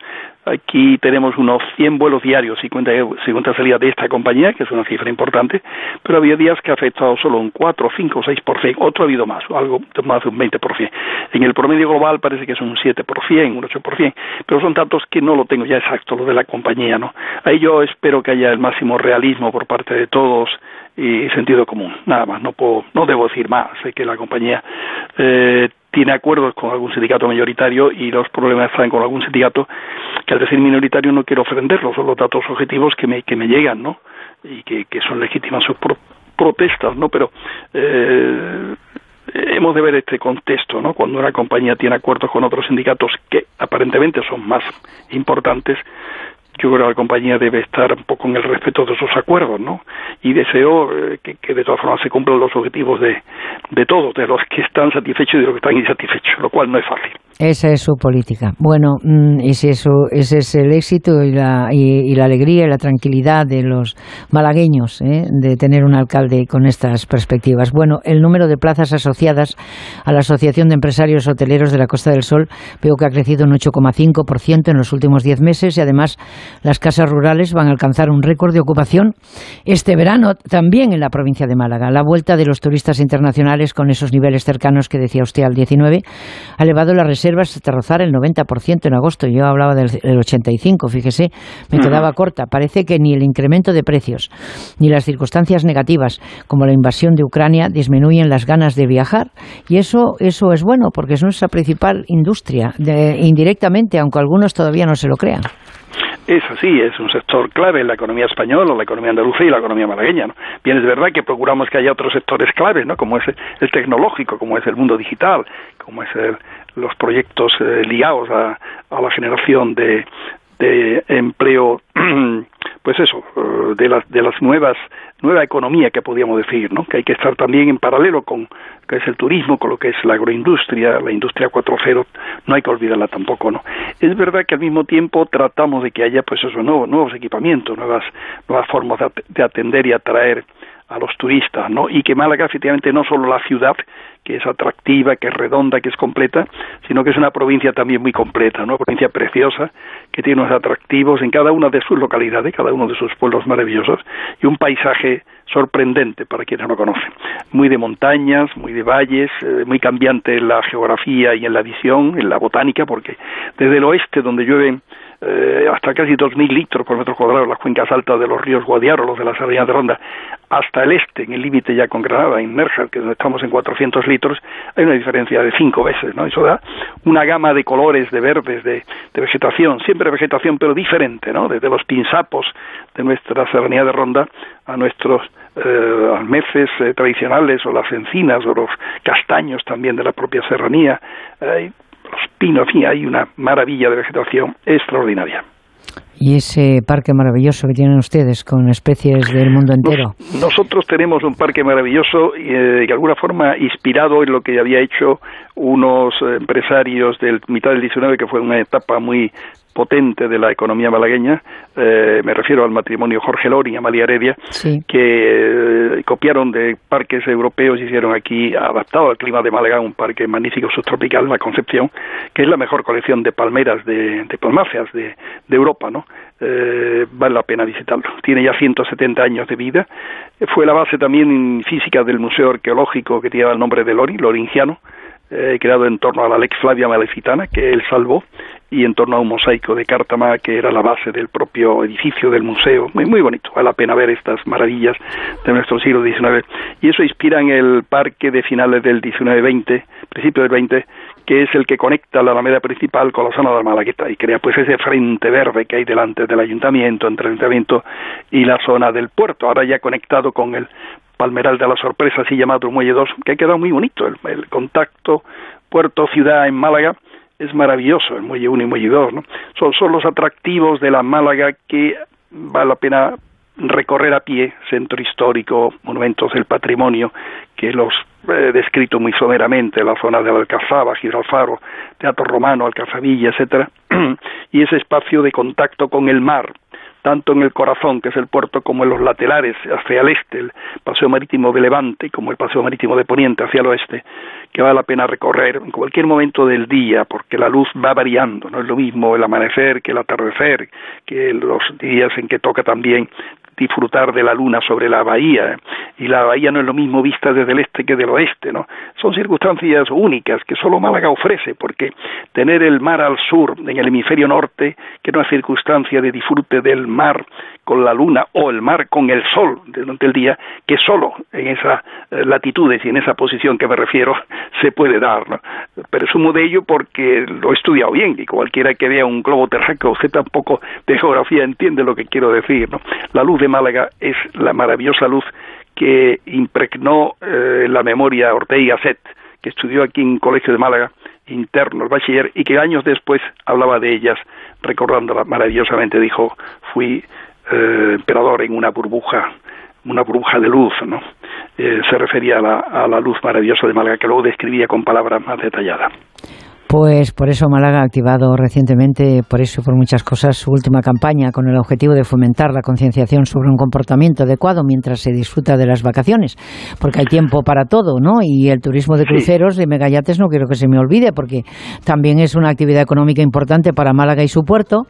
Aquí tenemos unos 100 vuelos diarios y cuenta, cuenta salida de esta compañía, que es una cifra importante, pero había días que ha afectado solo un 4, 5, 6%, otro ha habido más, algo más de un 20%. En el promedio global parece que es un 7%, un 8%, pero son datos que no lo tengo ya exacto, lo de la compañía, ¿no? Ahí yo espero que haya el máximo realismo por parte de todos y sentido común. Nada más, no puedo, no debo decir más. Sé que la compañía eh, tiene acuerdos con algún sindicato mayoritario y los problemas están con algún sindicato que al decir minoritario no quiero ofenderlos, son los datos objetivos que me, que me llegan, ¿no? Y que, que son legítimas sus protestas, ¿no? Pero eh, hemos de ver este contexto, ¿no? Cuando una compañía tiene acuerdos con otros sindicatos que aparentemente son más importantes, yo creo que la compañía debe estar un poco en el respeto de esos acuerdos, ¿no? Y deseo eh, que, de todas formas se cumplan los objetivos de, de todos, de los que están satisfechos y de los que están insatisfechos, lo cual no es fácil. Esa es su política. Bueno, mm, ese, eso, ese es el éxito y la, y, la alegría y la tranquilidad de los malagueños ¿eh? de tener un alcalde con estas perspectivas. Bueno, el número de plazas asociadas a la Asociación de Empresarios Hoteleros de la Costa del Sol veo que ha crecido un 8,5% en los últimos 10 meses y además las casas rurales van a alcanzar un récord de ocupación este verano también en la provincia de Málaga. La vuelta de los turistas internacionales con esos niveles cercanos que decía usted al 19 ha elevado la reserva reservas hasta rozar el 90% en agosto. Yo hablaba del, 85, fíjese, me quedaba corta. Parece que ni el incremento de precios ni las circunstancias negativas como la invasión de Ucrania disminuyen las ganas de viajar y eso eso es bueno porque es nuestra principal industria indirectamente, aunque algunos todavía no se lo crean. Es así, es un sector clave en la economía española, la economía andaluza y la economía malagueña. ¿no? Bien, es verdad que procuramos que haya otros sectores claves, ¿no? como es el tecnológico, como es el mundo digital, como es el, los proyectos eh, ligados a, la generación de, de empleo, pues eso, eh, de las, de las nuevas, nueva economía que podríamos decir, ¿no? Que hay que estar también en paralelo con que es el turismo, con lo que es la agroindustria, la industria 4.0, no hay que olvidarla tampoco, ¿no? Es verdad que al mismo tiempo tratamos de que haya, pues eso, nuevos, nuevos equipamientos, nuevas, nuevas formas de atender y atraer a los turistas, ¿no? Y que Málaga efectivamente no solo la ciudad, que es atractiva, que es redonda, que es completa, sino que es una provincia también muy completa, ¿no? Una provincia preciosa, que tiene unos atractivos en cada una de sus localidades, cada uno de sus pueblos maravillosos, y un paisaje sorprendente para quienes no conocen. Muy de montañas, muy de valles, eh, muy cambiante en la geografía y en la visión, en la botánica, porque desde el oeste, donde llueven eh, hasta casi 2.000 litros por metro cuadrado las cuencas altas de los ríos Guadiaro, los de la Sardina de Ronda, hasta el este, en el límite ya con Granada, en Nerja, que estamos en 400 litros, hay una diferencia de cinco veces, ¿no? Eso da una gama de colores, de verdes, de, vegetación, siempre vegetación, pero diferente, ¿no? Desde los pinsapos de nuestra Serranía de Ronda a nuestros eh, almeces eh, tradicionales o las encinas o los castaños también de la propia serranía, pinos, fin, hay una maravilla de vegetación extraordinaria. Y ese parque maravilloso que tienen ustedes con especies del mundo entero. nosotros tenemos un parque maravilloso y eh, de alguna forma inspirado en lo que había hecho unos empresarios del mitad del 19, que fue una etapa muy potente de la economía malagueña, eh, me refiero al matrimonio Jorge Lori y Amalia Heredia, que eh, copiaron de parques europeos y hicieron aquí, adaptado al clima de Málaga, un parque magnífico subtropical, La Concepción, que es la mejor colección de palmeras, de, de palmáceas de, Europa, ¿no? Eh, vale la pena visitarlo. Tiene ya 170 años de vida. Fue la base también física del Museo Arqueológico que lleva el nombre de Lori, Loringiano, eh, creado en torno a la Lex Flavia Malecitana, que él salvó, y en torno a un mosaico de Cártama, que era la base del propio edificio del museo. Muy, muy bonito, vale la pena ver estas maravillas de nuestro siglo XIX. Y eso inspira en el parque de finales del XIX-20, principio del 20, que es el que conecta la alameda principal con la zona de la Malagueta y crea pues ese frente verde que hay delante del ayuntamiento, entre el ayuntamiento y la zona del puerto, ahora ya conectado con el Palmeral de la Sorpresa, así llamado Muelle 2, que ha quedado muy bonito. El, contacto puerto-ciudad en Málaga es maravilloso, el Muelle 1 y Muelle 2. ¿no? Son, son los atractivos de la Málaga que vale la pena recorrer a pie, centro histórico, monumentos del patrimonio, que los he descrito muy someramente, la zona de Alcazaba, Gibralfaro, Teatro Romano, Alcazabilla, etcétera, y ese espacio de contacto con el mar, tanto en el corazón, que es el puerto, como en los laterales, hacia el este, el paseo marítimo de Levante, como el paseo marítimo de Poniente hacia el oeste, que vale la pena recorrer en cualquier momento del día, porque la luz va variando, no es lo mismo el amanecer que el atardecer, que los días en que toca también disfrutar de la luna sobre la bahía y la bahía no es lo mismo vista desde el este que del oeste, ¿no? Son circunstancias únicas que solo Málaga ofrece porque tener el mar al sur en el hemisferio norte, que no es circunstancia de disfrute del mar con la luna o el mar con el sol durante el día, que solo en esas eh, latitudes y en esa posición que me refiero se puede dar. ¿no? Presumo de ello porque lo he estudiado bien y cualquiera que vea un globo terráqueo, usted tampoco de geografía entiende lo que quiero decir. ¿no? La luz de Málaga es la maravillosa luz que impregnó eh, la memoria Ortega Set, que estudió aquí en Colegio de Málaga, interno, el bachiller, y que años después hablaba de ellas, recordándola maravillosamente, dijo, fui eh, emperador en una burbuja, una burbuja de luz, ¿no? Eh, se refería a la, a la luz maravillosa de Málaga, que luego describía con palabras más detalladas. Pues por eso Málaga ha activado recientemente, por eso y por muchas cosas, su última campaña con el objetivo de fomentar la concienciación sobre un comportamiento adecuado mientras se disfruta de las vacaciones, porque hay tiempo para todo, ¿no? Y el turismo de cruceros de megayates no quiero que se me olvide, porque también es una actividad económica importante para Málaga y su puerto,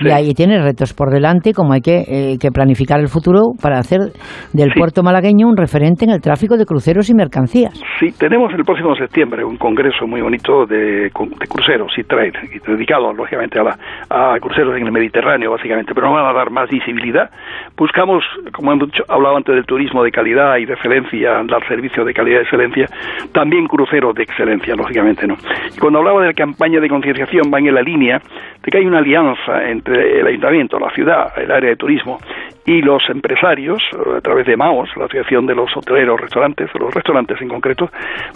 y ahí tiene retos por delante, como hay eh, que, planificar el futuro para hacer del puerto malagueño un referente en el tráfico de cruceros y mercancías. Sí, tenemos el próximo septiembre un congreso muy bonito de de cruceros y trade, dedicados lógicamente a, la, a cruceros en el Mediterráneo básicamente, pero no van a dar más visibilidad. Buscamos, como hemos hablado antes del turismo de calidad y de excelencia, dar servicios de calidad y excelencia, también cruceros de excelencia, lógicamente, ¿no? Y cuando hablaba de la campaña de concienciación van en la línea de que hay una alianza entre el ayuntamiento, la ciudad, el área de turismo y los empresarios, a través de MAOS, la Asociación de los Hoteleros Restaurantes, los restaurantes en concreto,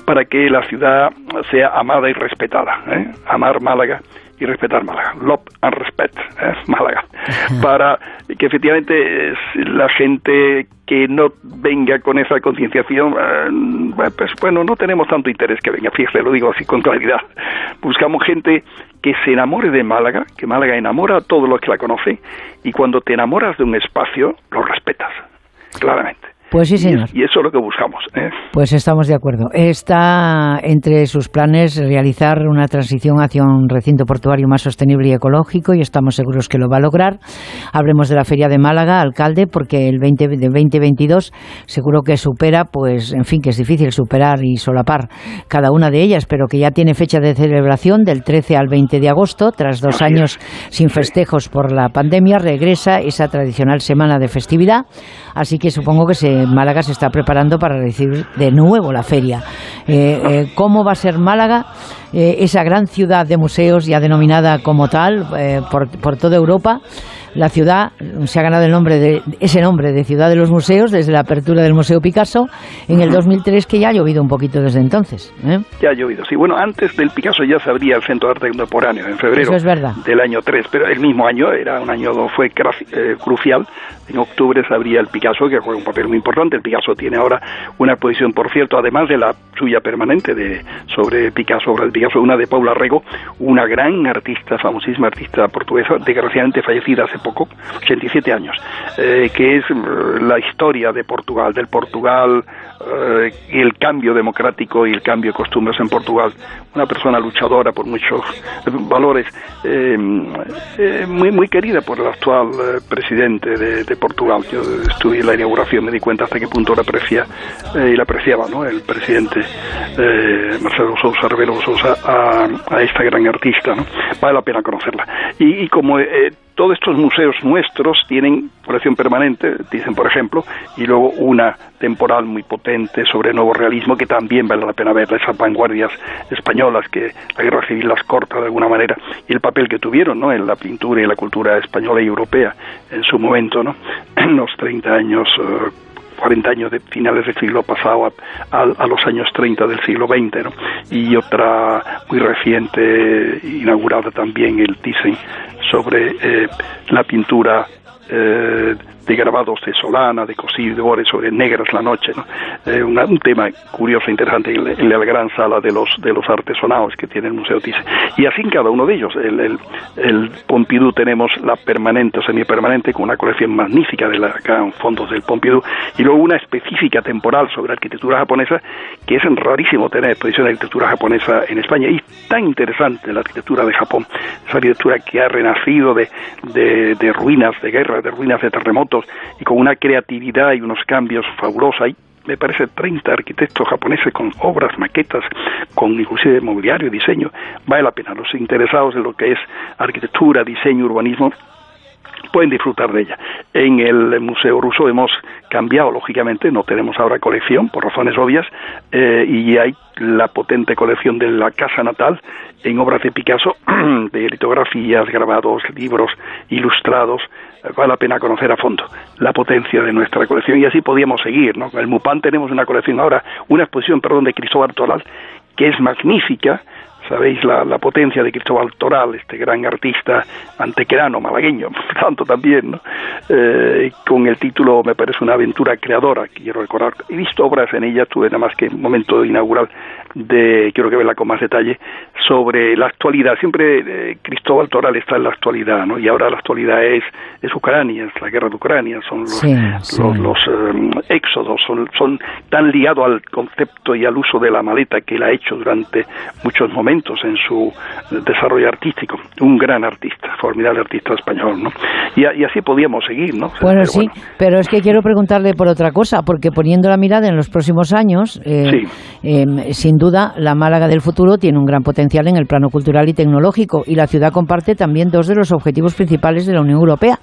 para que la ciudad sea amada y respetada. ¿eh? Amar Málaga y respetar Málaga. Love and respect, ¿eh? Málaga. Para que efectivamente la gente que no venga con esa concienciación, eh, pues bueno, no tenemos tanto interés que venga, fíjese, lo digo así con claridad. Buscamos gente que se enamore de Málaga, que Málaga enamora a todos los que la conocen, y cuando te enamoras de un espacio, lo respetas, claramente. Pues sí, señor. Y, eso es lo que buscamos. ¿eh? Pues estamos de acuerdo. Está entre sus planes realizar una transición hacia un recinto portuario más sostenible y ecológico y estamos seguros que lo va a lograr. Hablemos de la Feria de Málaga, alcalde, porque el 20, de 2022 seguro que supera, pues, en fin, que es difícil superar y solapar cada una de ellas, pero que ya tiene fecha de celebración del 13 al 20 de agosto, tras dos años sin festejos por la pandemia, regresa esa tradicional semana de festividad, así que supongo que se, Málaga se está preparando para recibir de nuevo la feria. Eh, eh, ¿Cómo va a ser Málaga? Eh, esa gran ciudad de museos ya denominada como tal por, por toda Europa la ciudad se ha ganado el nombre de, ese nombre de Ciudad de los Museos desde la apertura del Museo Picasso en el 2003, que ya ha llovido un poquito desde entonces. ¿eh? Ya ha llovido, sí. Bueno, antes del Picasso ya se abría el Centro de Arte Contemporáneo, en febrero del año 3, pero el mismo año, era un año fue eh, crucial, en octubre se abría el Picasso, que juega un papel muy importante. El Picasso tiene ahora una exposición, por cierto, además de la suya permanente de sobre Picasso, obra de Picasso, una de Paula Rego, una gran artista, famosísima artista portuguesa, desgraciadamente fallecida hace poco, 87 años, eh, que es mm, la historia de Portugal, del Portugal eh, el cambio democrático y el cambio de costumbres en Portugal. Una persona luchadora por muchos valores, eh, muy, muy querida por el actual presidente de, Portugal. Yo estuve en la inauguración, me di cuenta hasta qué punto la aprecia y la apreciaba ¿no? el presidente Marcelo Sousa Rebelo Sousa a, a, esta gran artista. ¿no? Vale la pena conocerla. Y, y como todos estos museos nuestros tienen colección permanente, dicen por ejemplo, y luego una temporal muy potente sobre nuevo realismo que también vale la pena ver, esas vanguardias españolas que la guerra civil las corta de alguna manera y el papel que tuvieron ¿no? en la pintura y la cultura española y europea en su momento, ¿no? en los 30 años. 40 eh, años de finales del siglo pasado a, los años 30 del siglo XX, ¿no? y otra muy reciente, inaugurada también, el Thyssen, sobre eh, la pintura eh, de grabados de Solana, de Cosidores, sobre Negras la Noche, eh, un tema curioso interesante en, la gran sala de los, de los artesonados que tiene el Museo Thyssen. Y así en cada uno de ellos. El, el, el Pompidou tenemos la permanente o semipermanente con una colección magnífica de gran fondos del Pompidou y luego una específica temporal sobre arquitectura japonesa que es rarísimo tener exposición de arquitectura japonesa en España y tan interesante la arquitectura de Japón, esa arquitectura que ha renacido de, de, de ruinas de guerra, de ruinas de terremotos, y con una creatividad y unos cambios fabulosos. Hay, me parece, 30 arquitectos japoneses con obras, maquetas, con inclusive mobiliario, diseño. Vale la pena. Los interesados en lo que es arquitectura, diseño, urbanismo, pueden disfrutar de ella. En el Museo Ruso hemos cambiado, lógicamente, no tenemos ahora colección, por razones obvias, eh, y hay la potente colección de la Casa Natal en obras de Picasso, de litografías, grabados, libros ilustrados, vale la pena conocer a fondo la potencia de nuestra colección y así podíamos seguir, ¿no? En el Mupan tenemos una colección ahora, una exposición, perdón, de Cristóbal Toral que es magnífica, sabéis la, la, potencia de Cristóbal Toral, este gran artista antequerano, malagueño, tanto también, ¿no? Eh, con el título me parece una aventura creadora, quiero recordar, he visto obras en ella, tuve nada más que un momento inaugural de, quiero que verla con más detalle, sobre la actualidad, siempre eh, Cristóbal Toral está en la actualidad, ¿no? Y ahora la actualidad es, es Ucrania, es la guerra de Ucrania, son los, los, em, éxodos, son, son tan ligados al concepto y al uso de la maleta que él ha hecho durante muchos momentos en su desarrollo artístico. Un gran artista, formidable artista español, ¿no? Y, así podíamos seguir, ¿no? Bueno, sí, pero es que quiero preguntarle por otra cosa, porque poniendo la mirada en los próximos años, eh, em, sin duda, la Málaga del futuro tiene un gran potencial en el plano cultural y tecnológico, y la ciudad comparte también dos de los objetivos principales de la Unión Europea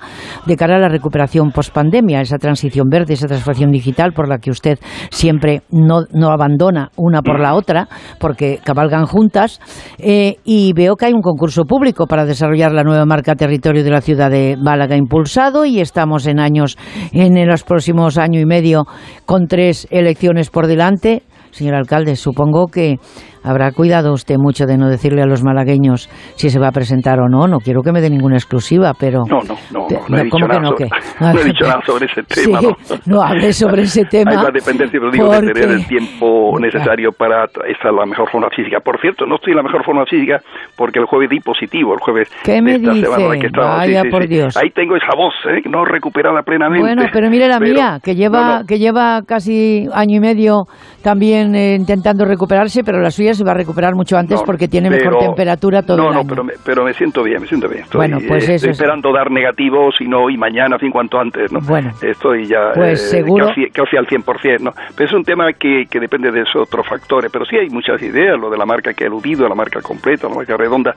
de cara a la recuperación post-pandemia, esa transición verde, esa transformación digital por la que usted siempre no, no abandona una por la otra, porque cabalgan juntas, eh, y veo que hay un concurso público para desarrollar la nueva marca territorio de la ciudad de Málaga impulsado y estamos en años, en los próximos año y medio, con tres elecciones por delante. Señor alcalde, supongo que Habrá cuidado usted mucho de no decirle a los malagueños si se va a presentar o no. No quiero que me dé ninguna exclusiva, pero... No, no, no, no, no he dicho nada sobre, no he dicho nada sobre ese tema. Sí, no. no hable sobre ese tema. Hay va a depender, pero digo, porque... de tener el tiempo necesario para estar la mejor forma física. Por cierto, no estoy en la mejor forma física porque el jueves di positivo, el jueves ¿Qué me dice? Que estaba, Vaya, sí, sí, por Dios. Ahí tengo esa voz, ¿eh? no recuperada plenamente. Bueno, pero mire la pero, mía, que lleva, que lleva casi año y medio también eh, intentando recuperarse, pero la suya se va a recuperar mucho antes no, porque tiene pero, mejor temperatura todo no, el no, pero me, pero me siento bien, me siento bien. Estoy, bueno, pues eh, eso estoy es... esperando dar negativo, si no hoy, mañana, en fin, cuanto antes, ¿no? Bueno, estoy ya pues eh, seguro... casi, casi al 100%, ¿no? Pero es un tema que, que depende de esos otros factores, pero sí hay muchas ideas, lo de la marca que ha eludido, la marca completa, la marca redonda,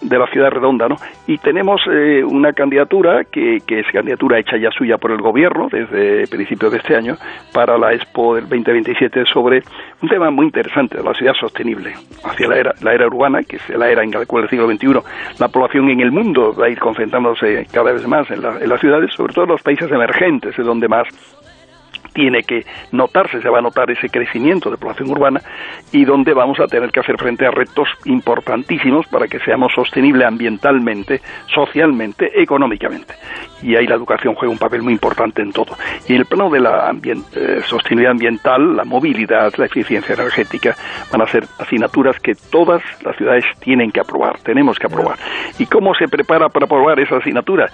de la ciudad redonda, ¿no? Y tenemos eh, una candidatura que, que es candidatura hecha ya suya por el gobierno desde principios de este año para la Expo del 2027 sobre un tema muy interesante, la ciudad sostenible, hacia la era, la era urbana, que es la era en la cual el siglo XXI la población en el mundo va a ir concentrándose cada vez más en, en las ciudades, sobre todo en los países emergentes, es donde más tiene que notarse, se va a notar ese crecimiento de población urbana y donde vamos a tener que hacer frente a retos importantísimos para que seamos sostenibles ambientalmente, socialmente, económicamente. Y ahí la educación juega un papel muy importante en todo. Y en el plano de la eh, sostenibilidad ambiental, la movilidad, la eficiencia energética, van a ser asignaturas que todas las ciudades tienen que aprobar, tenemos que aprobar. ¿Y cómo se prepara para aprobar esa asignatura?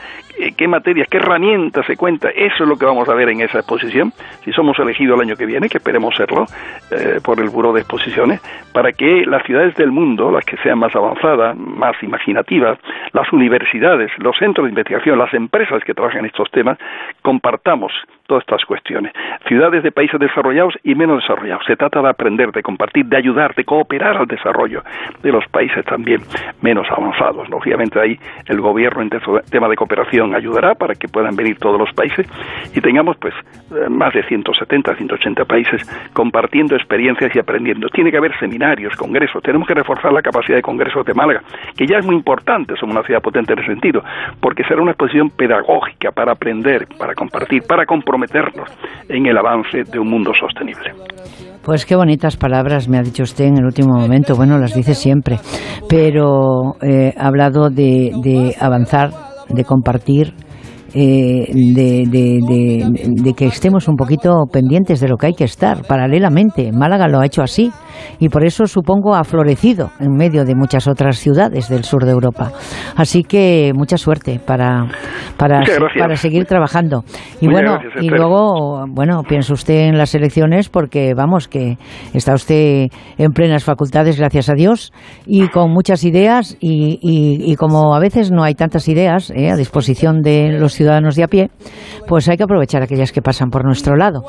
¿Qué materias, qué herramientas se cuenta? Eso es lo que vamos a ver en esa exposición si somos elegidos el año que viene, que esperemos serlo, eh, por el Buró de Exposiciones, para que las ciudades del mundo, las que sean más avanzadas, más imaginativas, las universidades, los centros de investigación, las empresas que trabajan estos temas, compartamos todas estas cuestiones. Ciudades de países desarrollados y menos desarrollados. Se trata de aprender, de compartir, de ayudar, de cooperar al desarrollo de los países también menos avanzados. Lógicamente ahí el gobierno en tema de cooperación ayudará para que puedan venir todos los países y tengamos pues más de 170, 180 países compartiendo experiencias y aprendiendo. Tiene que haber seminarios, congresos. Tenemos que reforzar la capacidad de congresos de Málaga, que ya es muy importante, somos una ciudad potente en ese sentido, porque será una exposición pedagógica para aprender, para compartir, para comprometernos en el avance de un mundo sostenible. Pues qué bonitas palabras me ha dicho usted en el último momento. Bueno, las dice siempre, pero eh, ha hablado de, de avanzar, de compartir, eh, de, de, de, de, que estemos un poquito pendientes de lo que hay que estar paralelamente. Málaga lo ha hecho así y por eso supongo ha florecido en medio de muchas otras ciudades del sur de Europa. Así que mucha suerte para, para, para seguir trabajando. Y Muchas bueno, gracias, y luego, bueno, piensa usted en las elecciones porque vamos, que está usted en plenas facultades, gracias a Dios, y con muchas ideas y, y, y como a veces no hay tantas ideas eh, a disposición de los ciudadanos de a pie, pues hay que aprovechar aquellas que pasan por nuestro lado.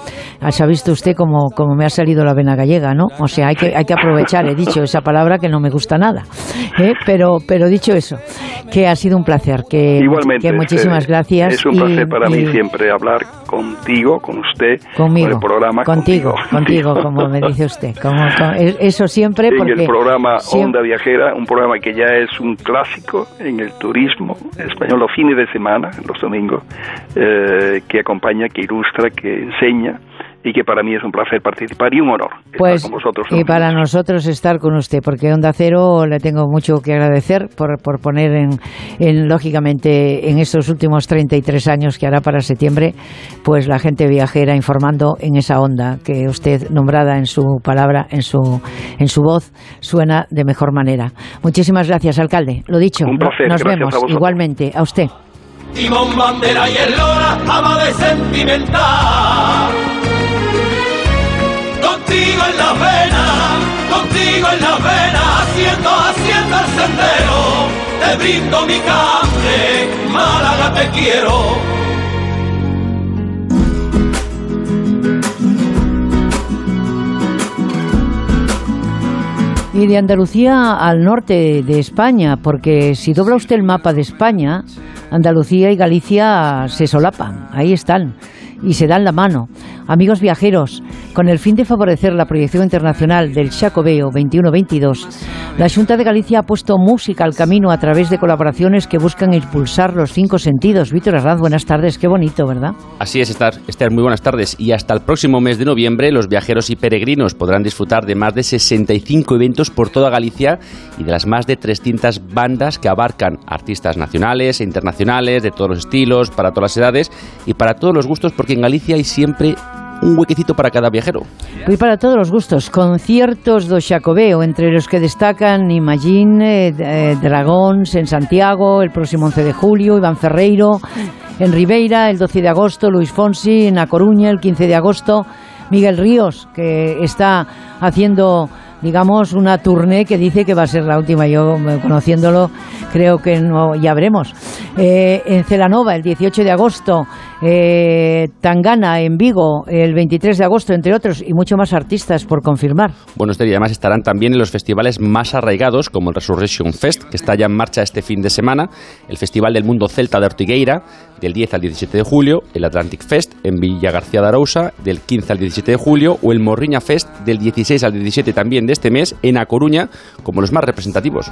Se ha visto usted como, como me ha salido la vena gallega, ¿no? O sea, hay que, hay que aprovechar, he dicho esa palabra que no me gusta nada. ¿eh? Pero, pero dicho eso, que ha sido un placer, que, Igualmente, que muchísimas eh, gracias. Es un y- placer para mí y- siempre hablar contigo, con usted, Conmigo, con el programa. contigo, contigo, como me dice usted. Como, con- e- eso siempre en porque el programa Onda Viajera, un programa que ya es un clásico en el turismo español los fines de semana, los domingos, eh, que acompaña, que ilustra, que enseña y que para mí es un placer participar y un honor Pues, estar con vosotros. y para nosotros estar con usted, porque Onda Cero le tengo mucho que agradecer por, por poner en, en, lógicamente, en estos últimos 33 años que hará para septiembre, pues la gente viajera informando en esa onda que usted, nombrada en su palabra, en su, en su voz, suena de mejor manera. Muchísimas gracias, alcalde. Lo dicho, Un placer, nos vemos a igualmente. A usted. Timón, bandera y el lora, ama de sentimental. Contigo en la vena, contigo en la vena, haciendo, haciendo el sendero. Te brindo mi café, Málaga te quiero. Y de Andalucía al norte de España, porque si dobla usted el mapa de España, Andalucía y Galicia se solapan, ahí están, y se dan la mano. Amigos viajeros, con el fin de favorecer la proyección internacional del Xacobeo 21-22, la Junta de Galicia ha puesto música al camino a través de colaboraciones que buscan impulsar los cinco sentidos. Víctor Arranz, buenas tardes, qué bonito, ¿verdad? Así es, Esther, muy buenas tardes. Y hasta el próximo mes de noviembre, los viajeros y peregrinos podrán disfrutar de más de 65 eventos por toda Galicia y de las más de 300 bandas que abarcan artistas nacionales e internacionales, de todos los estilos, para todas las edades y para todos los gustos, porque en Galicia hay siempre un huequecito para cada viajero. Y para todos los gustos, conciertos do Xacobeo, entre los que destacan Imagine, eh, eh, Dragons en Santiago, el próximo 11 de julio, Iván Ferreiro en Ribeira, el 12 de agosto, Luis Fonsi en A Coruña, el 15 de agosto, Miguel Ríos, que está haciendo digamos, una tournée que dice que va a ser la última. Yo, eh, conociéndolo, creo que no, ya veremos. Eh, en Celanova, el 18 de agosto, eh, Tangana, en Vigo, el 23 de agosto, entre otros, y mucho más artistas por confirmar. Bueno, Esther, y además estarán también en los festivales más arraigados, como el Resurrection Fest, que está ya en marcha este fin de semana, el Festival del Mundo Celta de Ortigueira, del 10 al 17 de julio, el Atlantic Fest en Villa García de Arousa, del 15 al 17 de julio, o el Morriña Fest, del 16 al 17 también de este mes, en A Coruña, como los más representativos.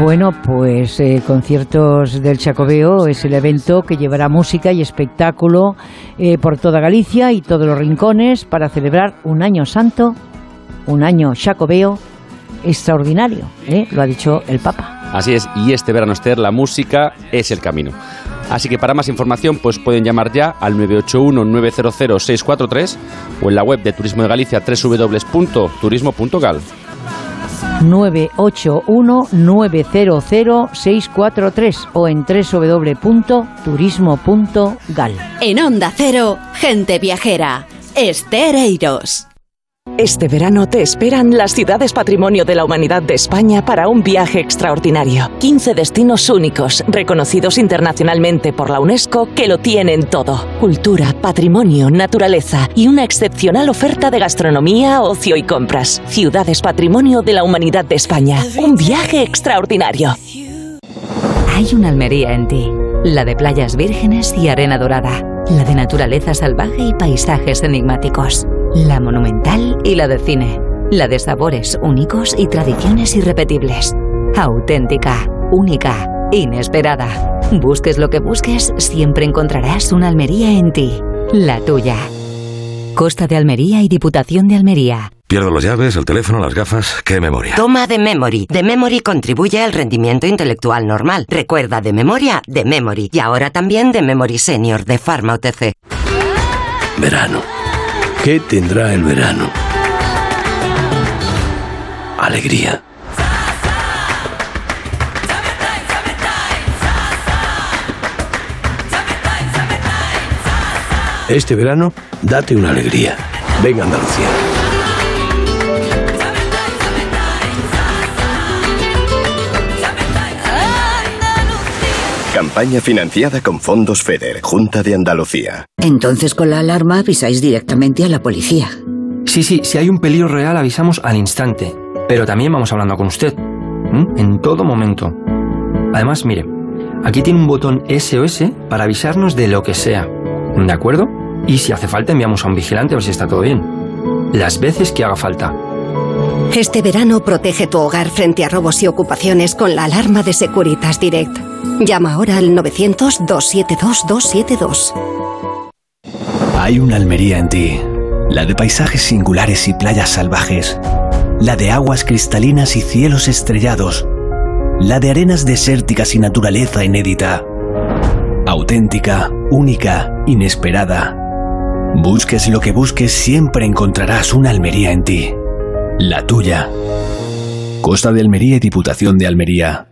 Bueno, pues eh, conciertos del Chacobeo es el evento que llevará música y espectáculo eh, por toda Galicia y todos los rincones para celebrar un año santo, un año Chacobeo extraordinario, ¿eh? lo ha dicho el Papa. Así es, y este verano Esther, la música es el camino. Así que para más información, pues pueden llamar ya al 981-900-643 o en la web de Turismo de Galicia www.turismo.gal. 981-900-643 o en www.turismo.gal. En Onda Cero, gente viajera. Esther Eiros. Este verano te esperan las ciudades patrimonio de la humanidad de España para un viaje extraordinario. 15 destinos únicos, reconocidos internacionalmente por la UNESCO, que lo tienen todo. Cultura, patrimonio, naturaleza y una excepcional oferta de gastronomía, ocio y compras. Ciudades patrimonio de la humanidad de España. Un viaje extraordinario. Hay una Almería en ti, la de playas vírgenes y arena dorada, la de naturaleza salvaje y paisajes enigmáticos la monumental y la de cine, la de sabores únicos y tradiciones irrepetibles. Auténtica, única, inesperada. Busques lo que busques, siempre encontrarás una Almería en ti, la tuya. Costa de Almería y Diputación de Almería. Pierdo las llaves, el teléfono, las gafas. ¿Qué memoria? Toma de Memory. De Memory contribuye al rendimiento intelectual normal. Recuerda de memoria, de Memory. Y ahora también de Memory Senior de Pharma OTC. Verano. ¿Qué tendrá el verano? Alegría. Este verano, date una alegría. Venga Andalucía. Campaña financiada con fondos FEDER, Junta de Andalucía. Entonces con la alarma avisáis directamente a la policía. Sí, sí, si hay un peligro real avisamos al instante. Pero también vamos hablando con usted. En todo momento. Además, mire, aquí tiene un botón SOS para avisarnos de lo que sea. ¿De acuerdo? Y si hace falta enviamos a un vigilante a ver si está todo bien. Las veces que haga falta. Este verano protege tu hogar frente a robos y ocupaciones con la alarma de Securitas Direct. Llama ahora al 900-272-272. Hay una Almería en ti, la de paisajes singulares y playas salvajes, la de aguas cristalinas y cielos estrellados, la de arenas desérticas y naturaleza inédita. Auténtica, única, inesperada. Busques lo que busques, siempre encontrarás una Almería en ti. La tuya. Costa de Almería y Diputación de Almería.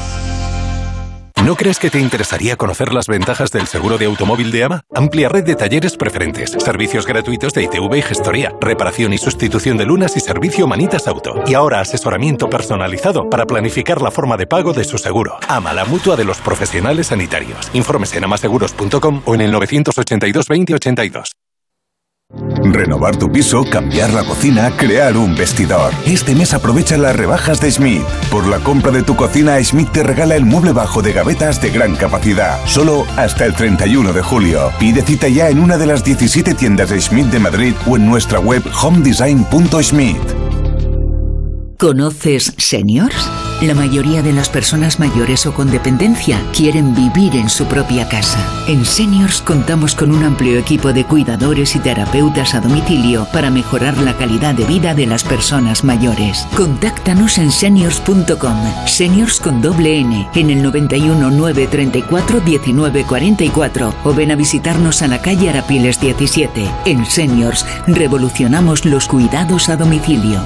¿No crees que te interesaría conocer las ventajas del seguro de automóvil de AMA? Amplia red de talleres preferentes, servicios gratuitos de ITV y gestoría, reparación y sustitución de lunas y servicio Manitas Auto. Y ahora asesoramiento personalizado para planificar la forma de pago de su seguro. AMA, la mutua de los profesionales sanitarios. Informes en amaseguros.com o en el 982 2082. Renovar tu piso, cambiar la cocina, crear un vestidor. Este mes aprovecha las rebajas de Schmidt. Por la compra de tu cocina, Schmidt te regala el mueble bajo de gavetas de gran capacidad. Solo hasta el 31 de julio. Pide cita ya en una de las 17 tiendas de Schmidt de Madrid o en nuestra web homedesign.schmidt. ¿Conoces Seniors? La mayoría de las personas mayores o con dependencia quieren vivir en su propia casa. En Seniors contamos con un amplio equipo de cuidadores y terapeutas a domicilio para mejorar la calidad de vida de las personas mayores. Contáctanos en seniors.com, seniors con doble N, en el 91 934 1944 o ven a visitarnos a la calle Arapiles 17. En Seniors revolucionamos los cuidados a domicilio.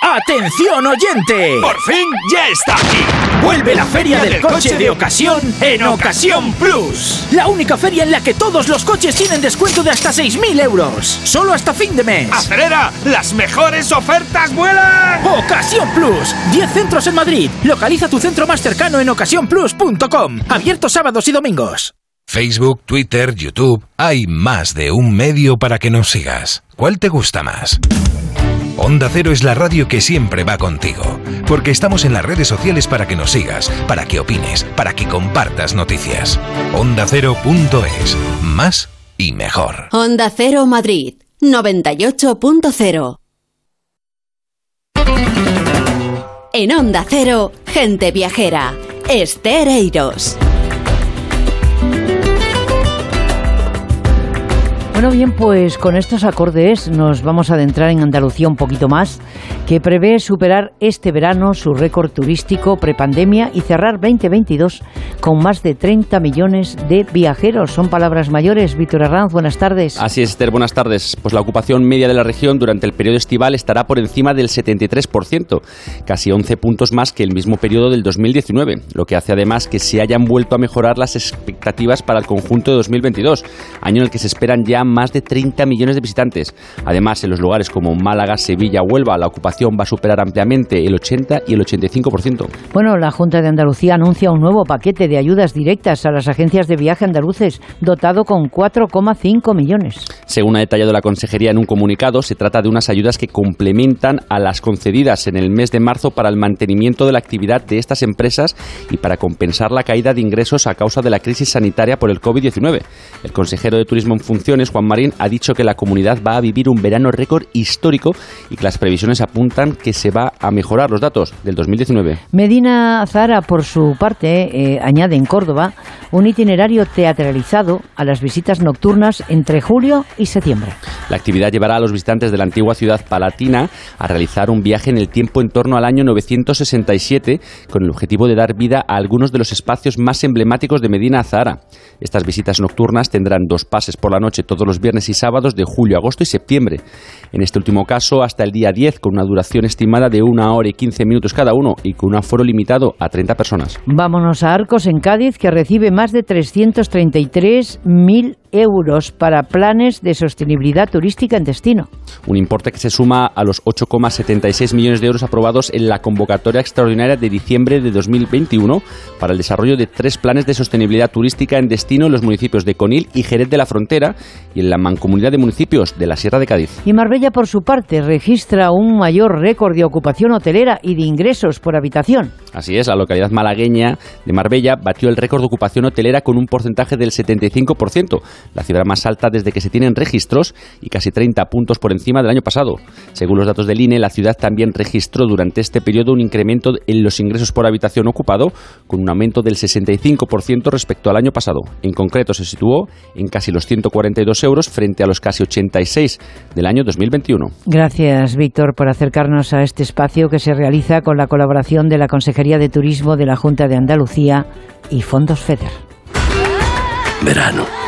¡Atención oyente! ¡Por fin ya está aquí! Vuelve la Feria del Coche de Ocasión en Ocasión Plus. La única feria en la que todos los coches tienen descuento de hasta 6.000 euros. Solo hasta fin de mes. ¡Acelera! ¡Las mejores ofertas vuelan! Ocasión Plus. 10 centros en Madrid. Localiza tu centro más cercano en ocasiónplus.com. Abierto sábados y domingos. Facebook, Twitter, YouTube. Hay más de un medio para que nos sigas. ¿Cuál te gusta más? Onda Cero es la radio que siempre va contigo, porque estamos en las redes sociales para que nos sigas, para que opines, para que compartas noticias. OndaCero.es, más y mejor. Onda Cero Madrid, 98.0. En Onda Cero, gente viajera, Estereiros. Bueno, bien, pues con estos acordes nos vamos a adentrar en Andalucía un poquito más, que prevé superar este verano su récord turístico prepandemia y cerrar 2022 con más de 30 millones de viajeros. Son palabras mayores. Víctor Arranz, buenas tardes. Así es, Esther, buenas tardes. Pues la ocupación media de la región durante el periodo estival estará por encima del 73%, casi 11 puntos más que el mismo periodo del 2019, lo que hace además que se hayan vuelto a mejorar las expectativas para el conjunto de 2022, año en el que se esperan ya más de 30 millones de visitantes. Además, en los lugares como Málaga, Sevilla, Huelva, la ocupación va a superar ampliamente el 80 y el 85%. Bueno, la Junta de Andalucía anuncia un nuevo paquete de ayudas directas a las agencias de viaje andaluces, dotado con 4,5 millones. Según ha detallado la Consejería en un comunicado, se trata de unas ayudas que complementan a las concedidas en el mes de marzo para el mantenimiento de la actividad de estas empresas y para compensar la caída de ingresos a causa de la crisis sanitaria por el COVID-19. El consejero de Turismo en funciones, Juan Marín, ha dicho que la comunidad va a vivir un verano récord histórico y que las previsiones apuntan que se va a mejorar los datos del 2019. Medina Zara, por su parte, eh, añade en Córdoba un itinerario teatralizado a las visitas nocturnas entre julio y septiembre. La actividad llevará a los visitantes de la antigua ciudad palatina a realizar un viaje en el tiempo en torno al año 967 con el objetivo de dar vida a algunos de los espacios más emblemáticos de Medina Zahara. Estas visitas nocturnas tendrán dos pases por la noche todos los viernes y sábados de julio, agosto y septiembre. En este último caso, hasta el día 10, con una duración estimada de una hora y 15 minutos cada uno y con un aforo limitado a 30 personas. Vámonos a Arcos, en Cádiz, que recibe más de 333.000 euros para planes de sostenibilidad turística en destino. Un importe que se suma a los 8,76 millones de euros aprobados en la convocatoria extraordinaria de diciembre de 2021 para el desarrollo de tres planes de sostenibilidad turística en destino en los municipios de Conil y Jerez de la Frontera y en la mancomunidad de municipios de la Sierra de Cádiz. Y Marbella, por su parte, registra un mayor récord de ocupación hotelera y de ingresos por habitación. Así es, la localidad malagueña de Marbella batió el récord de ocupación hotelera con un porcentaje del 75%, la cifra más alta desde que se tienen registros y casi 30 puntos por encima del año pasado. Según los datos del INE, la ciudad también registró durante este periodo un incremento en los ingresos por habitación ocupado, con un aumento del 65% respecto al año pasado. En concreto, se situó en casi los 142 euros frente a los casi 86 del año 2021. Gracias, Víctor, por acercarnos a este espacio que se realiza con la colaboración de la Consejería de Turismo de la Junta de Andalucía y Fondos FEDER. Verano.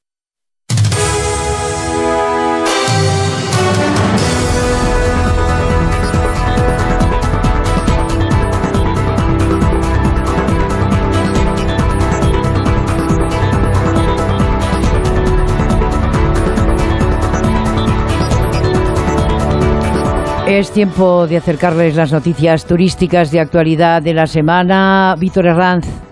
Es tiempo de acercarles las noticias turísticas de actualidad de la semana. Víctor Herranz.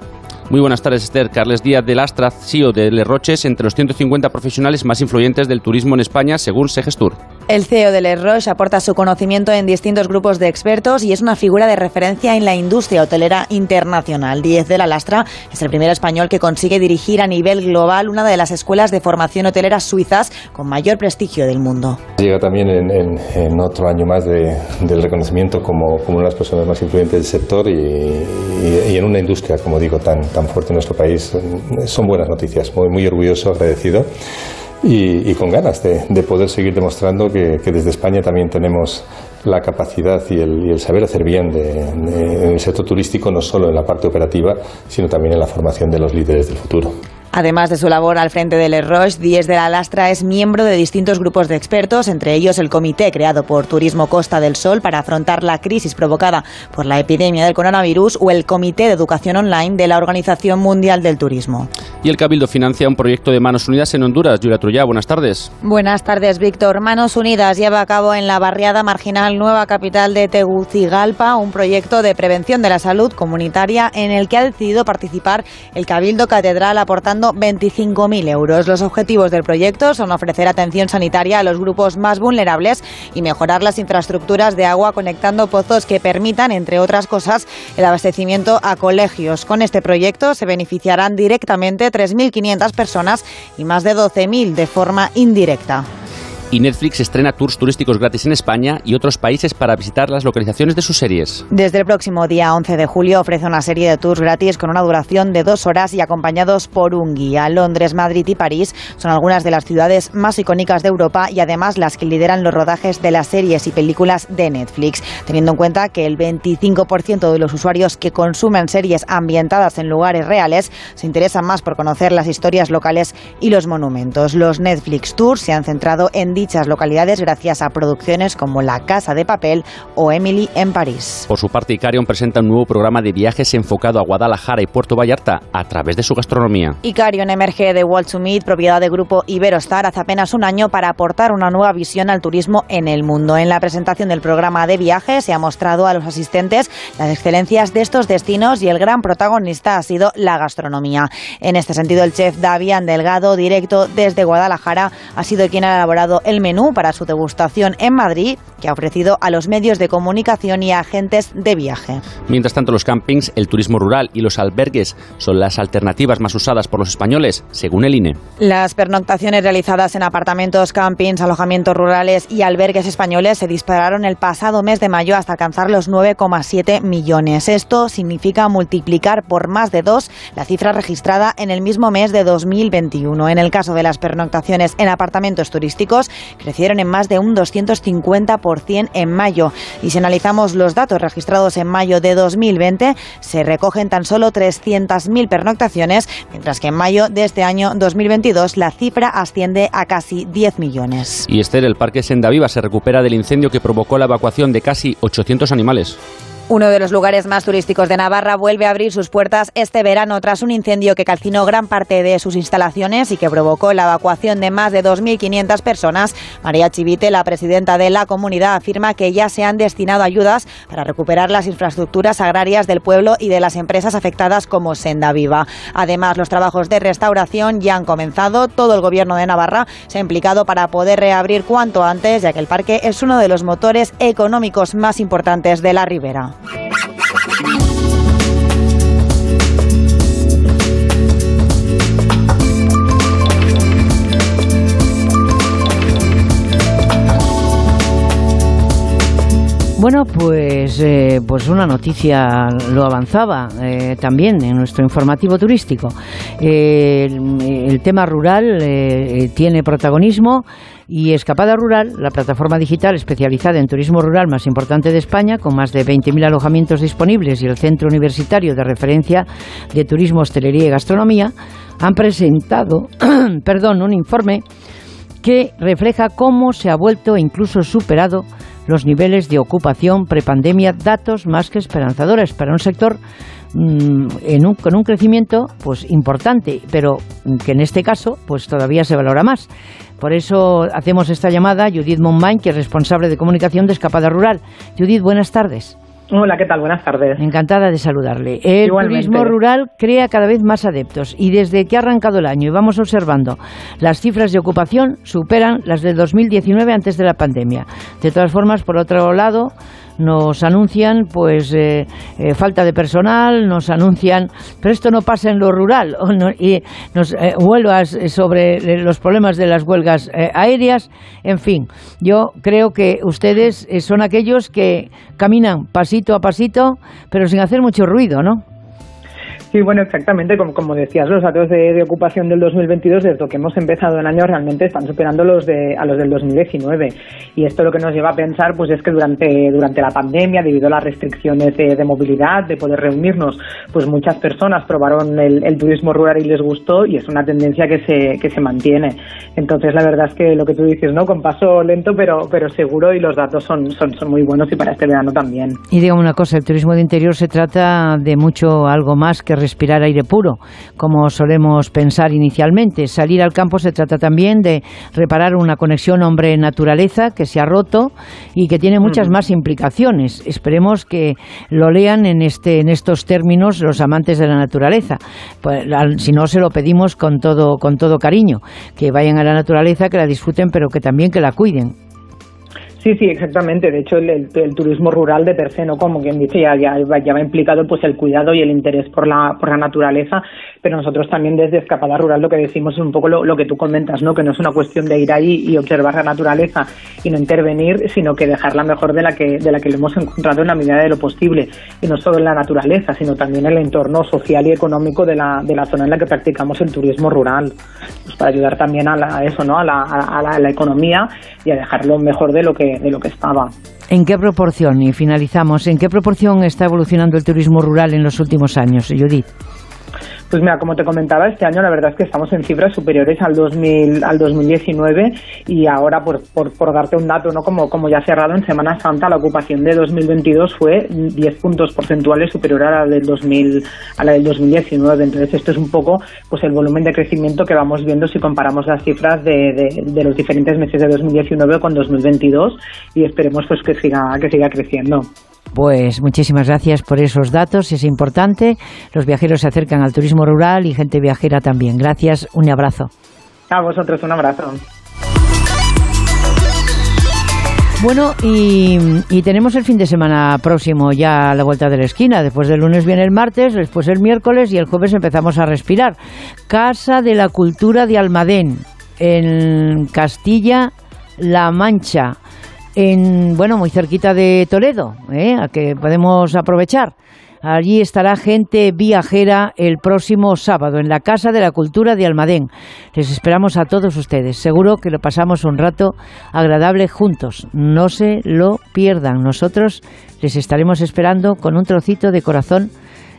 Muy buenas tardes, Esther. Carles Díaz de Lastra, CEO de Le Roches, entre los 150 profesionales más influyentes del turismo en España, según Segestur. El CEO de Le Roche aporta su conocimiento en distintos grupos de expertos y es una figura de referencia en la industria hotelera internacional. Díaz de la Lastra es el primer español que consigue dirigir a nivel global una de las escuelas de formación hotelera suizas con mayor prestigio del mundo. Llega también en, otro año más del reconocimiento como, como, una de las personas más influyentes del sector y, en una industria, como digo, tan, tan fuerte en nuestro país. Son buenas noticias, muy, orgulloso, agradecido y, con ganas de, poder seguir demostrando que, desde España también tenemos la capacidad y el, saber hacer bien en el sector turístico, no solo en la parte operativa, sino también en la formación de los líderes del futuro. Además de su labor al frente del Roche, Díez de la Lastra es miembro de distintos grupos de expertos, entre ellos el comité creado por Turismo Costa del Sol para afrontar la crisis provocada por la epidemia del coronavirus o el Comité de Educación Online de la Organización Mundial del Turismo. Y el Cabildo financia un proyecto de Manos Unidas en Honduras. Julia Trullá, buenas tardes. Buenas tardes, Víctor. Manos Unidas lleva a cabo en la barriada marginal Nueva Capital de Tegucigalpa un proyecto de prevención de la salud comunitaria en el que ha decidido participar el Cabildo Catedral aportando 25.000 euros. Los objetivos del proyecto son ofrecer atención sanitaria a los grupos más vulnerables y mejorar las infraestructuras de agua conectando pozos que permitan, entre otras cosas, el abastecimiento a colegios. Con este proyecto se beneficiarán directamente 3.500 personas y más de 12.000 de forma indirecta y Netflix estrena tours turísticos gratis en España y otros países para visitar las localizaciones de sus series. Desde el próximo día 11 de julio ofrece una serie de tours gratis con una duración de dos horas y acompañados por un guía. Londres, Madrid y París son algunas de las ciudades más icónicas de Europa y además las que lideran los rodajes de las series y películas de Netflix, teniendo en cuenta que el 25% de los usuarios que consumen series ambientadas en lugares reales se interesan más por conocer las historias locales y los monumentos. Los Netflix Tours se han centrado en dichas localidades gracias a producciones como La Casa de Papel o Emily en París. Por su parte, Icarion presenta un nuevo programa de viajes enfocado a Guadalajara y Puerto Vallarta a través de su gastronomía. Icarion emerge de Wall to Meet, propiedad del grupo Iberostar, hace apenas un año para aportar una nueva visión al turismo en el mundo. En la presentación del programa de viajes se ha mostrado a los asistentes las excelencias de estos destinos y el gran protagonista ha sido la gastronomía. En este sentido, el chef Davian Delgado, directo desde Guadalajara, ha sido quien ha elaborado el menú para su degustación en Madrid, que ha ofrecido a los medios de comunicación y a agentes de viaje. Mientras tanto, los campings, el turismo rural y los albergues son las alternativas más usadas por los españoles, según el INE. Las pernoctaciones realizadas en apartamentos, campings, alojamientos rurales y albergues españoles se dispararon el pasado mes de mayo hasta alcanzar los 9,7 millones. Esto significa multiplicar por más de dos la cifra registrada en el mismo mes de 2021. En el caso de las pernoctaciones en apartamentos turísticos, crecieron en más de un 250% en mayo. Y si analizamos los datos registrados en mayo de 2020, se recogen tan solo 300.000 pernoctaciones, mientras que en mayo de este año 2022 la cifra asciende a casi 10 millones. Y Esther, el Parque Senda Viva se recupera del incendio que provocó la evacuación de casi 800 animales. Uno de los lugares más turísticos de Navarra vuelve a abrir sus puertas este verano tras un incendio que calcinó gran parte de sus instalaciones y que provocó la evacuación de más de 2.500 personas. María Chivite, la presidenta de la comunidad, afirma que ya se han destinado ayudas para recuperar las infraestructuras agrarias del pueblo y de las empresas afectadas como Senda Viva. Además, los trabajos de restauración ya han comenzado. Todo el gobierno de Navarra se ha implicado para poder reabrir cuanto antes, ya que el parque es uno de los motores económicos más importantes de la ribera. Bueno, pues, eh, pues una noticia lo avanzaba eh, también en nuestro informativo turístico. Eh, el, el, tema rural tiene protagonismo y Escapada Rural, la plataforma digital especializada en turismo rural más importante de España, con más de 20.000 alojamientos disponibles y el centro universitario de referencia de turismo, hostelería y gastronomía, han presentado perdón, un informe que refleja cómo se ha vuelto e incluso superado los niveles de ocupación prepandemia, datos más que esperanzadores para un sector en un, con un crecimiento pues importante, pero que en este caso pues todavía se valora más. Por eso hacemos esta llamada a Judith Monmain, que es responsable de comunicación de Escapada Rural. Judith, buenas tardes. Hola, ¿qué tal? Buenas tardes. Encantada de saludarle. El Igualmente. turismo rural crea cada vez más adeptos y desde que ha arrancado el año y vamos observando, las cifras de ocupación superan las del 2019 antes de la pandemia. De todas formas, por otro lado, nos anuncian pues eh, eh, falta de personal, nos anuncian, pero esto no pasa en lo rural, no, y nos eh, huelgas sobre los problemas de las huelgas eh, aéreas, en fin, yo creo que ustedes eh, son aquellos que caminan pasito a pasito, pero sin hacer mucho ruido, ¿no? Sí, bueno, exactamente, como, como decías, los datos de, de, ocupación del 2022, desde que hemos empezado el año, realmente están superando los de, a los del 2019. Y esto lo que nos lleva a pensar pues es que durante, durante la pandemia, debido a las restricciones de, de movilidad, de poder reunirnos, pues muchas personas probaron el, turismo rural y les gustó y es una tendencia que se, que se mantiene. Entonces, la verdad es que lo que tú dices, ¿no? Con paso lento, pero, pero seguro y los datos son, son, son muy buenos y para este verano también. Y dígame una cosa, el turismo de interior se trata de mucho algo más que respirar aire puro, como solemos pensar inicialmente. Salir al campo se trata también de reparar una conexión hombre-naturaleza que se ha roto y que tiene muchas más implicaciones. Esperemos que lo lean en, este, en estos términos los amantes de la naturaleza. Pues, si no, se lo pedimos con todo, con todo cariño, que vayan a la naturaleza, que la disfruten, pero que también que la cuiden. Sí, sí, exactamente. De hecho, el, turismo rural de per se, ¿no? Como quien dice, ya, ya, ya va implicado pues el cuidado y el interés por la, por la naturaleza, pero nosotros también desde Escapada Rural lo que decimos es un poco lo, lo que tú comentas, ¿no? Que no es una cuestión de ir ahí y observar la naturaleza y no intervenir, sino que dejarla mejor de la que, de la que lo hemos encontrado en la medida de lo posible. Y no solo en la naturaleza, sino también en el entorno social y económico de la, de la zona en la que practicamos el turismo rural. Pues para ayudar también a, la, a eso, ¿no? A la, a, la, a la economía y a dejarlo mejor de lo que de lo que estaba. ¿En qué proporción, y finalizamos, en qué proporción está evolucionando el turismo rural en los últimos años, Judith? Pues mira, como te comentaba, este año la verdad es que estamos en cifras superiores al 2000, al 2019 y ahora, por, por, darte un dato, no como, como ya cerrado, en Semana Santa la ocupación de 2022 fue 10 puntos porcentuales superior a la del 2000, a la del 2019. Entonces esto es un poco pues el volumen de crecimiento que vamos viendo si comparamos las cifras de, de, de los diferentes meses de 2019 con 2022 y esperemos pues que siga que siga creciendo. Pues muchísimas gracias por esos datos, es importante. Los viajeros se acercan al turismo rural y gente viajera también. Gracias, un abrazo. A vosotros un abrazo. Bueno, y, y, tenemos el fin de semana próximo ya a la vuelta de la esquina. Después del lunes viene el martes, después el miércoles y el jueves empezamos a respirar. Casa de la Cultura de Almadén, en Castilla-La Mancha en bueno muy cerquita de Toledo, ¿eh? a que podemos aprovechar. Allí estará gente viajera el próximo sábado en la Casa de la Cultura de Almadén. Les esperamos a todos ustedes. Seguro que lo pasamos un rato agradable juntos. No se lo pierdan. Nosotros les estaremos esperando con un trocito de corazón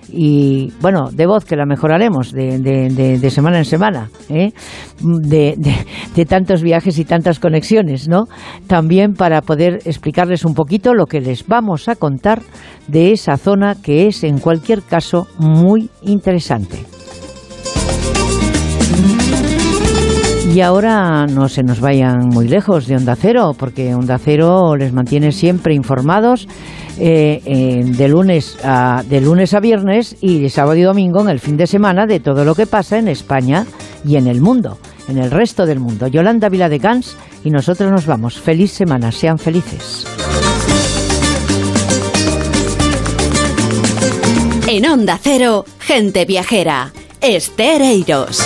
y bueno, de voz que la mejoraremos de, semana en semana, ¿eh? de, tantos viajes y tantas conexiones, ¿no? También para poder explicarles un poquito lo que les vamos a contar de esa zona que es en cualquier caso muy interesante. Y ahora no se nos vayan muy lejos de Onda Cero, porque Onda Cero les mantiene siempre informados eh, de, lunes a, de lunes a viernes y de sábado y domingo en el fin de semana de todo lo que pasa en España y en el mundo, en el resto del mundo. Yolanda Vila de Gans y nosotros nos vamos. Feliz semana, sean felices. En Onda Cero, gente viajera. Estereiros.